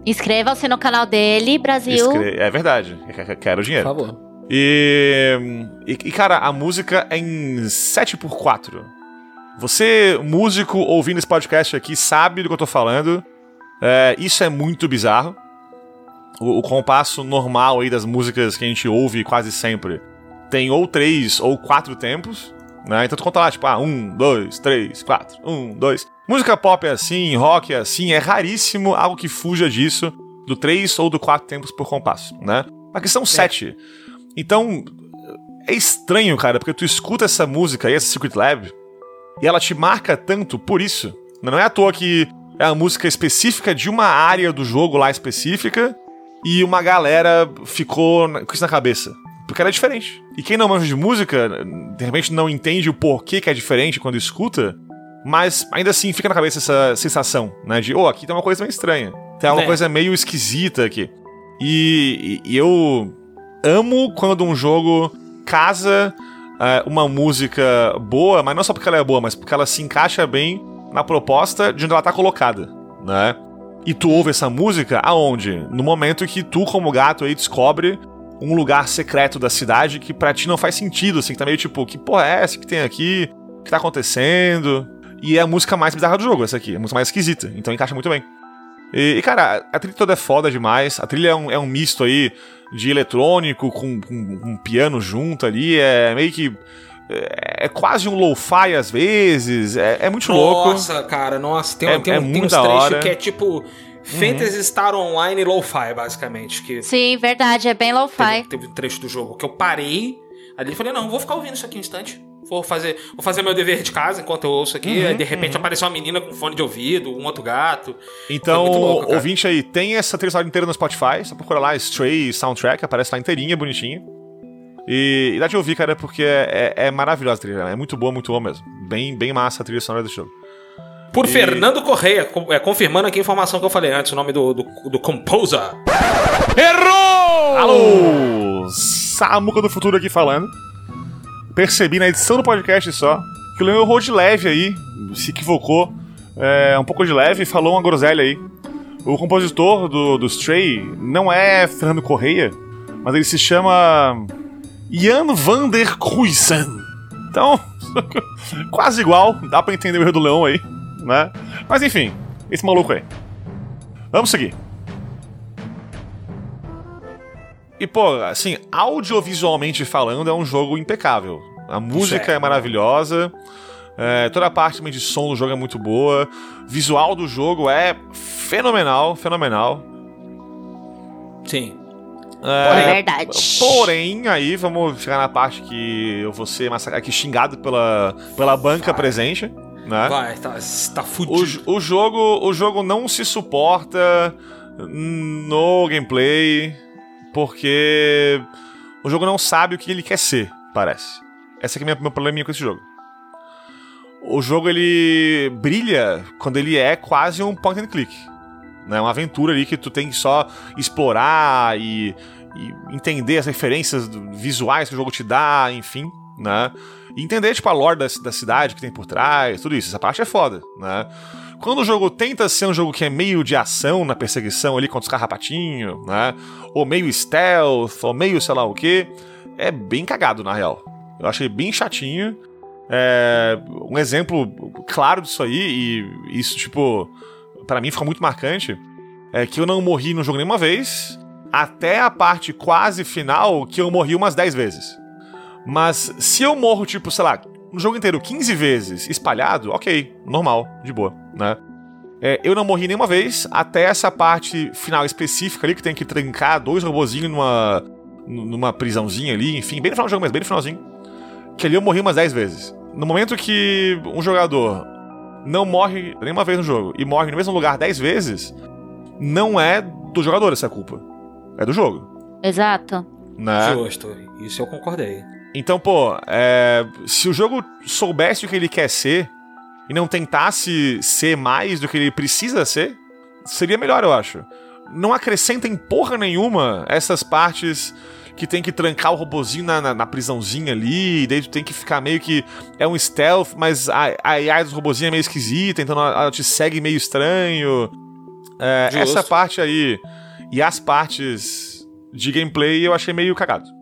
Inscreva-se no canal dele, Brasil. Escre- É verdade, quero Por dinheiro. favor. E, e, cara, a música é em 7x4. Você, músico, ouvindo esse podcast aqui, sabe do que eu tô falando. É, isso é muito bizarro. o, o compasso normal aí das músicas que a gente ouve quase sempre tem ou três ou quatro tempos, né? Então tu conta lá, tipo, ah, um, dois, três, quatro, um, dois. Música pop é assim, rock é assim, é raríssimo algo que fuja disso, do três ou do quatro tempos por compasso, né? Aqui são sete. Então, é estranho, cara, porque tu escuta essa música aí, essa Secret Lab, e ela te marca tanto por isso. Não é à toa que é a música específica de uma área do jogo lá específica, e uma galera ficou com isso na cabeça. Porque ela é diferente. E quem não manja de música, de repente não entende o porquê que é diferente quando escuta, mas ainda assim fica na cabeça essa sensação, né? De, oh, aqui tem uma coisa meio estranha. Tem alguma É. coisa meio esquisita aqui. E, e- e eu amo quando um jogo casa é, uma música boa, mas não só porque ela é boa, mas porque ela se encaixa bem na proposta de onde ela tá colocada, né? E tu ouve essa música aonde? No momento que tu, como gato, aí descobre um lugar secreto da cidade que pra ti não faz sentido, assim, que tá meio tipo, que porra é essa que tem aqui? O que tá acontecendo? E é a música mais bizarra do jogo, essa aqui, a música mais esquisita, então encaixa muito bem. E, e, cara, a trilha toda é foda demais, a trilha é um, é um misto aí de eletrônico com, com, com um piano junto ali, é meio que. É, é quase um lo-fi às vezes, é, é muito louco. Nossa, cara, nossa, tem, É- tem, é tem muito uns trechos que é tipo Fantasy Star Online Lo-Fi, basicamente. Que Sim, verdade, é bem lo-fi. teve, teve um trecho do jogo que eu parei ali e falei, não, vou ficar ouvindo isso aqui um instante. Vou fazer, vou fazer meu dever de casa enquanto eu ouço aqui. Uhum, aí, de repente apareceu uma menina com fone de ouvido, um outro gato. Então, louco, ouvinte aí, tem essa trilha sonora inteira no Spotify, só procura lá Stray Soundtrack, aparece lá inteirinha, bonitinha. E, e dá de ouvir, cara, porque é, é, é maravilhosa a trilha, é muito boa, muito boa mesmo. Bem, bem massa a trilha sonora desse jogo. Por E- Fernando Correia, é, confirmando aqui a informação que eu falei antes, o nome do, do, do composer. Errou! Alô! Samuca do Futuro aqui falando. Percebi na edição do podcast só que o Leon errou de leve aí, se equivocou é, um pouco de leve e falou uma groselha aí. O compositor do, do Stray não é Fernando Correia, mas ele se chama Jan van der Kruisen. Então, (laughs) quase igual, dá pra entender o erro do Leão aí, né? Mas enfim, esse maluco aí. Vamos seguir. E, pô, assim, audiovisualmente falando, é um jogo impecável. A música é. é, maravilhosa, é, toda a parte de som do jogo é muito boa, visual do jogo é fenomenal, fenomenal. Sim. É verdade. Porém, aí vamos chegar na parte que eu vou ser massacrado, aqui xingado pela, pela banca presente, né? Vai, tá, tá O, fudido. j- o jogo, o jogo não se suporta no gameplay porque o jogo não sabe o que ele quer ser, parece. Esse aqui é o meu probleminha com esse jogo. O jogo ele brilha quando ele é quase um point and click. Né? Uma aventura ali que tu tem que só explorar e, e entender as referências visuais que o jogo te dá, enfim, né? E entender, tipo, a lore da, da cidade que tem por trás, tudo isso. Essa parte é foda, né? Quando o jogo tenta ser um jogo que é meio de ação na perseguição ali contra os carrapatinhos, né? Ou meio stealth, ou meio sei lá o que, é bem cagado, na real. Eu achei bem chatinho. É, um exemplo claro disso aí, e isso, tipo, pra mim ficou muito marcante, é que eu não morri no jogo nenhuma vez, até a parte quase final, que eu morri umas 10 vezes. Mas se eu morro, tipo, sei lá, no jogo inteiro 15 vezes espalhado, ok, normal, de boa, né? É, eu não morri nenhuma vez até essa parte final específica ali, que tem que trancar dois robozinhos numa, numa prisãozinha ali, enfim, bem no final do jogo mesmo, bem no finalzinho. Que ali eu morri umas 10 vezes. No momento que um jogador não morre nenhuma vez no jogo e morre no mesmo lugar 10 vezes, não é do jogador essa culpa. É do jogo. Exato. Né? Justo, isso eu concordei. Então, pô, é, se o jogo soubesse o que ele quer ser e não tentasse ser mais do que ele precisa ser, seria melhor, eu acho. Não acrescenta em porra nenhuma essas partes que tem que trancar o robozinho na, na, na prisãozinha ali, e daí tu tem que ficar meio que. É um stealth, mas a, a AI dos robozinhos é meio esquisita, então ela, ela te segue meio estranho. É, essa parte aí e as partes de gameplay eu achei meio cagado.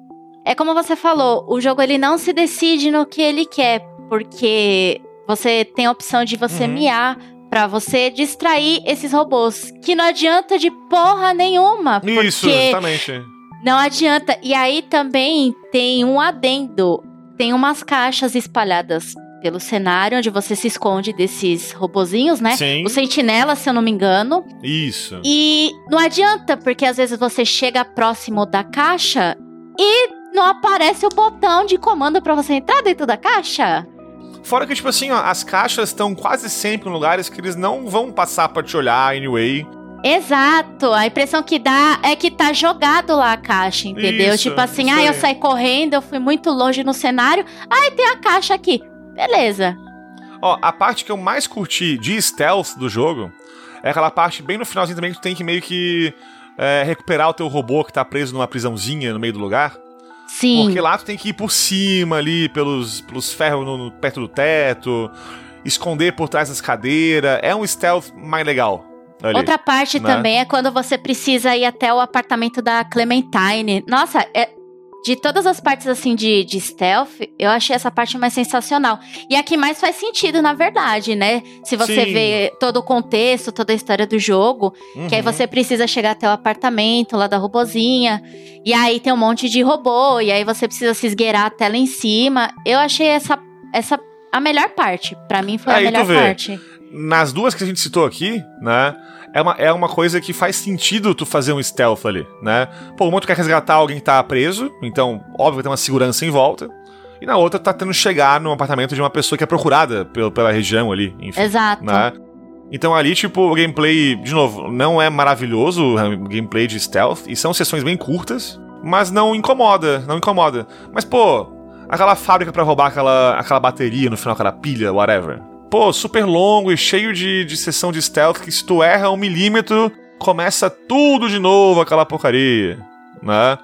É como você falou, o jogo ele não se decide no que ele quer, porque você tem a opção de você Uhum. miar Pra você distrair esses robôs. Que não adianta de porra nenhuma. Isso, exatamente. não adianta. E aí também tem um adendo. Tem umas caixas espalhadas pelo cenário, onde você se esconde desses robozinhos, né? Sim. O sentinela, se eu não me engano. Isso. E não adianta, porque às vezes você chega próximo da caixa e não aparece o botão de comando pra você entrar dentro da caixa. Fora que, tipo assim, ó, as caixas estão quase sempre em lugares que eles não vão passar pra te olhar anyway. Exato, a impressão que dá é que tá jogado lá a caixa, entendeu? Isso, tipo assim, ah, eu aí. saí correndo, eu fui muito longe no cenário, ai, tem a caixa aqui. Beleza. Ó, a parte que eu mais curti de stealth do jogo é aquela parte bem no finalzinho também que tu tem que meio que é, recuperar o teu robô que tá preso numa prisãozinha no meio do lugar. Sim. Porque lá tu tem que ir por cima ali, pelos, pelos ferros no- no- perto do teto, esconder por trás das cadeiras. É um stealth mais legal. Ali. Outra parte né? também é quando você precisa ir até o apartamento da Clementine. Nossa, é- de todas as partes assim de, de stealth, eu achei essa parte mais sensacional. E a que mais faz sentido, na verdade, né? Se você Sim. vê todo o contexto, toda a história do jogo, que aí Uhum. você precisa chegar até o apartamento lá da robozinha. E aí tem um monte de robô, e aí você precisa se esgueirar até lá em cima. Eu achei essa, essa a melhor parte. Pra mim foi Aí a melhor parte. Nas duas que a gente citou aqui, né? É uma, é uma coisa que faz sentido tu fazer um stealth ali, né? Pô, uma tu quer resgatar alguém que tá preso, então, óbvio que tem uma segurança em volta. E na outra tá tentando chegar no apartamento de uma pessoa que é procurada pela, pela região ali, enfim. Exato. né? Então ali, tipo, o gameplay, de novo, não é maravilhoso o gameplay de stealth, e são sessões bem curtas, mas não incomoda, não incomoda. Mas, pô, aquela fábrica pra roubar aquela, aquela bateria no final, aquela pilha, whatever. Pô, super longo e cheio de, de sessão de stealth que se tu erra um milímetro, começa tudo de novo aquela porcaria, né?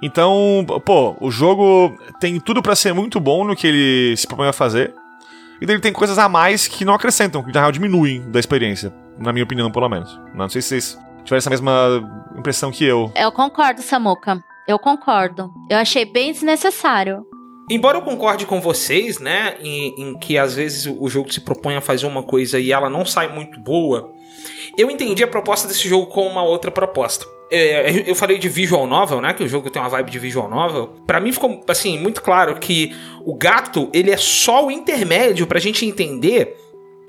Então, pô, o jogo tem tudo pra ser muito bom no que ele se propõe a fazer. E daí ele tem coisas a mais que não acrescentam, que na real diminuem da experiência. Na minha opinião, pelo menos. Não sei se vocês tiveram essa mesma impressão que eu. Eu concordo, Samuca. Eu concordo. Eu achei bem desnecessário. Embora eu concorde com vocês, né, em, em que às vezes o jogo se propõe a fazer uma coisa e ela não sai muito boa, eu entendi a proposta desse jogo com uma outra proposta. É, eu falei de visual novel, né, que o jogo tem uma vibe de visual novel. Pra mim ficou assim muito claro que o gato ele é só o intermédio pra gente entender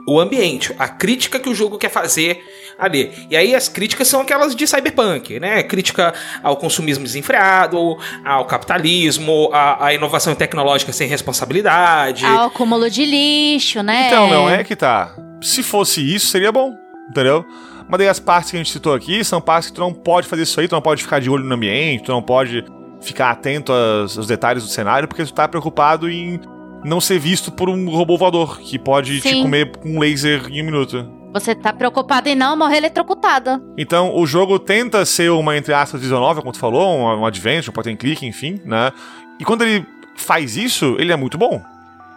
o ambiente, a crítica que o jogo quer fazer ali. E aí as críticas são aquelas de cyberpunk, né? Crítica ao consumismo desenfreado, ao capitalismo, à, à inovação tecnológica sem responsabilidade. Ao acúmulo de lixo, né? Então, não é que tá. Se fosse isso, seria bom, entendeu? Mas daí as partes que a gente citou aqui são partes que tu não pode fazer isso aí, tu não pode ficar de olho no ambiente, tu não pode ficar atento aos, aos detalhes do cenário, porque tu tá preocupado em não ser visto por um robô voador que pode te Sim. comer com um laser em um minuto. Você tá preocupado em não morrer eletrocutada. Então, o jogo tenta ser uma, entre aspas, visual novel, como tu falou, um, um adventure, um point and click, enfim, né? E quando ele faz isso, ele é muito bom,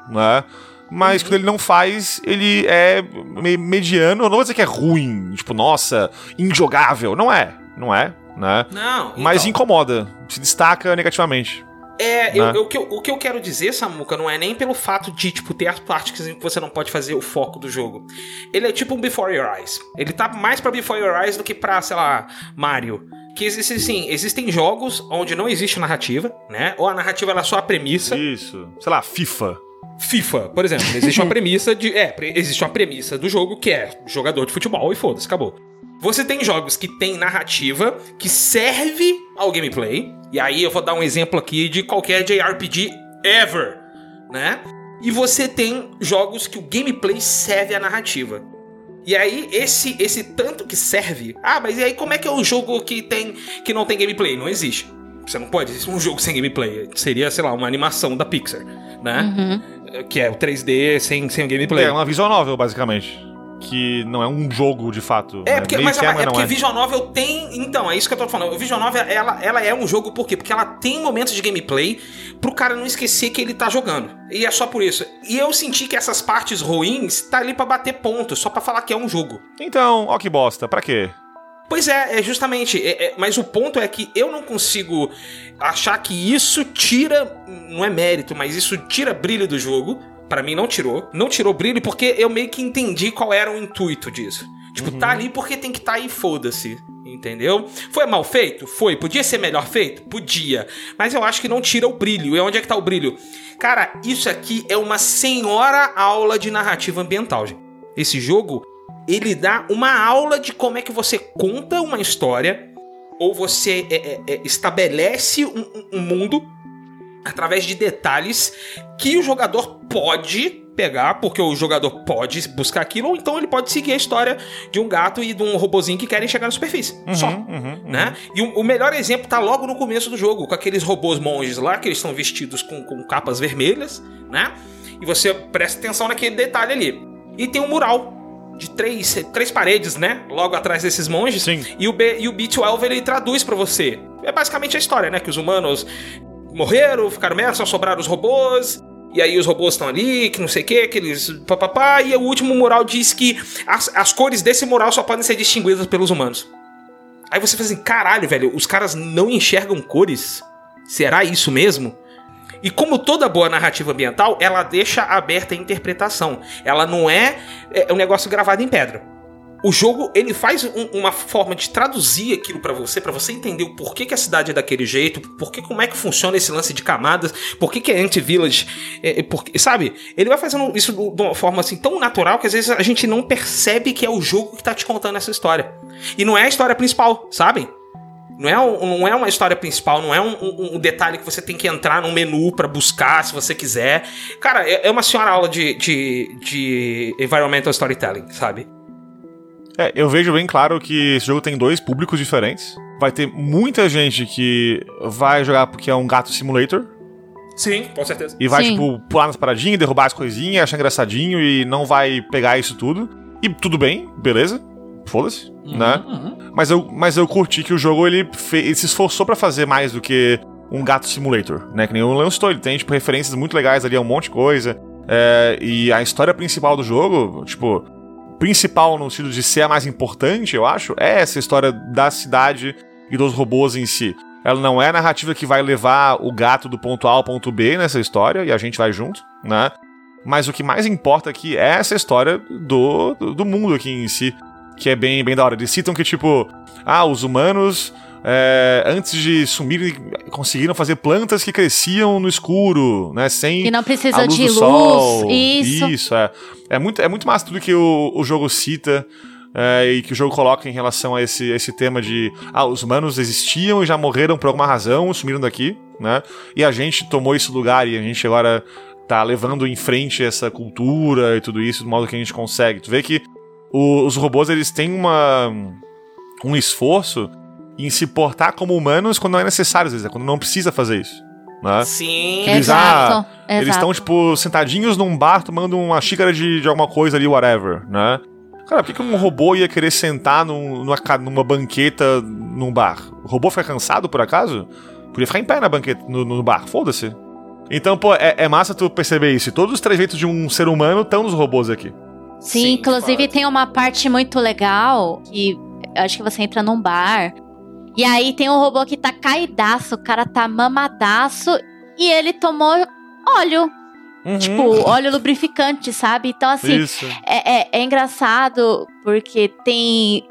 né? Mas quando ele não faz, ele é me- mediano. Eu não vou dizer que é ruim, tipo, nossa, injogável. Não é, não é, né? Não, Mas então. incomoda, se destaca negativamente. É, eu- né? eu- o, que eu, o que eu quero dizer, Samuca, não é nem pelo fato de, tipo, ter as partes que você não pode fazer o foco do jogo. Ele é tipo um Before Your Eyes. Ele tá mais pra Before Your Eyes do que pra, sei lá, Mario. Que existe, sim, existem jogos onde não existe narrativa, né? Ou a narrativa ela é só a premissa. Isso. Sei lá, FIFA. FIFA, por exemplo, existe uma (laughs) premissa de. É, existe uma premissa do jogo que é jogador de futebol e foda-se, acabou. Você tem jogos que tem narrativa que serve ao gameplay. E aí eu vou dar um exemplo aqui de qualquer JRPG ever, né? E você tem jogos que o gameplay serve à narrativa. E aí, esse, esse tanto que serve. Ah, mas e aí como é que é um jogo que tem que não tem gameplay? Não existe. Você não pode existir um jogo sem gameplay. Seria, sei lá, uma animação da Pixar, né? Uhum. Que é o 3D sem, sem o gameplay. É uma visual novel, basicamente. Que não é um jogo de fato. É, né? porque, mas, é, mas é porque Visual Novel tem. Então, é isso que eu tô falando. O Visual Novel, ela, ela é um jogo por quê? Porque ela tem momentos de gameplay pro cara não esquecer que ele tá jogando. E é só por isso. E eu senti que essas partes ruins tá ali pra bater ponto, só pra falar que é um jogo. Então, ó que bosta, pra quê? Pois é, é justamente. é- é- mas o ponto é que eu não consigo achar que isso tira. Não é mérito, mas isso tira brilho do jogo, Pra mim não tirou. Não tirou brilho porque eu meio que entendi qual era o intuito disso. Tipo, tá ali porque tem que tá aí, foda-se. Entendeu? Foi mal feito? Foi. Podia ser melhor feito? Podia. Mas eu acho que não tira o brilho. E onde é que tá o brilho? Cara, isso aqui é uma senhora aula de narrativa ambiental, gente. Esse jogo, ele dá uma aula de como é que você conta uma história ou você é, é, é, estabelece um- um mundo através de detalhes que o jogador pode pegar, porque o jogador pode buscar aquilo, ou então ele pode seguir a história de um gato e de um robozinho que querem chegar na superfície. Só. uhum, Né? E o, o melhor exemplo tá logo no começo do jogo, com aqueles robôs monges lá, que eles estão vestidos com, com capas vermelhas, né? E você presta atenção naquele detalhe ali. E tem um mural de três, três paredes, né? Logo atrás desses monges. Sim. E o, B, e o B12 ele traduz pra você. É basicamente a história, né? Que os humanos morreram, ficaram merda, só sobraram os robôs. E aí os robôs estão ali, que não sei o que, aqueles papapá. E o último mural diz que as, as cores desse mural só podem ser distinguidas pelos humanos. Aí você fala assim, caralho, velho, os caras não enxergam cores? Será isso mesmo? E como toda boa narrativa ambiental, ela deixa aberta a interpretação. Ela não é, é um negócio gravado em pedra. O jogo, ele faz um- uma forma de traduzir aquilo pra você, pra você entender o porquê que a cidade é daquele jeito, porquê como é que funciona esse lance de camadas, porquê que é anti-village, é, é, sabe? Ele vai fazendo isso de uma forma assim tão natural que às vezes a gente não percebe que é o jogo que tá te contando essa história. E não é a história principal, sabem? Não é, não é uma história principal, não é um, um- um detalhe que você tem que entrar num menu pra buscar se você quiser. Cara, é, é uma senhora aula de, de, de environmental storytelling, sabe? É, eu vejo bem claro que esse jogo tem dois públicos diferentes. Vai ter muita gente que vai jogar porque é um gato simulator Sim, com certeza. e vai, Sim. tipo, pular nas paradinhas, derrubar as coisinhas, achar engraçadinho e não vai pegar isso tudo. E tudo bem, beleza. Foda-se, né? Mas eu, mas eu curti que o jogo ele, fe- ele se esforçou pra fazer mais do que um gato simulator, né? Que nem o Leon citou, ele tem, tipo, referências muito legais ali a um monte de coisa. É, e a história principal do jogo, tipo, principal no sentido de ser a mais importante, eu acho, é essa história da cidade e dos robôs em si. Ela não é a narrativa que vai levar o gato do ponto A ao ponto B nessa história, e a gente vai junto, né? Mas o que mais importa aqui é essa história do, do, do mundo aqui em si, que é bem, bem da hora. Eles citam que, tipo, ah, os humanos, é, antes de sumirem, conseguiram fazer plantas que cresciam no escuro, né? Sem Que não a precisa luz de do luz. sol. Isso. Isso, é. É muito, é muito massa tudo que o, o jogo cita é, e que o jogo coloca em relação a esse, esse tema de ah, os humanos existiam e já morreram por alguma razão, sumiram daqui, né? E a gente tomou esse lugar e a gente agora tá levando em frente essa cultura e tudo isso do modo que a gente consegue. Tu vê que o- os robôs eles têm uma um esforço em se portar como humanos quando não é necessário, às vezes, é quando não precisa fazer isso, né? Sim. Eles, Exato. Eles exato. estão, tipo, sentadinhos num bar tomando uma xícara de, de alguma coisa ali, whatever, né? Cara, por que, que um robô ia querer sentar num- numa, numa banqueta num bar? O robô fica cansado, por acaso? Podia ficar em pé na banqueta, no, no bar, foda-se. Então, pô, é, é massa tu perceber isso. E Todos os trejeitos de um ser humano estão nos robôs aqui. Sim, Sim, inclusive tem uma parte muito legal que eu acho que você entra num bar. E aí tem um robô que tá caidaço, o cara tá mamadaço e ele tomou óleo. Tipo, óleo lubrificante, sabe? Então, assim, é, é- é engraçado porque tem.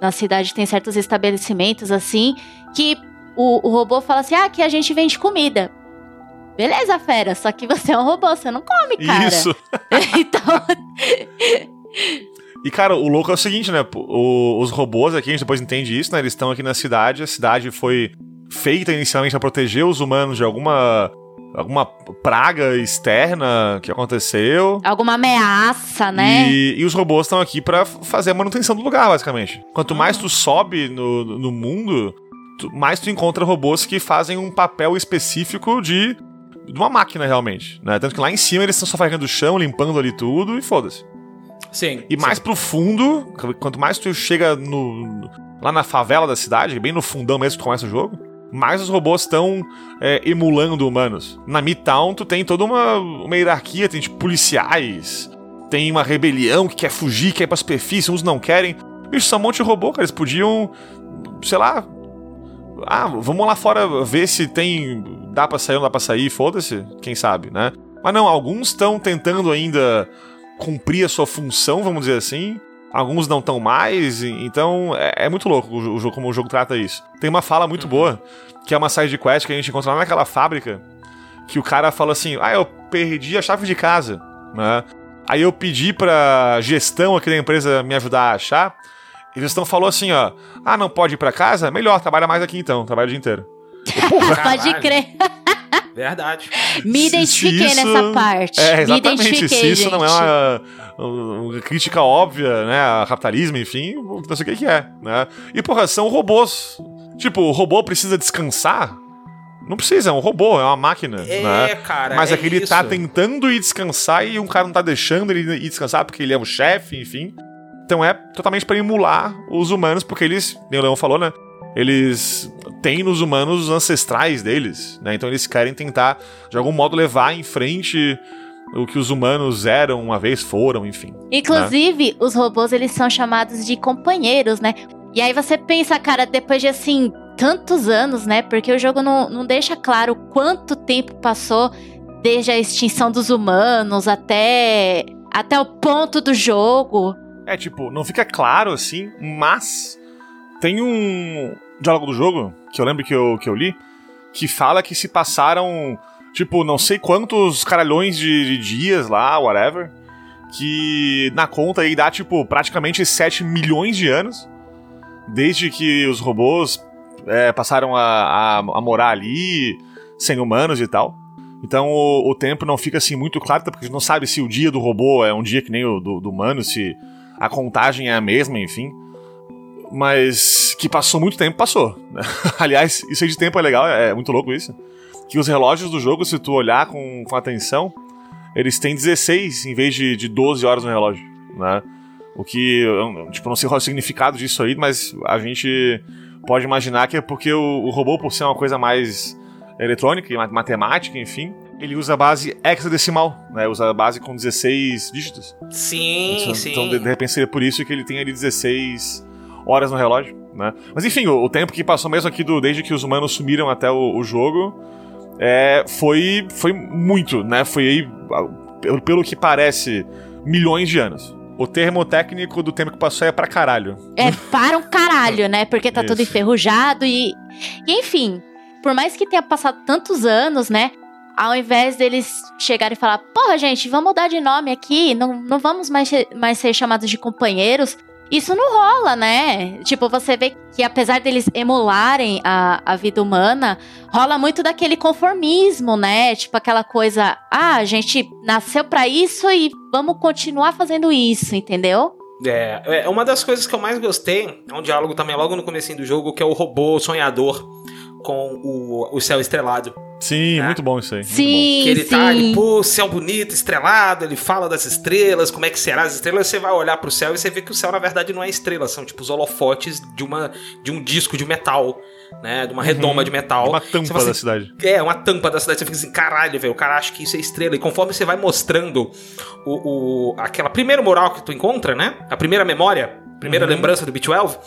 Na cidade tem certos estabelecimentos assim que o, o robô fala assim: ah, aqui a gente vende comida. Beleza, fera, só que você é um robô, você não come, cara. Isso. (laughs) então, (laughs) E, cara, o louco é o seguinte, né? o- os robôs aqui, a gente depois entende isso, né? Eles estão aqui na cidade, a cidade foi feita inicialmente para proteger os humanos de alguma alguma praga externa que aconteceu. alguma ameaça, né? E, e os robôs estão aqui pra fazer a manutenção do lugar, basicamente. Quanto mais tu sobe no, no mundo, tu- mais tu encontra robôs que fazem um papel específico de, de uma máquina, realmente. Né? Tanto que lá em cima eles estão só fazendo o chão, limpando ali tudo e foda-se. Sim. E mais pro fundo, quanto mais tu chega no, lá na favela da cidade, bem no fundão mesmo que tu começa o jogo, mais os robôs estão é, emulando humanos. Na Midtown, tu tem toda uma, uma hierarquia, tem tipo, policiais, tem uma rebelião que quer fugir, quer ir pra superfície, uns não querem. Bicho, são um monte de robô, cara. Eles podiam, sei lá. Ah, vamos lá fora ver se tem. Dá pra sair ou não dá pra sair, foda-se, quem sabe, né? Mas não, alguns estão tentando ainda cumprir a sua função, vamos dizer assim. Alguns não estão mais, e- então é, é muito louco o, jogo, como o jogo trata isso. Tem uma fala muito boa, que é uma side quest que a gente encontra lá naquela fábrica, que o cara fala assim: Ah, eu perdi a chave de casa, né? Aí eu pedi pra gestão aqui da empresa me ajudar a achar, e a gestão falou assim: Ó, ah, não pode ir pra casa? Melhor, trabalha mais aqui então, trabalha o dia inteiro. (laughs) Pode Caralho. crer. Verdade. Me identifiquei isso- nessa parte. É, Me exatamente. identifiquei, Se isso gente. não é uma, uma crítica óbvia, né, a capitalismo, enfim, não sei o que é, né? E, porra, são robôs. Tipo, o robô precisa descansar? Não precisa, é um robô, é uma máquina, É, né? cara. Mas é é que ele isso. tá tentando ir descansar e um cara não tá deixando ele ir descansar porque ele é o chefe, enfim. Então é totalmente pra emular os humanos, porque eles, nem o Leão falou, né? Eles têm nos humanos os ancestrais deles, né? Então eles querem tentar, de algum modo, levar em frente o que os humanos eram uma vez, foram, enfim. Inclusive, os robôs eles são chamados de companheiros, né? E aí você pensa, cara, depois de assim tantos anos, né? Porque o jogo não, não deixa claro quanto tempo passou desde a extinção dos humanos até até o ponto do jogo. É, tipo, não fica claro assim, mas tem um diálogo do jogo, que eu lembro que eu, que eu li, que fala que se passaram, tipo, não sei quantos caralhões de, de dias lá, whatever, que na conta aí dá, tipo, praticamente 7 milhões de anos, desde que os robôs é, passaram a, a, a morar ali, sem humanos e tal. Então o, o tempo não fica assim muito claro, porque a gente não sabe se o dia do robô é um dia que nem o do, do humano, se a contagem é a mesma, enfim. Mas que passou muito tempo, passou. né? (laughs) Aliás, isso aí de tempo é legal, é muito louco isso. Que os relógios do jogo, se tu olhar com, com atenção, eles têm 16 em vez de, de 12 horas no relógio, né? O que, tipo, não sei qual é o significado disso aí, mas a gente pode imaginar que é porque o, o robô, por ser uma coisa mais eletrônica e ma- matemática, enfim, ele usa a base hexadecimal, né? Usa a base com 16 dígitos. Sim, Então, sim. Então, de, de repente, seria por isso que ele tem ali 16 horas no relógio, né? Mas enfim, o, o tempo que passou mesmo aqui do, desde que os humanos sumiram até o, o jogo é, foi, foi muito, né? Foi aí, pelo, pelo que parece, milhões de anos. O termo técnico do tempo que passou é pra caralho. É para um caralho, né? Porque tá tudo Isso. enferrujado e, e enfim, por mais que tenha passado tantos anos, né? Ao invés deles chegarem e falar, porra, gente, vamos mudar de nome aqui, não, não vamos mais, mais ser chamados de companheiros. Isso não rola, né? Tipo, você vê que apesar deles emularem a, a vida humana, rola muito daquele conformismo, né? Tipo, aquela coisa, ah, a gente nasceu pra isso e vamos continuar fazendo isso, entendeu? É, é, uma das coisas que eu mais gostei é um diálogo também logo no comecinho do jogo, que é o robô sonhador com o, o céu estrelado. Sim, Ah. muito bom isso aí. muito Sim, Que ele sim. tá ali, pô, céu bonito, estrelado, ele fala das estrelas, como é que será as estrelas, você vai olhar pro céu e você vê que o céu na verdade não é estrela, são tipo os holofotes de uma de um disco de metal, né, de uma redoma de metal. Uma Você tampa fala da assim, cidade. É, uma tampa da cidade. Você fica assim, caralho, velho. O cara acha que isso é estrela. E conforme você vai mostrando o, o, aquela primeira moral que tu encontra, né? A primeira memória, primeira lembrança do B12.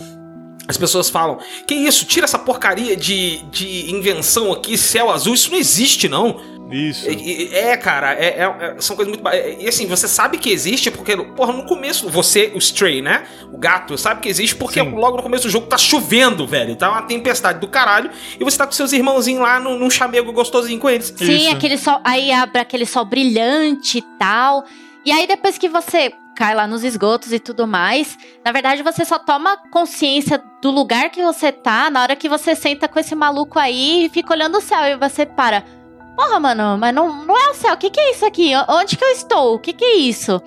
As pessoas falam: Que isso? Tira essa porcaria de, de invenção aqui, céu azul. Isso não existe, não. Isso. É, é, cara, é, é- é- são coisas muito. é, E assim, você sabe que existe porque, porra, no começo, você, o Stray, né? O gato, sabe que existe porque Sim. logo no começo do jogo tá chovendo, velho. Tá uma tempestade do caralho. E você tá com seus irmãozinhos lá num, num chamego gostosinho com eles. Sim, Isso. aquele sol. Aí abre aquele sol brilhante e tal. E aí, depois que você cai lá nos esgotos e tudo mais, na verdade você só toma consciência do lugar que você tá na hora que você senta com esse maluco aí e fica olhando o céu e você para. Porra, mano, mas não, não é o céu. O que, que é isso aqui? Onde que eu estou? O que, que é isso?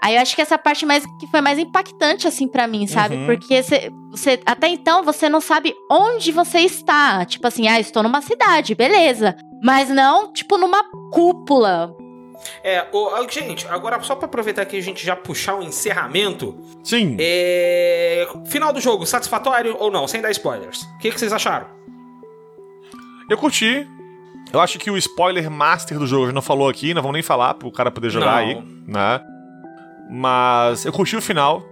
Aí eu acho que essa parte mais que foi mais impactante, assim, pra mim, sabe? Uhum. Porque você, você- até então você não sabe onde você está. Tipo assim, ah, estou numa cidade, beleza. Mas não, tipo, numa cúpula. É, ô, gente, agora só pra aproveitar que a gente já puxar o encerramento. Sim. É. Final do jogo, satisfatório ou não? Sem dar spoilers. O que, que vocês acharam? Eu curti. Eu acho que o spoiler master do jogo a gente não falou aqui, não vamos nem falar pro cara poder jogar Não. aí, né? Mas eu curti o final.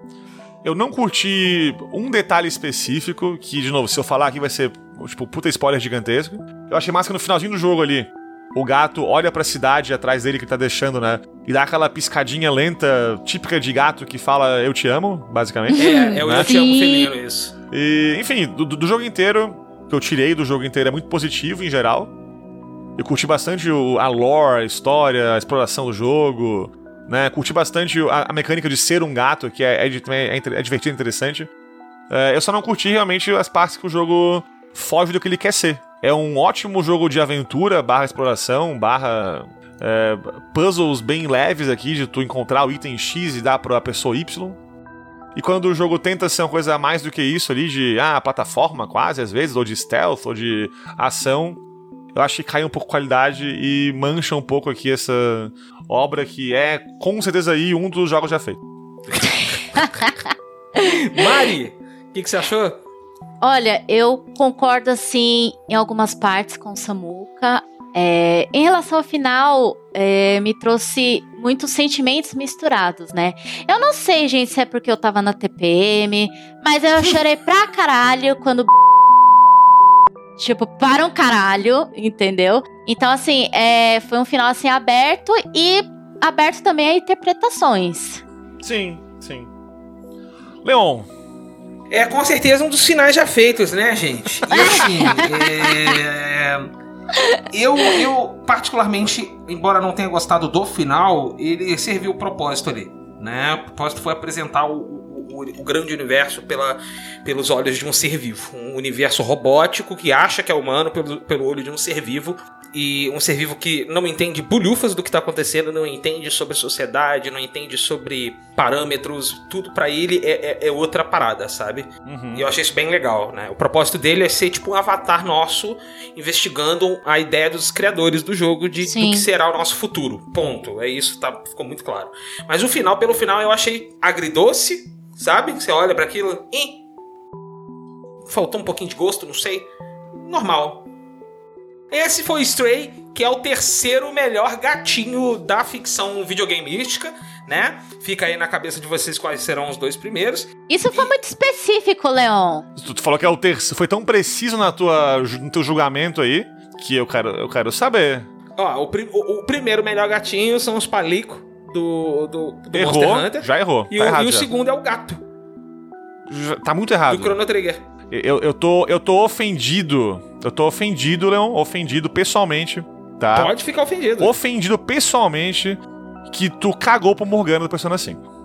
Eu não curti um detalhe específico, que, de novo, se eu falar aqui vai ser, tipo, puta spoiler gigantesco. Eu achei massa que no finalzinho do jogo ali, o gato olha pra cidade atrás dele que ele tá deixando, né? E dá aquela piscadinha lenta, típica de gato que fala eu te amo, basicamente. É, é o Né? Eu Te Amo. Felino, isso. E, enfim, do, do jogo inteiro, que eu tirei do jogo inteiro é muito positivo em geral. Eu curti bastante o- a lore, a história, a exploração do jogo, né? Curti bastante a, a mecânica de ser um gato, que é, é, é, é divertido e interessante. É, eu só não curti realmente as partes que o jogo foge do que ele quer ser. É um ótimo jogo de aventura, barra exploração, barra é, puzzles bem leves aqui, de tu encontrar o item X e dar pra pessoa Y. E quando o jogo tenta ser uma coisa a mais do que isso ali, de ah, plataforma quase, às vezes, ou de stealth, ou de ação, eu acho que cai um pouco a qualidade e mancha um pouco aqui essa obra que é, com certeza, aí um dos jogos já feitos. (laughs) Mari, o que, que você achou? Olha, eu concordo assim em algumas partes com o Samuka. É, em relação ao final, é, me trouxe muitos sentimentos misturados, né? Eu não sei, gente, se é porque eu tava na TPM, mas eu chorei pra caralho quando. (laughs) Tipo, para um caralho, entendeu? Então, assim, é, foi um final assim aberto e aberto também a interpretações. Sim, sim. Leon, É com certeza um dos finais já feitos, né, gente? E assim, é... eu, eu particularmente, embora não tenha gostado do final, ele serviu o propósito ali, né? O propósito foi apresentar o, o- grande universo pela, pelos olhos de um ser vivo, um universo robótico que acha que é humano pelo, pelo olho de um ser vivo. E um ser vivo que não entende bulhufas do que tá acontecendo, não entende sobre sociedade, não entende sobre parâmetros, tudo pra ele é, é- é outra parada, sabe? E eu achei isso bem legal, né? O propósito dele é ser tipo um avatar nosso investigando a ideia dos criadores do jogo de do que será o nosso futuro. Ponto. É isso, tá, ficou muito claro. Mas o final, pelo final, eu achei agridoce, sabe? Você olha pra aquilo e faltou um pouquinho de gosto, não sei. Normal. Esse foi Stray, que é o terceiro melhor gatinho da ficção videogameística, né? Fica aí na cabeça de vocês quais serão os dois primeiros. Isso foi muito específico, Leon. tu, falou que é o terceiro. Foi tão preciso na tua, no teu julgamento aí que eu quero, eu quero saber. Ó, o, prim- o- o primeiro melhor gatinho são os palicos do, do, do errou, Monster Hunter. já errou. E, tá o, errado e o já. segundo é o gato, Já- Tá muito errado. do Chrono Trigger. Eu, eu, tô, eu tô ofendido. Eu tô ofendido, Leon. Ofendido pessoalmente, tá? Pode ficar ofendido. Ofendido pessoalmente que tu cagou pro Morgana do Persona 5.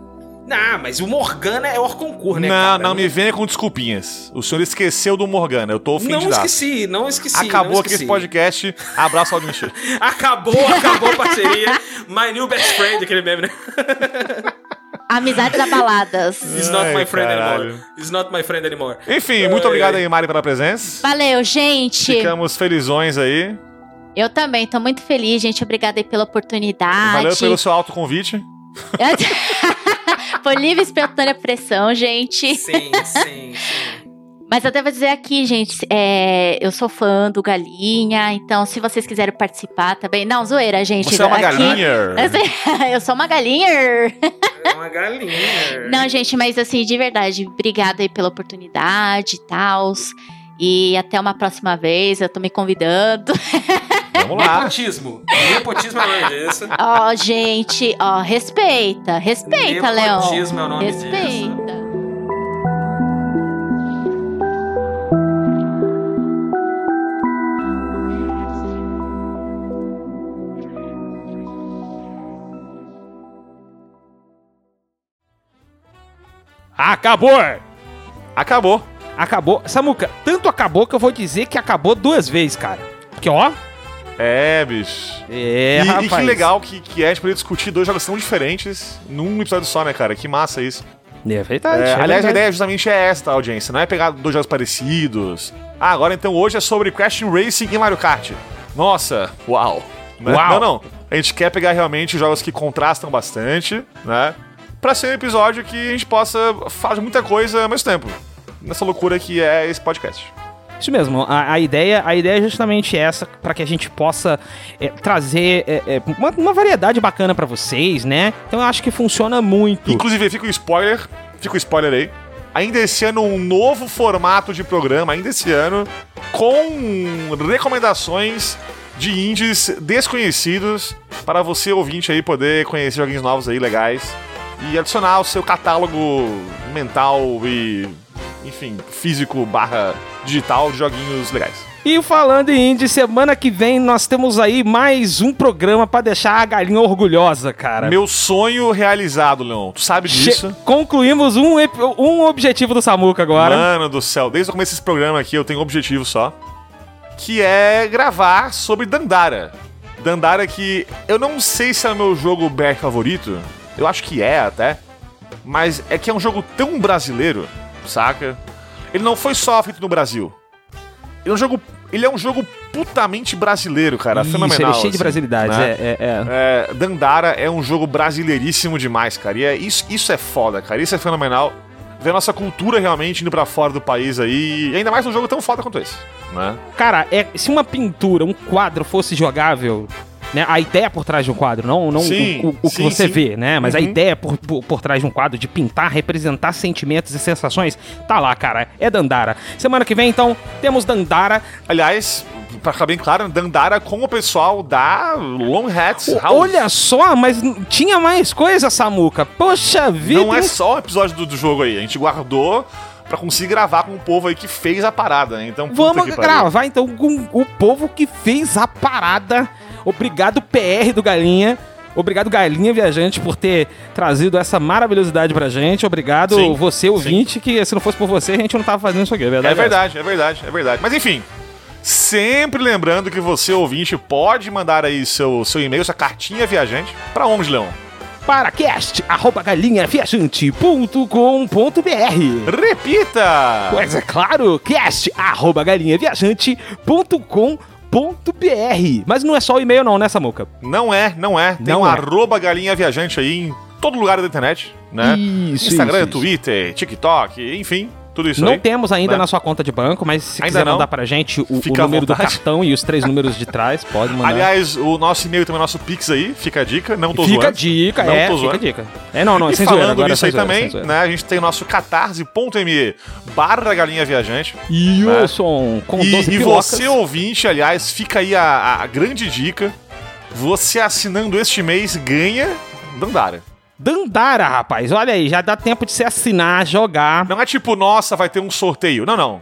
Não, mas o Morgana é Orconcourt, né, não, cara? não me venha com desculpinhas. O senhor esqueceu do Morgana. Eu tô Não ofendido. esqueci, não esqueci. Acabou não aqui esse esqueci. podcast. Abraço ao Michel. (laughs) Acabou, acabou a parceria. My new best friend, aquele meme, né? (laughs) Amizades abaladas. (laughs) It's not Ai, my friend caralho. anymore. It's not my friend anymore. Enfim, muito Ai, obrigado aí, Mari, pela presença. Valeu, gente. Ficamos felizões aí. Eu também, tô muito feliz, gente. Obrigada aí pela oportunidade. Valeu pelo seu autoconvite. Foi (laughs) livre e espontânea pressão, gente. Sim, sim, sim. Mas eu devo dizer aqui, gente, é, eu sou fã do Galinha, então se vocês quiserem participar também. Não, zoeira, gente. Você é uma aqui- galinha. (laughs) Eu sou uma galinha. É uma galinha. Não, gente, mas assim, de verdade, obrigada aí pela oportunidade e tal. E até uma próxima vez, eu tô me convidando. (laughs) Vamos lá. Nepotismo. Nepotismo é o nome disso. Ó, gente, ó, respeita, respeita, Leon. Nepotismo é o nome disso. Acabou! Acabou. Acabou. Samuca, tanto acabou que eu vou dizer que acabou duas vezes, cara. Porque, ó. É, bicho. É, e, rapaz. e que legal que, que é a gente poder discutir dois jogos tão diferentes num episódio só, né, cara? Que massa isso. É verdade. É, é aliás, a verdade. ideia justamente é essa, tá, audiência. Não é pegar dois jogos parecidos. Ah, agora então hoje é sobre Crash Racing e Mario Kart. Nossa, uau. Né? Uau. Não, não. A gente quer pegar realmente jogos que contrastam bastante, né? Pra ser um episódio que a gente possa de muita coisa ao mesmo tempo. Nessa loucura que é esse podcast. Isso mesmo, a, a ideia, a ideia é justamente essa, para que a gente possa é, trazer é, é, uma, uma variedade bacana pra vocês, né? Então eu acho que funciona muito. Inclusive, fica o spoiler, fica o spoiler aí. Ainda esse ano, um novo formato de programa, ainda esse ano, com recomendações de indies desconhecidos para você ouvinte aí poder conhecer joguinhos novos aí legais e adicionar ao seu catálogo mental e enfim, físico barra digital de joguinhos legais. E falando em indie, semana que vem nós temos aí mais um programa pra deixar a galinha orgulhosa, cara. Meu sonho realizado, Leon. Tu sabe Che- disso? Concluímos um, um objetivo do Samuca agora. Mano do céu, desde o começo desse programa aqui eu tenho um objetivo só. Que é gravar sobre Dandara. Dandara que eu não sei se é o meu jogo BR favorito. Eu acho que é até. Mas é que é um jogo tão brasileiro, saca? Ele não foi só feito no Brasil. Ele é um jogo, ele é um jogo putamente brasileiro, cara. Isso, fenomenal. ele é cheio de assim, brasilidades. né? É, é, é. É, Dandara é um jogo brasileiríssimo demais, cara. E é, isso, isso é foda, cara. Isso é fenomenal. Ver a nossa cultura realmente indo pra fora do país aí. E ainda mais num jogo tão foda quanto esse, né? Cara, é, se uma pintura, um quadro fosse jogável, né? A ideia por trás de um quadro, não, não Sim, o, o- o que sim, você sim. vê, né? Mas a Uhum. ideia por, por, por trás de um quadro, de pintar, representar sentimentos e sensações, tá lá, cara. É Dandara. Semana que vem, então, temos Dandara. Aliás, pra ficar bem claro, Dandara com o pessoal da Long Hats House. Olha só, mas tinha mais coisa, Samuca. Poxa vida. Não é só o episódio do, do jogo aí. A gente guardou pra conseguir gravar com o povo aí que fez a parada, né? Então, Vamos gravar então com o povo que fez a parada. Obrigado, PR do Galinha. Obrigado, Galinha Viajante, por ter trazido essa maravilhosidade pra gente. Obrigado, Sim, você, ouvinte, que se não fosse por você, a gente não tava fazendo isso aqui, é verdade? É verdade, é verdade, é verdade. Mas enfim, sempre lembrando que você, ouvinte, pode mandar aí seu, seu e-mail, sua cartinha viajante. Pra onde, Leão? Para cast, arroba galinhaviajante.com.br Repita! Pois é claro, cast, arroba galinhaviajante.com.br Mas não é só o e-mail não, né, Samuca? Não é, não é. Tem Não um é. arroba galinha viajante aí em todo lugar da internet, né? Isso, Instagram, isso, isso. Twitter, TikTok, enfim, tudo isso não aí. temos ainda né? na sua conta de banco, mas se Ainda quiser não. mandar pra gente o, o número do cartão e os três números de trás, pode mandar. Aliás, o nosso e-mail também é nosso Pix aí, fica a dica, não tô fica a zoando. dica, Não é, tô fica a zoando. dica. É, não, não, E sem zoeira, falando é nisso sem aí zoeira, também, zoeira. né, a gente tem o nosso catarse.me barra galinha viajante. Wilson, com E, 12 e pilocas. você, ouvinte, aliás, fica aí a, a grande dica. Você assinando este mês ganha Dandara. Dandara, rapaz, olha aí, já dá tempo de você assinar, jogar. Não é tipo, nossa, vai ter um sorteio. Não, não.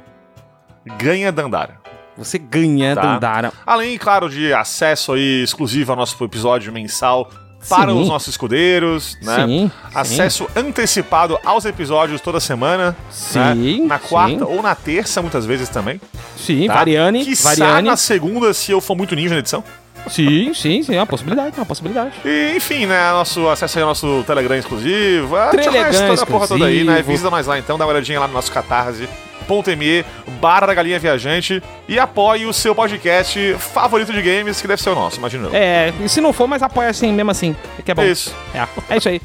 Ganha Dandara. Você ganha Tá. Dandara. Além, claro, de acesso aí exclusivo ao nosso episódio mensal para Sim. os nossos escudeiros, né? Sim, sim. Acesso antecipado aos episódios toda semana. né? Sim, Na quarta sim. ou na terça, muitas vezes também. Sim, Tá? Variane, Quiçá Variane. na segunda, se eu for muito ninja na edição. Sim, sim, sim, é uma possibilidade, é uma possibilidade. E, enfim, né? Nosso acesso aí ao nosso Telegram exclusivo. Ah, Telegram mais toda a porra toda aí, né? Visita nós lá então, dá uma olhadinha lá no nosso catarse.me barra da galinha viajante e apoie o seu podcast favorito de games, que deve ser o nosso, imagino eu. É, e se não for, mas apoia assim, mesmo assim, que é bom. Isso. É, é isso aí.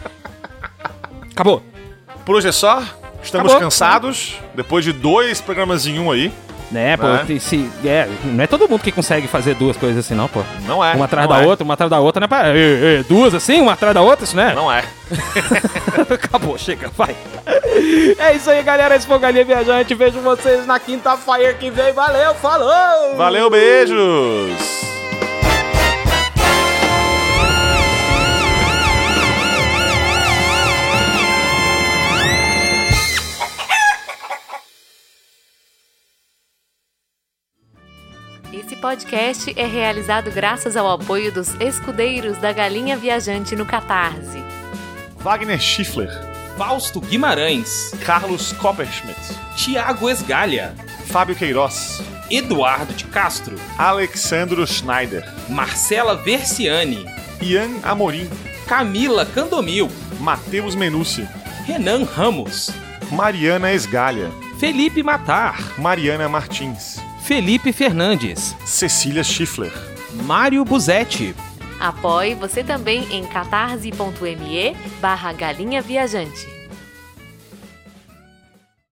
Acabou. Por hoje é só. Estamos Acabou. cansados, depois de dois programas em um aí. Né, pô, tem- se, é, não é todo mundo que consegue fazer duas coisas assim, não, pô. Não é. uma atrás não da é. outra, uma atrás da outra, né? Pra, é, é, duas assim, uma atrás da outra, isso né? Não é. (laughs) Acabou, chega, vai. É isso aí, galera. Esse foi o Galinha Viajante. Vejo vocês na quinta-feira que vem. Valeu, falou! Valeu, beijos! Podcast é realizado graças ao apoio dos escudeiros da Galinha Viajante no Catarse. Wagner Schiffler, Fausto Guimarães, Carlos Copperschmidt, Tiago Esgalha, Fábio Queiroz, Eduardo de Castro, Alexandro Schneider, Marcela Versiani, Ian Amorim, Camila Candomil, Matheus Menucci, Renan Ramos, Mariana Esgalha, Felipe Matar, Mariana Martins, Felipe Fernandes, Cecília Schiffler, Mário Buzetti, Apoie você também em catarse.me barra galinha viajante.